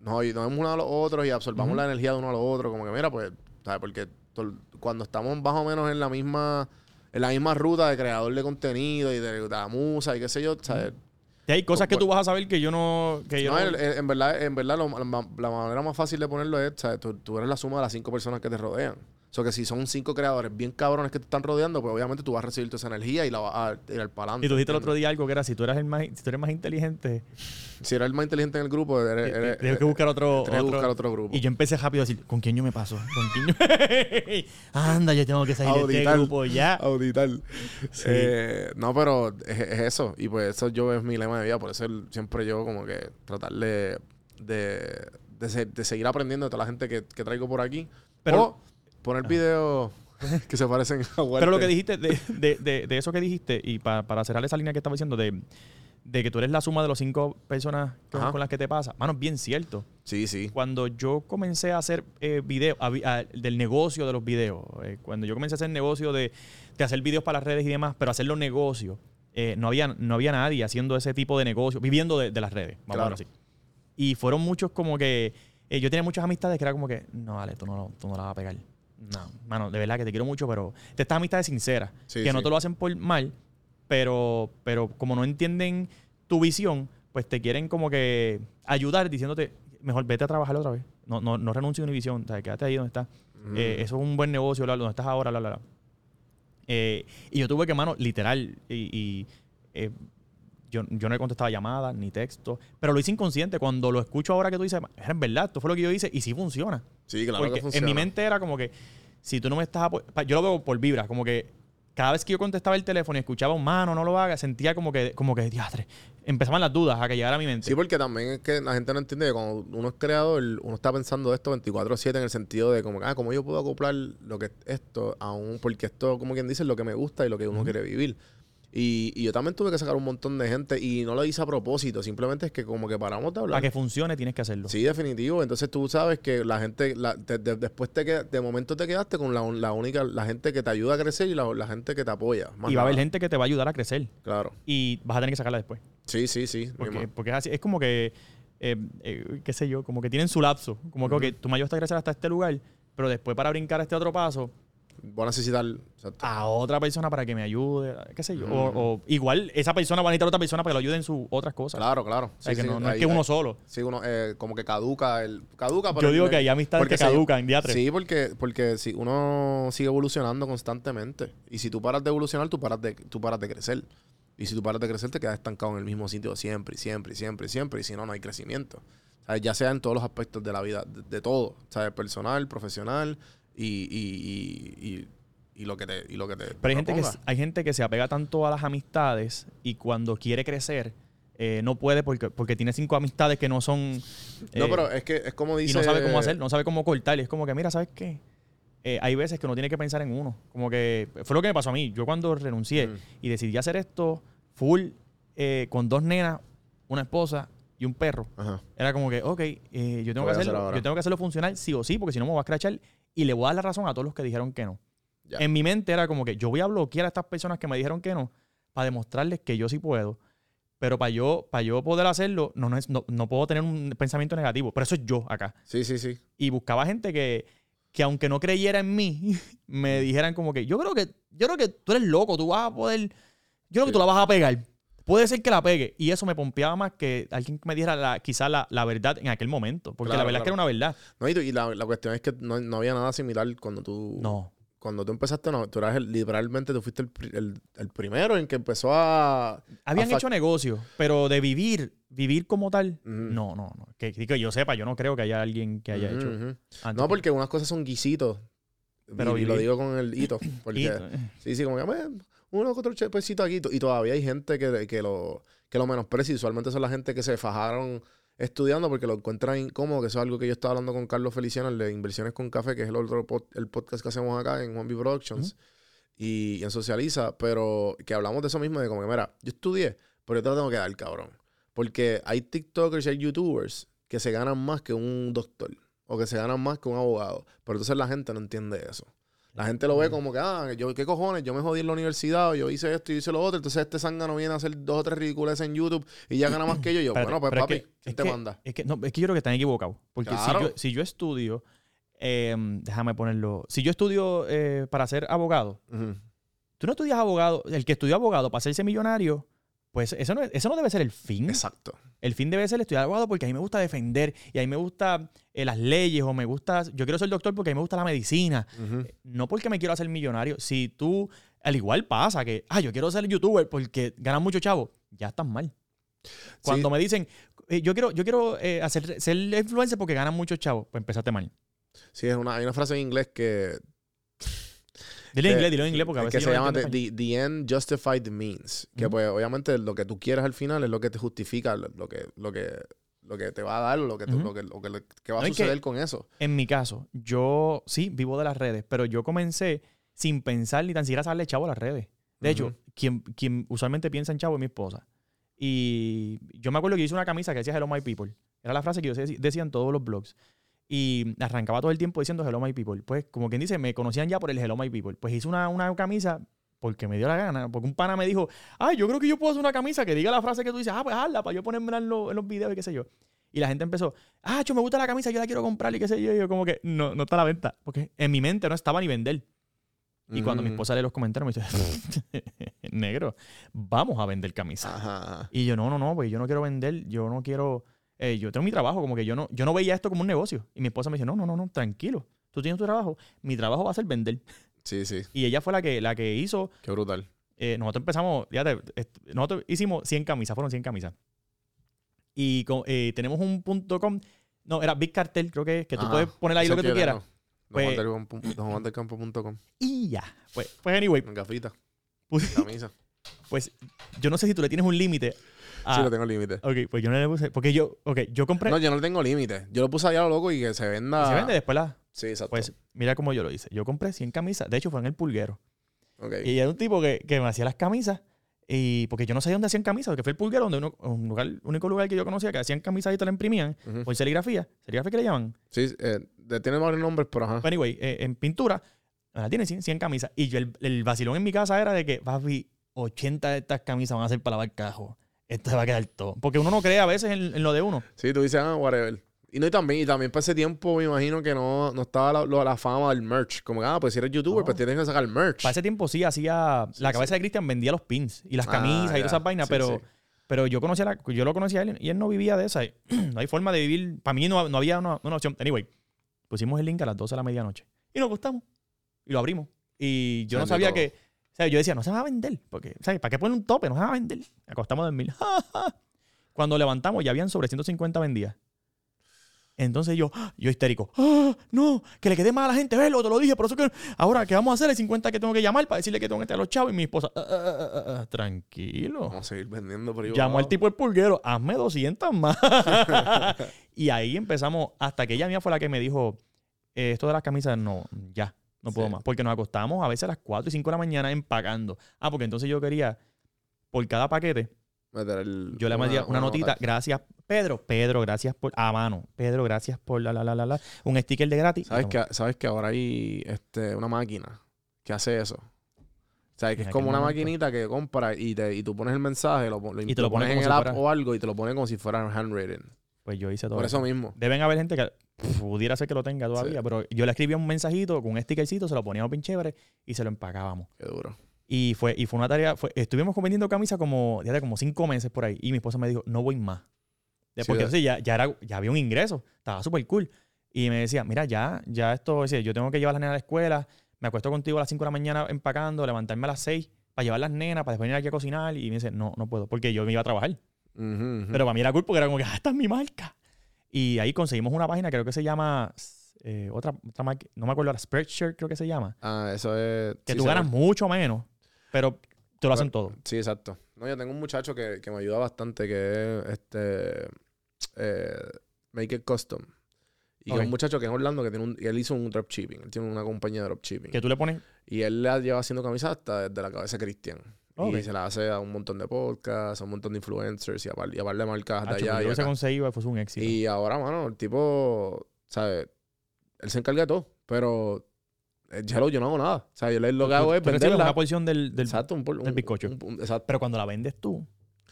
nos vemos uno a los otros y absorbamos la energía de uno a los otros, como que mira, pues, ¿sabes? Porque tol- cuando estamos más o menos en la misma, en la misma ruta de creador de contenido y de, de la musa y qué sé yo, ¿sabes? Y hay cosas que Pues- tú vas a saber que yo no. Que yo No, en verdad, en verdad lo- la, la manera más fácil de ponerlo es, ¿sabes? Tú, tú eres la suma de las cinco personas que te rodean. O sea, que si son cinco creadores bien cabrones que te están rodeando, pues obviamente tú vas a recibir toda esa energía y la vas a tirar para adelante. y tú dijiste el otro día algo que era: si tú, eres el más, si tú eres más inteligente, Si eres el más inteligente en el grupo, eres, eh, eres- tienes que buscar otro. otro- buscar otro grupo. Y yo empecé rápido a decir: ¿con quién yo me paso? ¿Con quién yo.? Anda, yo tengo que salir de este grupo ya. Auditar. Eh, no, pero es, es eso. Y pues eso yo es mi lema de vida. Por eso siempre yo como que tratar de, de, de se- de seguir aprendiendo de toda la gente que, que traigo por aquí. Pero- o poner videos que se parecen a Walter. Pero lo que dijiste, de, de, de, de eso que dijiste, y pa- para cerrar esa línea que estaba diciendo, de, de que tú eres la suma de los cinco personas Ajá. con las que te pasa, mano, es bien cierto. Sí, sí. Cuando yo comencé a hacer eh, videos, a vi- a- del negocio de los videos, eh, cuando yo comencé a hacer negocio de, de hacer videos para las redes y demás, pero hacerlo negocio, eh, no, había, no había nadie haciendo ese tipo de negocio, viviendo de, de las redes, vamos a Claro. verlo así. Y fueron muchos como que, yo tenía muchas amistades que era como que, no, vale, tú no, tú no la vas a pegar. No, mano, de verdad que te quiero mucho, pero de estas amistades sinceras, Sí, que no te lo hacen por mal, pero, pero como no entienden tu visión, pues te quieren como que ayudar diciéndote, mejor vete a trabajar otra vez. No, no, no renuncies a una visión, o sea, quédate ahí donde estás. Mm. Eh, eso es un buen negocio, bla, bla, donde estás ahora, bla, bla, bla. Eh, y yo tuve que, mano, literal, y, y, eh, yo, yo no he contestado llamadas ni textos, pero lo hice inconsciente. Cuando lo escucho ahora que tú dices, es en verdad, esto fue lo que yo hice y sí funciona. Sí, claro Porque que en funciona. mi mente era como que, si tú no me estás Yo lo veo por vibra, como que cada vez que yo contestaba el teléfono y escuchaba un mano, no lo haga, sentía como que, como que, diastre, empezaban las dudas a que llegara a mi mente. Sí, porque también es que la gente no entiende que cuando uno es creador, uno está pensando esto 24-7 en el sentido de como, ah, ¿cómo yo puedo acoplar lo que esto a un... Porque esto, como quien dice, es lo que me gusta y lo que uno quiere vivir. Y, y yo también tuve que sacar un montón de gente y no lo hice a propósito, simplemente es que como que paramos de hablar. Para que funcione tienes que hacerlo. Sí, definitivo. Entonces tú sabes que la gente, la- te- de- después te queda- de momento te quedaste con la, la única, la gente que te ayuda a crecer y la, la gente que te apoya. Más y va a haber gente que te va a ayudar a crecer. Claro. Y vas a tener que sacarla después. Sí, sí, sí. Porque, porque es así. Es como que, eh, eh, qué sé yo, como que tienen su lapso. Como que, ok, tú me ayudaste a crecer hasta este lugar, pero después para brincar a este otro paso, Voy a necesitar... exacto. a otra persona para que me ayude, qué sé yo. O, o igual esa persona va a necesitar a otra persona para que lo ayude en sus otras cosas. Claro, claro. O sea, Sí, que sí, no, es que uno ahí- solo. Sí, uno eh, como que caduca el caduca pero Yo digo el- que hay amistades porque que caducan, diatre. Sí, porque porque si uno sigue evolucionando constantemente y si tú paras de evolucionar, tú paras de tú paras de crecer. Y si tú paras de crecer, te quedas estancado en el mismo sitio siempre siempre siempre siempre y si no no hay crecimiento. Ya sea en todos los aspectos de la vida, de, de todo, ¿sabes? Personal, profesional y, y, y, y, lo que te y lo que te Pero hay gente, que, hay gente que se apega tanto a las amistades y cuando quiere crecer eh, no puede porque, porque tiene cinco amistades que no son... No, eh, pero es que es como dice y no sabe cómo hacer, no sabe cómo cortar. Y es como que, mira, ¿sabes qué? Eh, hay veces que uno tiene que pensar en uno. Como que fue lo que me pasó a mí. Yo cuando renuncié Mm. y decidí hacer esto full con dos nenas, una esposa y un perro. Ajá. Era como que, ok, yo, tengo que hacerlo, yo tengo que hacerlo funcional sí o sí, porque si no me voy a escrachar y le voy a dar la razón a todos los que dijeron que no. Ya. En mi mente era como que yo voy a bloquear a estas personas que me dijeron que no para demostrarles que yo sí puedo. Pero para yo, para yo poder hacerlo, no, no, es- no, no puedo tener un pensamiento negativo. Pero eso es yo acá. Sí, sí, sí. Y buscaba gente que, que aunque no creyera en mí, me dijeran como que yo creo que, yo creo que tú eres loco, tú vas a poder, yo creo que Sí. tú la vas a pegar. Puede ser que la pegue. Y eso me pompeaba más que alguien me dijera la, quizá la, la verdad en aquel momento. Porque Claro, la verdad es que era una verdad. No, y, tú- y la, la cuestión es que no, no había nada similar cuando tú No. cuando tú empezaste, no, tú eras el- literalmente, tú fuiste el, el- el primero en que empezó a... Habían a hecho negocios, pero de vivir, vivir como tal, no, no, no. Que, que yo sepa, yo no creo que haya alguien que haya hecho. No, que- porque unas cosas son guisitos Pero y, lo digo con el hito. Porque, Hito. sí, sí, como que "Bueno, uno que otro chepecito aquí. Y todavía hay gente que, que lo, que lo menosprecia. Usualmente son la gente que se fajaron estudiando porque lo encuentran incómodo. Que eso es algo que yo estaba hablando con Carlos Feliciano, el de Inversiones con Café, que es el otro pod- el podcast que hacemos acá en Juan B Productions. y, y en Socializa. Pero que hablamos de eso mismo. De como que, mira, yo estudié, pero yo te lo tengo que dar, cabrón. Porque hay TikTokers y hay YouTubers que se ganan más que un doctor. O que se ganan más que un abogado. Pero entonces la gente no entiende eso. La gente lo ve como que, ah, yo, ¿qué cojones? Yo me jodí en la universidad, yo hice esto y hice lo otro. Entonces este zángano viene a hacer dos o tres ridiculeces en YouTube y ya gana más que yo. Yo, Espérate, bueno, pues pero es papi, que- ¿quién es te que- manda? Es que, no, es que yo creo que están equivocados. Porque Claro. si, yo, si yo estudio, eh, déjame ponerlo. Si yo estudio eh, para ser abogado, tú no estudias abogado, el que estudió abogado para hacerse millonario, pues eso no, es- eso no debe ser el fin. Exacto. El fin debe ser estudiar abogado porque a mí me gusta defender y a mí me gusta eh, las leyes o me gusta, yo quiero ser doctor porque a mí me gusta la medicina. Ujú. No porque me quiero hacer millonario. Si tú, al igual pasa que, ah, yo quiero ser youtuber porque ganan mucho chavo, ya estás mal. Cuando me dicen, eh, yo quiero, yo quiero eh, hacer, ser influencer porque ganan mucho chavo, pues empezaste mal. Sí, es una, hay una frase en inglés que, Dilo en que- inglés, dilo en inglés porque a que veces se yo no llama the, the- end justified the means. Que Ujú. pues obviamente lo que tú quieres al final es lo que te justifica lo, que, lo que, lo que te va a dar, lo que, tú- Ujú. lo que, lo que, lo que va a No, que- suceder con eso. En mi caso, yo sí vivo de las redes, pero yo comencé sin pensar ni tan siquiera saberle chavo a las redes. De hecho, Ujú. quien, quien usualmente piensa en chavo es mi esposa. Y yo me acuerdo que hice una camisa que decía Hello My People. Era la frase que yo dec- decía en todos los blogs. Y arrancaba todo el tiempo diciendo Hello My People. Pues, como quien dice, me conocían ya por el Hello My People. Pues hice una, una camisa porque me dio la gana. Porque un pana me dijo, ay, yo creo que yo puedo hacer una camisa que diga la frase que tú dices, ah, pues hazla para yo ponérmela en, los- en los videos y qué sé yo. Y la gente empezó, ah, yo me gusta la camisa, yo la quiero comprar y qué sé yo. Y yo como que no, no está a la venta. Porque en mi mente no estaba ni vender. Y cuando mi Ujú. esposa lee los comentarios me dice, negro, vamos a vender camisas. Ajá. Y yo, no, no, no, pues yo no quiero vender, yo no quiero, eh, yo tengo mi trabajo, como que yo no, yo no veía esto como un negocio. Y mi esposa me dice, no, no, no, no, tranquilo, tú tienes tu trabajo, mi trabajo va a ser vender. Sí, sí. Y ella fue la que, la que hizo, Qué brutal. eh, nosotros empezamos, fíjate, nosotros hicimos 100 camisas, fueron 100 camisas. Y con- eh, tenemos un punto com, no, era Big Cartel, creo que, que tú puedes poner ahí lo que tú quieras. tengo. Pues- DonJuanDelCampo.com. Y ya. Pues, pues anyway, Con gafitas, pues, camisa. pues yo no sé si tú le tienes un límite. A- Sí, lo tengo límite. Ok, pues yo no le puse. Porque yo, ok, yo compré. No, yo no le tengo límite. Yo lo puse allá a lo loco y que se venda. se vende después la. Sí, exacto. Pues mira cómo yo lo hice. Yo compré 100 camisas. De hecho, fue en el pulguero. Ok. Y era un tipo que, que me hacía las camisas. Y porque yo no sabía dónde hacían camisas, porque fue el pulguero, donde uno, un lugar, único lugar que yo conocía que hacían camisas y te la imprimían Ujú. por serigrafía. ¿Serigrafía que le llaman? Sí, eh, tiene varios nombres, pero ajá. Pero anyway, eh, en pintura, ahora tiene 100, 100 camisas. Y yo, el, el vacilón en mi casa era de que, papi, 80 de estas camisas van a ser para lavar cajo. Esto se va a quedar todo. Porque uno no cree a veces en, en lo de uno. Sí, tú dices, ah, whatever. Y no, y también, y también para ese tiempo me imagino que no, no estaba la, lo- la fama del merch. Como que, ah, pues si eres youtuber, No. pues tienes que sacar merch. Para ese tiempo sí hacía. Sí, la sí. cabeza de Cristian vendía los pins y las Ah, camisas y todas esas vainas, Sí, pero, pero yo conocía la- yo lo conocía a él y él no vivía de esa. no hay forma de vivir. Para mí no, no había una, una opción. Anyway, pusimos el link a las 12 de la medianoche y nos gustamos y lo abrimos. Y yo no sabía todo. que. Sea, yo decía, no se va a vender. Porque, ¿sabes? ¿Para qué poner un tope? No se va a vender. Acostamos de mil. Cuando levantamos, ya habían sobre 150 vendidas. Entonces yo, ¡ah! yo histérico, ¡Ah! no, que le quede mal a la gente verlo, te lo dije, por eso que ahora, ¿qué vamos a hacer? El 50 que tengo que llamar para decirle que tengo que estar a los chavos y mi esposa, "Ah, ah, ah, ah, tranquilo. Vamos a seguir vendiendo por ahí. Llamó al tipo el pulguero, hazme 200 más. y ahí empezamos, hasta que ella mía fue la que me dijo, eh, esto de las camisas, no, ya, no puedo Sí. más. Porque nos acostábamos a veces a las 4 y 5 de la mañana empacando. Ah, porque entonces yo quería, por cada paquete, el- yo le mandé una, notita, gracias, Pedro, Pedro, gracias por, a mano, Pedro, gracias por la, la, la, la, la, un sticker de gratis. ¿Sabes que, ¿Sabes que ahora hay este, una máquina que hace eso? O sea, que es como una momento. maquinita que compra y, te, y tú pones el mensaje lo, pon- Y te lo pone pones en el si app fuera- o algo y te lo pone como si fuera handwritten. Pues yo hice todo Por eso mismo. Deben haber gente que pff, pudiera ser que lo tenga todavía, Sí. pero yo le escribía un mensajito con un stickercito, se lo poníamos bien chévere y se lo empacábamos. Qué duro. Y fue, y fue una tarea, fue, estuvimos vendiendo camisas como, ya como cinco meses por ahí. Y mi esposa me dijo, no voy más. Sí, porque entonces ya, ya, era, ya había un ingreso, estaba súper cool. Y me decía, mira, ya, ya esto, decía, yo tengo que llevar a las nenas a la escuela, me acuesto contigo a las 5 de la mañana empacando, levantarme a las 6 para llevar las nenas, para después venir aquí a cocinar. Y me dice, no, no puedo, porque yo me iba a trabajar. Pero para mí era cool porque era como que, ah, esta es mi marca. Y ahí conseguimos una página, creo que se llama eh, otra, otra marca, no me acuerdo ahora, Spreadshirt creo que se llama, Ah, eso es. que sí, tú ganas mucho menos, pero te lo hacen todo. Sí, exacto. No, yo tengo un muchacho que, que me ayuda bastante, que es este. eh, Make It Custom. Y que Ok. es un muchacho que es Orlando, que tiene un, y él hizo un dropshipping. Él tiene una compañía de dropshipping. Que tú le pones, Y él la lleva haciendo camisas hasta desde la cabeza de Cristian. Ok. Y se la hace a un montón de podcasts, a un montón de influencers y a par, y a par de marcas de allá. yo se conseguido fue un éxito. Y ahora, mano, el tipo, ¿sabes? Él se encarga de todo, pero eh, Hello, yo no hago nada. O sea, yo le- lo que hago es venderla. una porción del, del exacto, un, por- del un- bizcocho. un- un- exacto. Pero cuando la vendes tú,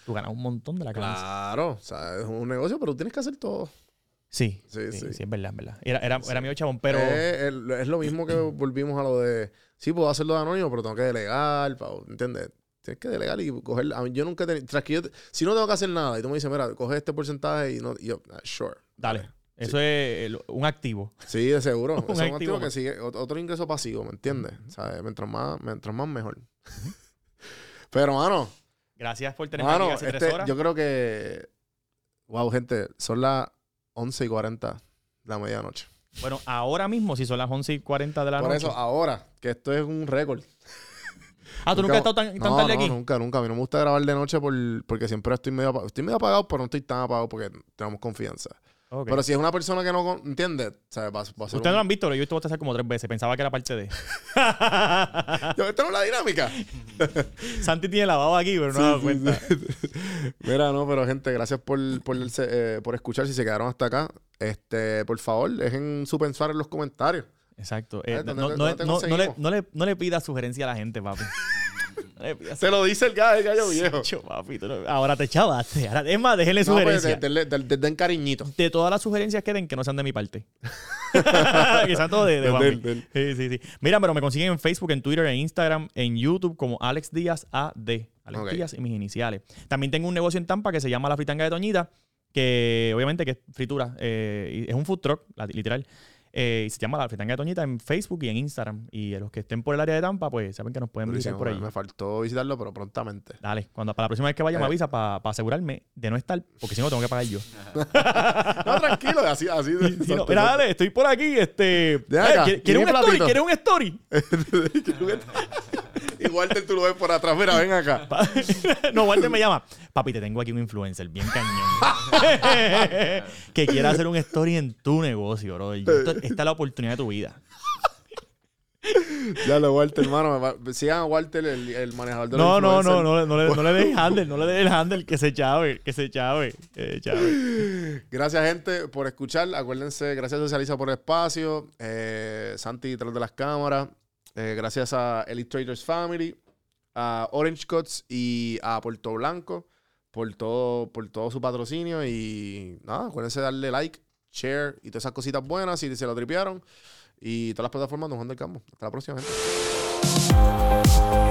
tú ganas un montón de la camisa. Claro, o sea, es un negocio, pero tú tienes que hacer todo. Sí, Sí, sí, sí. sí, es verdad, es verdad. Era, era, Sí. era mío chabón, pero... Es, es- lo mismo que volvimos a lo de, sí, puedo hacerlo de anónimo, pero tengo que delegar, ¿entiendes? Tienes que delegar y coger, a mí, yo nunca he tenido, tras que yo te- si no tengo que hacer nada y tú me dices, mira, coge este porcentaje y no, y yo, ah, sure. Dale. Eso es el- un activo. Sí, de seguro. Un es un activo activo que sigue, ot- otro ingreso pasivo, ¿me entiendes? ¿Sabes? Mientras más, mientras más mejor. Pero, mano, Gracias por tenerme mano, aquí hace tres este, horas. yo creo que, wow, gente, son las 11 y 40 de la medianoche. Bueno, ahora mismo, si son las 11 y 40 de la Por noche. eso, ahora, que esto es un récord. Ah, ¿tú nunca has estado tan, tan no, tarde no, aquí? nunca, nunca. A mí no me gusta grabar de noche por, porque siempre estoy medio apagado. Estoy medio apagado, pero no estoy tan apagado porque tenemos confianza. Pero si es una persona que no entiende, ¿sabes? Va, va a ser Ustedes no lo un... han visto, pero yo he visto hacer como tres veces. Pensaba que era parte de. Yo, ¿Esta no es la dinámica? Santi tiene lavado aquí, pero no Sí, sí, cuenta. sí. Mira, no, pero gente, gracias por, por, eh, por escuchar. Si se quedaron hasta acá, este, por favor, dejen su pensar en los comentarios. Exacto. Eh, Ah, ¿dónde- no, no- le, no, le, no le pidas sugerencia a la gente, papi. Se lo dice el gallo, el gallo viejo. Papi, Ahora te chavaste. Ahora, es más, déjenle No, pues, sugerencias. de- de- de- de- den cariñito. de todas las sugerencias que den, que no sean de mi parte. que sean todos de, del. Sí, sí, sí. Mira, pero me consiguen en Facebook, en Twitter, en Instagram, en YouTube como Alex Díaz AD. Alex. Díaz y mis iniciales. También tengo un negocio en Tampa que se llama La Fritanga de Toñita, que obviamente que es fritura. eh, es un food truck, literal. Eh, y se llama La Fritanga de Toñita en Facebook y en Instagram. Y los que estén por el área de Tampa, pues saben que nos pueden visitar por ahí. Me faltó visitarlo, pero prontamente. Dale, cuando para la próxima vez que vaya me Eh. avisa para asegurarme de no estar, porque si no tengo que pagar yo. No, tranquilo, así, así. de- Sí, no, mira, dale, estoy por aquí. Este, Eh, ¿quieres- ¿Quieres tiene un story? ¿Quieres un story? Y Walter, tú lo ves por atrás. Mira, ven acá. Pa- no, Walter me llama. Papi, te tengo aquí un influencer bien cañón. que quiera hacer un story en tu negocio, bro. Y esto- Esta es la oportunidad de tu vida. Ya lo, Walter, hermano. me va- Sigan a Walter, el, el manejador de los No, no, no, influencers. no, no, le, no le dejes handle, no le el handle, que se chave, que se chave, que se chave. Gracias, gente, por escuchar. Acuérdense, gracias Socializa por el espacio. Eh, Santi detrás de las cámaras. Eh, gracias a Elite Traders Family, a Orange Cuts y a Puerto Blanco por todo, por todo su patrocinio. Y nada, acuérdense de darle like, share y todas esas cositas buenas si se lo tripearon. Y todas las plataformas de Juan del Campo. Hasta la próxima, gente.